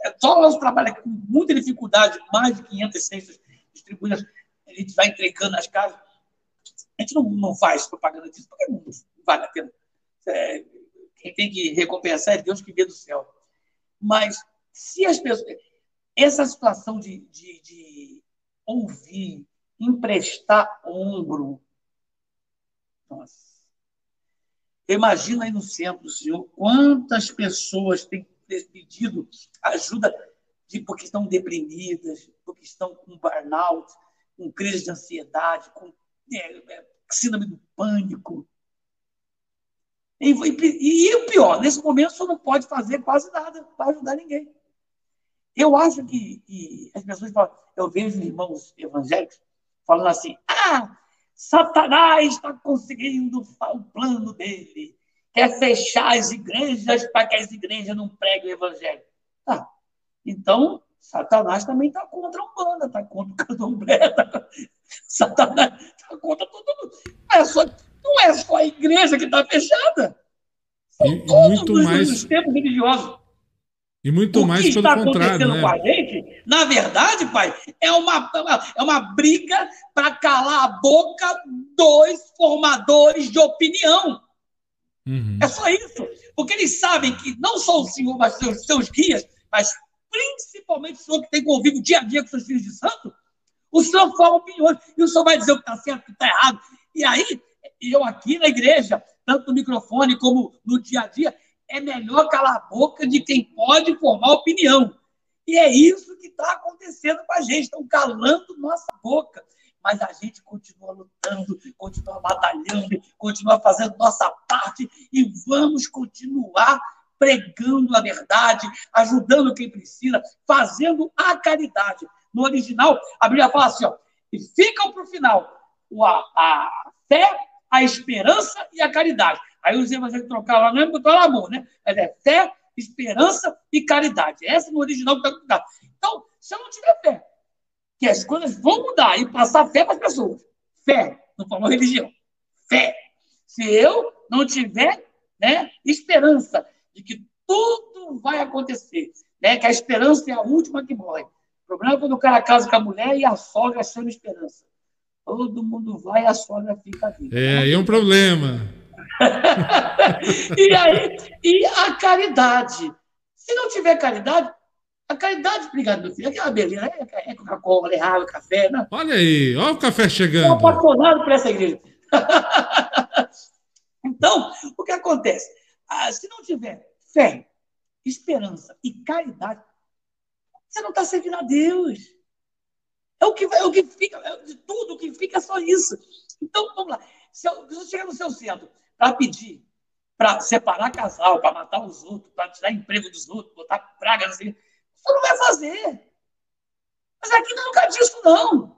é só o nosso trabalho aqui com muita dificuldade, mais de 500 cestas distribuídas, a gente vai entregando nas casas. A gente não, não faz propaganda disso, porque não vale a pena. É, quem tem que recompensar é Deus que vê do céu. Mas se as pessoas. Essa situação de, de, de ouvir, emprestar ombro. Nossa. Imagina aí no centro, Senhor, quantas pessoas têm pedido ajuda de, porque estão deprimidas, porque estão com burnout, com crise de ansiedade, com é, é, síndrome do pânico. E, e, e, o pior, nesse momento você não pode fazer quase nada para ajudar ninguém. Eu acho que, que as pessoas falam, eu vejo irmãos evangélicos falando assim: ah, Satanás está conseguindo o plano dele, quer fechar as igrejas para que as igrejas não preguem o evangelho. Tá. Então, Satanás também está contra a Umbanda, está contra o candomblé, tá... Satanás está contra todo mundo. Não é só, não é só a igreja que está fechada. São e, todos muito os, mais... os tempos religiosos. E muito o mais pelo contrário, né? Com a gente, na verdade, pai, é uma, é uma briga para calar a boca dos formadores de opinião. Uhum. É só isso. Porque eles sabem que não só o senhor, mas seus, seus guias, mas principalmente o senhor que tem convívio dia a dia com seus filhos de santo, o senhor forma opiniões e o senhor vai dizer o que está certo, o que está errado. E aí, eu aqui na igreja, tanto no microfone como no dia a dia, é melhor calar a boca de quem pode formar opinião. E é isso que está acontecendo com a gente. Estão calando nossa boca. Mas a gente continua lutando, continua batalhando, continua fazendo nossa parte e vamos continuar pregando a verdade, ajudando quem precisa, fazendo a caridade. No original, a Bíblia fala assim: ó, e ficam para o final a, a fé, a esperança e a caridade. Aí os evangélicos trocaram lá, não é botou amor, né? Mas é fé, esperança e caridade. Essa no original que está. Então, se eu não tiver fé, que as coisas vão mudar e passar fé para as pessoas. Fé, não falou religião. Fé. Se eu não tiver né, esperança de que tudo vai acontecer, né, que a esperança é a última que morre. O problema é quando o cara casa com a mulher e a sogra chama esperança. Todo mundo vai e a sogra fica viva. É, aí é um problema. e, aí, e a caridade. Se não tiver caridade, a caridade, obrigado, meu filho, é aquela beleza, é, é Coca-Cola, é água, café. Não. Olha aí, olha o café chegando. Estou apaixonado por essa igreja. então, o que acontece? Ah, se não tiver fé, esperança e caridade, você não está servindo a Deus. É o que, é o que fica, é de tudo o que fica é só isso. Então, vamos lá. Se você chegar no seu centro, para pedir para separar casal, para matar os outros, para tirar emprego dos outros, botar praga assim. Você não vai fazer. Mas aqui não é lugar disso, não.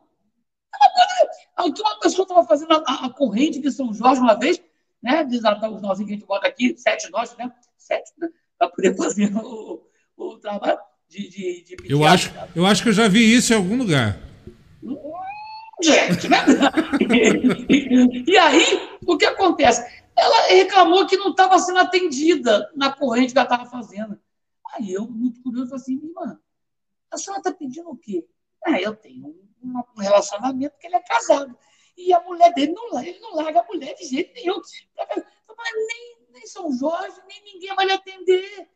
É uma, uma pessoa estava fazendo a, a, corrente de São Jorge uma vez, né? Desatar os nozinhos que a gente bota aqui, sete nós, né? Sete, né? Para poder fazer o, o trabalho de, de, de eu acho, eu acho que eu já vi isso em algum lugar. Gente, né? e aí, o que acontece? ela reclamou que não estava sendo atendida na corrente que ela estava fazendo. Aí eu, muito curioso, falei assim, irmã, a senhora está pedindo o quê? Ah, eu tenho um, um, relacionamento que ele é casado. E a mulher dele não, ele não larga a mulher de jeito nenhum. Mas nem, nem São Jorge, nem ninguém vai lhe atender.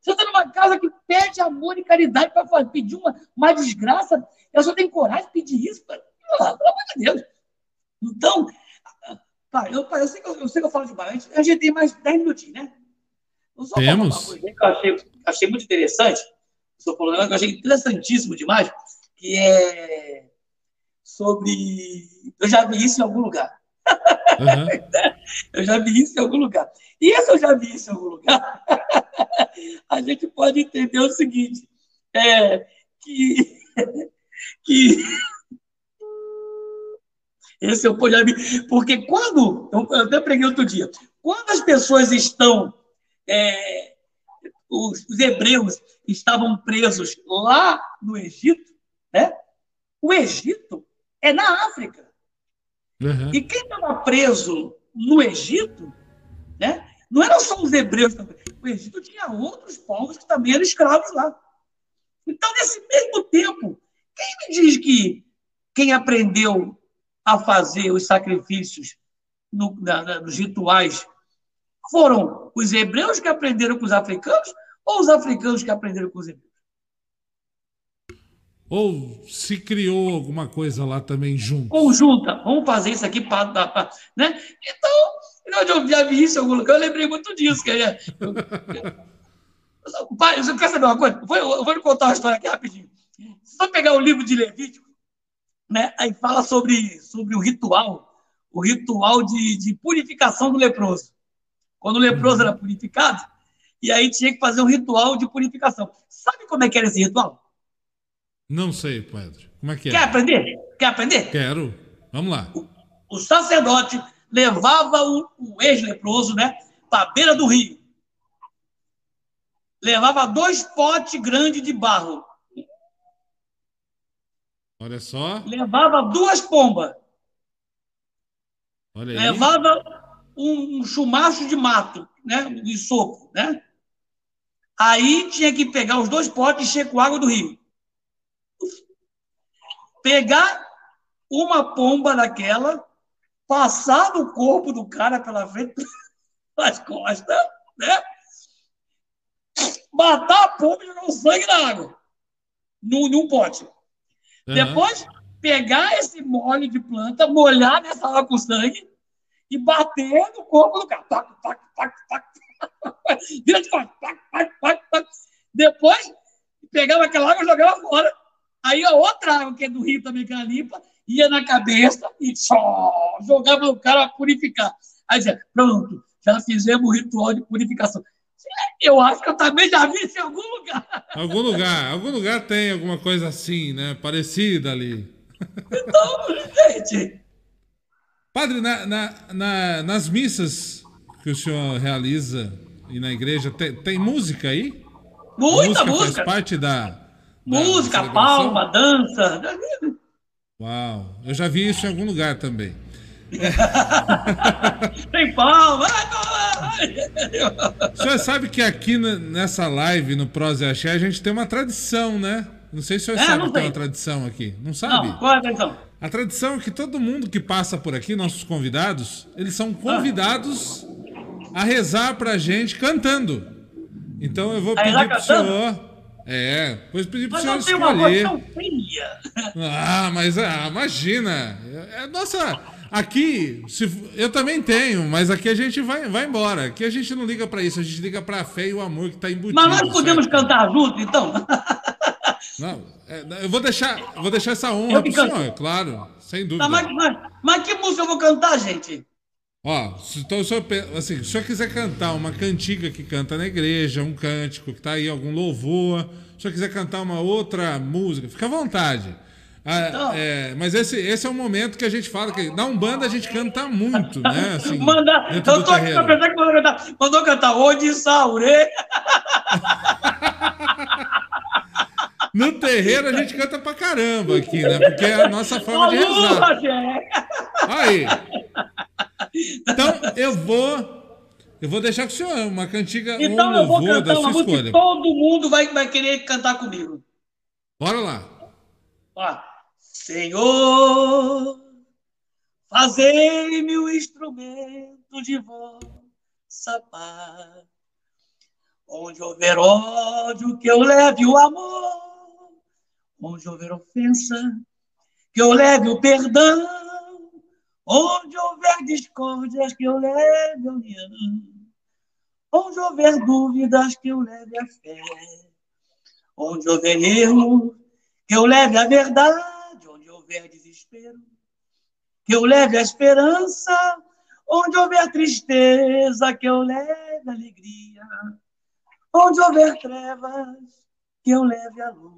Você está numa casa que pede amor e caridade para pedir uma, uma desgraça. Eu só tenho coragem de pedir isso. Pra, pelo amor de Deus. Então, eu, eu, sei que eu, eu, sei que eu falo demais. A gente tem mais 10 minutinhos, né? Temos. que eu achei, achei muito interessante. Estou falando que eu achei interessantíssimo demais, que é sobre. Eu já vi isso em algum lugar. Uhum. eu já vi isso em algum lugar. E esse eu já vi isso em algum lugar. a gente pode entender o seguinte: é, que, que esse eu já vi. Porque quando, eu até preguei outro dia, quando as pessoas estão, é, os, os, hebreus estavam presos lá no Egito, né? o Egito é na África. Uhum. E quem estava preso no Egito, né? não eram só os hebreus, o Egito tinha outros povos que também eram escravos lá. Então, nesse mesmo tempo, quem me diz que quem aprendeu a fazer os sacrifícios no, na, na, nos rituais foram os hebreus que aprenderam com os africanos ou os africanos que aprenderam com os hebreus? Ou se criou alguma coisa lá também junto? Conjunta. Vamos fazer isso aqui para. Né? Então, eu já vi isso em algum lugar, eu lembrei muito disso. Que é, eu, eu, pai, você quer saber uma coisa? Eu vou, eu vou lhe contar uma história aqui rapidinho. Só pegar o livro de Levítico, né? aí fala sobre, sobre o ritual, o ritual de, de purificação do leproso. Quando o leproso uhum. era purificado, e aí tinha que fazer um ritual de purificação. Sabe como é que era esse ritual? Não sei, Pedro. Como é que é? Quer aprender? Quer aprender? Quero. Vamos lá. O, o sacerdote levava o, o ex-leproso né, para a beira do rio. Levava dois potes grandes de barro. Olha só. Levava duas pombas. Olha aí. Levava um, um chumacho de mato, né, de soco, né? Aí tinha que pegar os dois potes e encher com água do rio pegar uma pomba daquela, passar no corpo do cara pela frente, nas costas, né? Matar a pomba e jogar o sangue na água, num, num pote. Uhum. Depois, pegar esse mole de planta, molhar nessa água com sangue e bater no corpo do cara. Tac, tac, tac, tac. Vira de tac, tac, tac, tac. Depois, pegava aquela água e jogava fora. Aí a outra água, que é do rio também, que ela limpa, ia na cabeça e só jogava o cara a purificar. Aí dizia, pronto, já fizemos o ritual de purificação. Eu acho que eu também já vi isso em algum lugar. Algum lugar, algum lugar tem alguma coisa assim, né? Parecida ali. Então, gente. Padre, na, na, na, nas missas que o senhor realiza e na igreja, tem, tem música aí? Muita música. música. Faz parte da, Música, palma, dança. Uau, eu já vi isso em algum lugar também. Tem palma. O senhor sabe que aqui nessa live, no Prosa e Axé, a gente tem uma tradição, né? Não sei se o senhor é, sabe que tem uma tradição aqui. Não sabe? Não, qual é a tradição? A tradição é que todo mundo que passa por aqui, nossos convidados, eles são convidados ah. a rezar pra gente cantando. Então eu vou pedir pro senhor é, pois pedi pro senhor escolher. Uma ah, mas ah, imagina. É, nossa, aqui se, eu também tenho, mas aqui a gente vai, vai embora. Aqui a gente não liga para isso, a gente liga para a fé e o amor que está embutido. Mas nós podemos certo? cantar junto, então? Não, é, eu vou deixar, vou deixar essa honra pro senhor, claro, sem dúvida. Tá, mas, mas, mas que música eu vou cantar, gente? Ó, então, se o, senhor, assim, se o senhor quiser cantar uma cantiga que canta na igreja, um cântico que está aí, algum louvor, se o senhor quiser cantar uma outra música, fica à vontade. Ah, então, é, mas esse, esse é o momento que a gente fala que na Umbanda a gente canta muito, né? Assim, Manda, eu tô aqui pra pensar que mandou cantar. Mandou cantar. No terreiro a gente canta pra caramba aqui, né? Porque é a nossa forma de rezar. Aí. Então, eu vou. Eu vou deixar com o senhor uma cantiga então, um eu vou cantar uma escolha. todo mundo vai, vai querer cantar comigo. Bora lá. Ó. Senhor, fazei-me o instrumento de vossa paz. Onde houver ódio, que eu leve o amor. Onde houver ofensa, que eu leve o perdão Onde houver discórdias, que eu leve a união. Onde houver dúvidas, que eu leve a fé. Onde houver erro, que eu leve a verdade. Onde houver desespero, que eu leve a esperança, onde houver tristeza, que eu leve alegria, onde houver trevas, que eu leve a luz.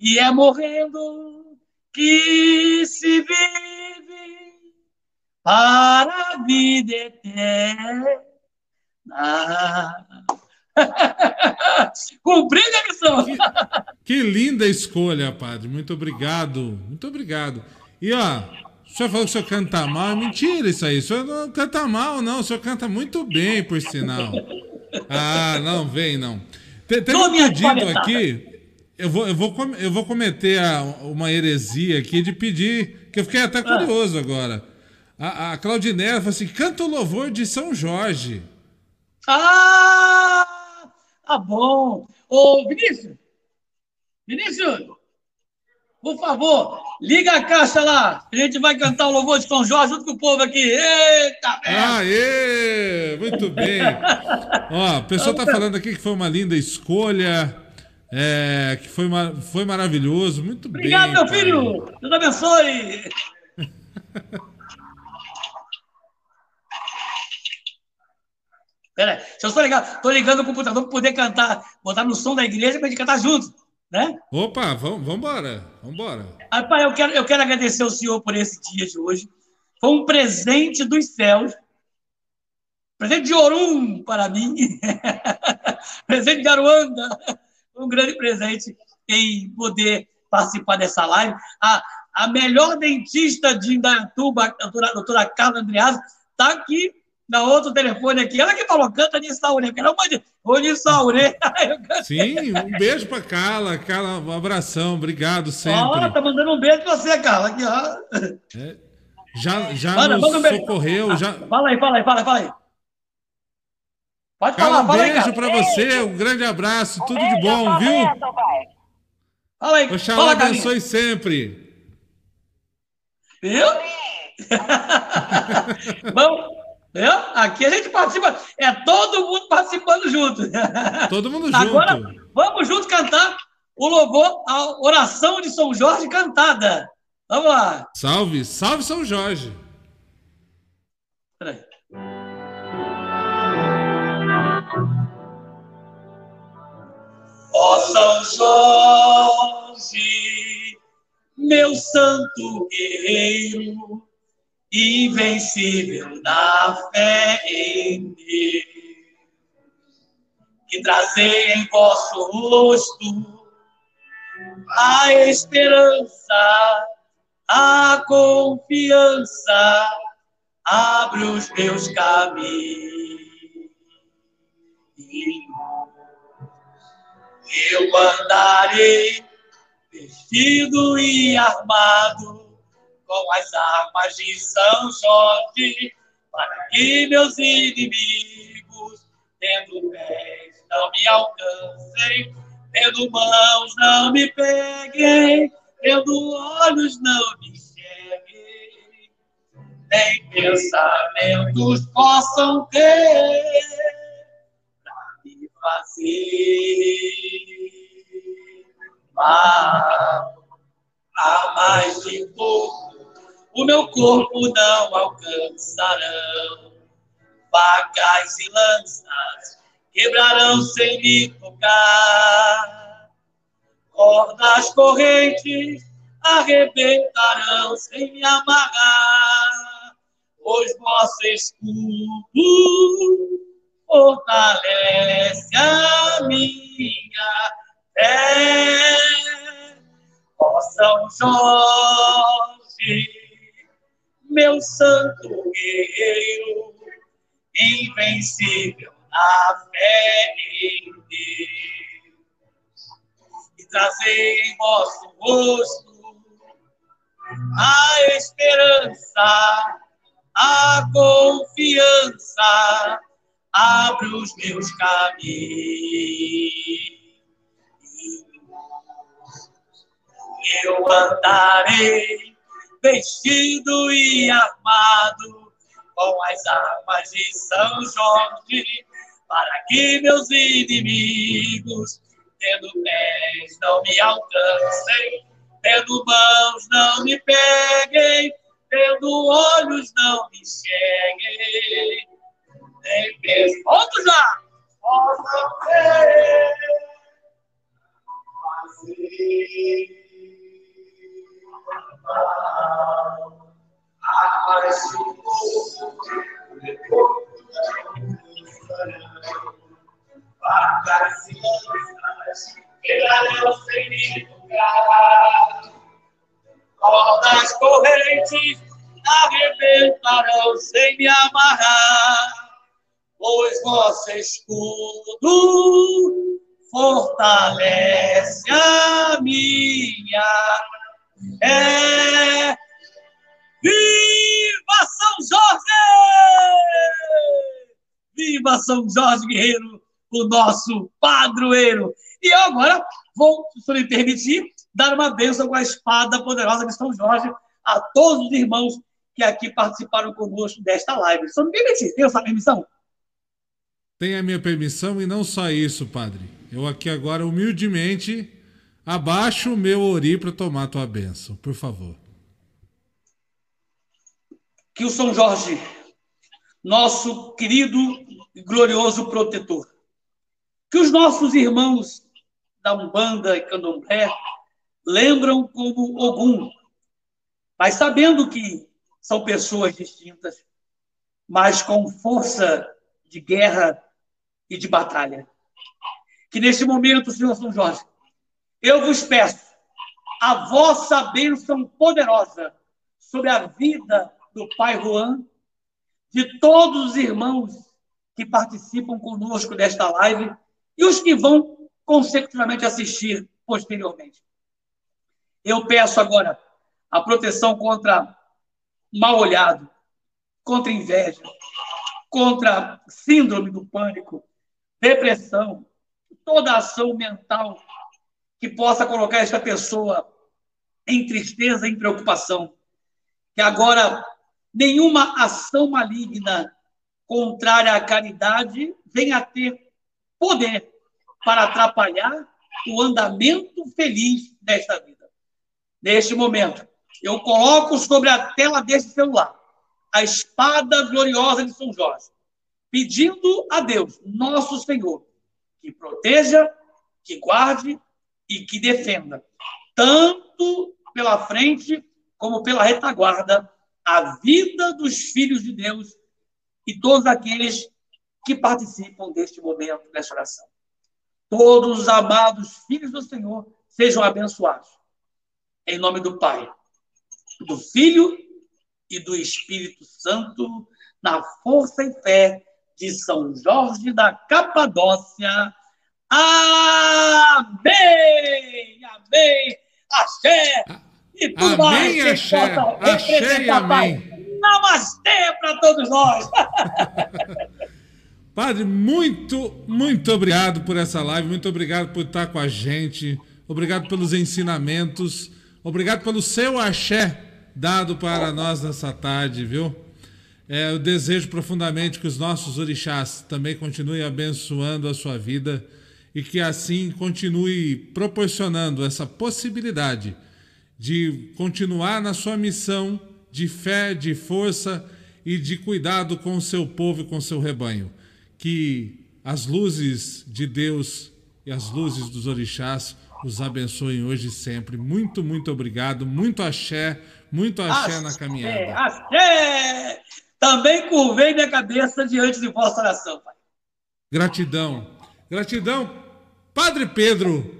e é morrendo que se vive para a vida eterna. Cumpri a missão. Que, que, linda escolha, padre. Muito obrigado. Muito obrigado. E ó, o senhor falou que o senhor canta mal. É mentira isso aí. O senhor não canta mal, não. O senhor canta muito bem, por sinal. Ah, não, vem, não. Tem, tem um pedido aqui. Eu vou, eu, vou, eu vou cometer uma heresia aqui de pedir, que eu fiquei até ah. curioso agora. A, a Claudinella falou assim: canta o louvor de São Jorge. Ah, tá bom. Ô, Vinícius, Vinícius, por favor, liga a caixa lá. A gente vai cantar o louvor de São Jorge junto com o povo aqui. Eita, Aê! Muito bem. Ó, o pessoal tá falando aqui que foi uma linda escolha. É, que foi, foi maravilhoso. Muito Obrigado, bem. Obrigado, meu filho. Deus abençoe. Pera aí, eu estou ligando, tô ligando o computador para poder cantar, botar no som da igreja para a gente cantar junto, né? Opa, vamos embora, vamos embora. Pai, eu quero, eu quero agradecer ao senhor por esse dia de hoje. Foi um presente dos céus. Presente de Orum para mim. presente de Aruanda. Um grande presente em poder participar dessa live. A, a melhor dentista de Indaiatuba, a doutora, a doutora Carla Andreas, está aqui na outro telefone aqui. Ela que falou, canta Nissaurê. Quero uma de Ô Nissaurê. Sim, um beijo pra Carla. Carla, um abração. Obrigado sempre. Ó, tá mandando um beijo pra você, Carla. Aqui, ó. É, já já manda, nos socorreu. Já... Fala aí, fala aí, fala aí, fala aí. Pode Carla, falar, um fala beijo pra você. Um grande abraço. Tudo de bom, viu? Fala aí. Oxalá fala, abençoe sempre. Viu? Vamos. É? Aqui a gente participa, é todo mundo participando junto. Todo mundo junto. Agora, vamos junto cantar o louvor, a oração de São Jorge cantada. Vamos lá. Salve, salve São Jorge. Peraí. Ó São Jorge, meu santo guerreiro, invencível na fé em Deus, que trazei em vosso rosto a esperança, a confiança, abre os meus caminhos. Eu andarei vestido e armado com as armas de São Jorge, para que meus inimigos, tendo pés, não me alcancem, tendo mãos, não me peguem, tendo olhos, não me enxerguem, nem pensamentos possam ter fazer mal a mais de pouco o meu corpo não alcançarão. Facas e lanças quebrarão sem me tocar. Cordas correntes arrebentarão sem me amarrar. Pois vosso escudo fortalece a minha fé. Ó São Jorge, meu santo guerreiro, invencível na fé em Deus. E trazei em vosso rosto a esperança, a confiança, abre os meus caminhos. Eu andarei vestido e armado com as armas de São Jorge, para que meus inimigos, tendo pés, não me alcancem, tendo mãos, não me peguem, tendo olhos, não me enxerguem. Nem mesmo. Outro já! Possam ver, fazer Cordas correntes arrebentarão sem me amarrar, pois vosso escudo fortalece a minha é Viva São Jorge! Viva São Jorge Guerreiro, o nosso padroeiro! E eu agora vou, se me permitir, dar uma bênção com a espada poderosa de São Jorge a todos os irmãos que aqui participaram conosco desta live. Se me permitir, tem essa permissão? Tem a minha permissão e não só isso, padre. Eu aqui agora, humildemente, abaixo o meu ori para tomar tua bênção, por favor que o São Jorge, nosso querido e glorioso protetor, que os nossos irmãos da Umbanda e Candomblé lembram como Ogum, mas sabendo que são pessoas distintas, mas com força de guerra e de batalha. Que neste momento, Senhor São Jorge, eu vos peço a vossa bênção poderosa sobre a vida do Pai Juan, de todos os irmãos que participam conosco desta live e os que vão consecutivamente assistir posteriormente. Eu peço agora a proteção contra mal olhado, contra inveja, contra síndrome do pânico, depressão, toda ação mental que possa colocar esta pessoa em tristeza, em preocupação. Que agora nenhuma ação maligna contrária à caridade venha a ter poder para atrapalhar o andamento feliz desta vida. Neste momento, eu coloco sobre a tela deste celular a espada gloriosa de São Jorge, pedindo a Deus, nosso Senhor, que proteja, que guarde e que defenda, tanto pela frente como pela retaguarda a vida dos filhos de Deus e todos aqueles que participam deste momento, desta oração. Todos os amados filhos do Senhor sejam abençoados. Em nome do Pai, do Filho e do Espírito Santo, na força e fé de São Jorge da Capadócia. Amém! Amém! Axé! e tudo amém, mais axé, axé e amém. Namastê para todos nós. Padre, muito, muito obrigado por essa live, muito obrigado por estar com a gente, obrigado pelos ensinamentos, obrigado pelo seu axé dado para nós nessa tarde, viu? É, eu desejo profundamente que os nossos orixás também continuem abençoando a sua vida e que assim continue proporcionando essa possibilidade de continuar na sua missão de fé, de força e de cuidado com o seu povo e com o seu rebanho. Que as luzes de Deus e as luzes dos orixás os abençoem hoje e sempre. Muito, muito obrigado. Muito axé, muito axé, axé na caminhada. Axé! Também curvei minha cabeça diante de vossa oração, Pai. Gratidão. Gratidão, Padre Pedro,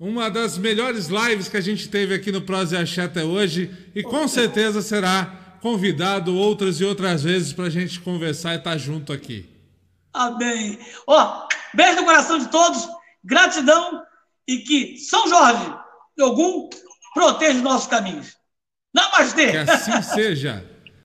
uma das melhores lives que a gente teve aqui no Prose Axé até hoje e com certeza será convidado outras e outras vezes para a gente conversar e estar tá junto aqui. Amém. Ó, beijo no coração de todos, gratidão e que São Jorge e Ogum proteja os nossos caminhos. Namastê! Que assim seja.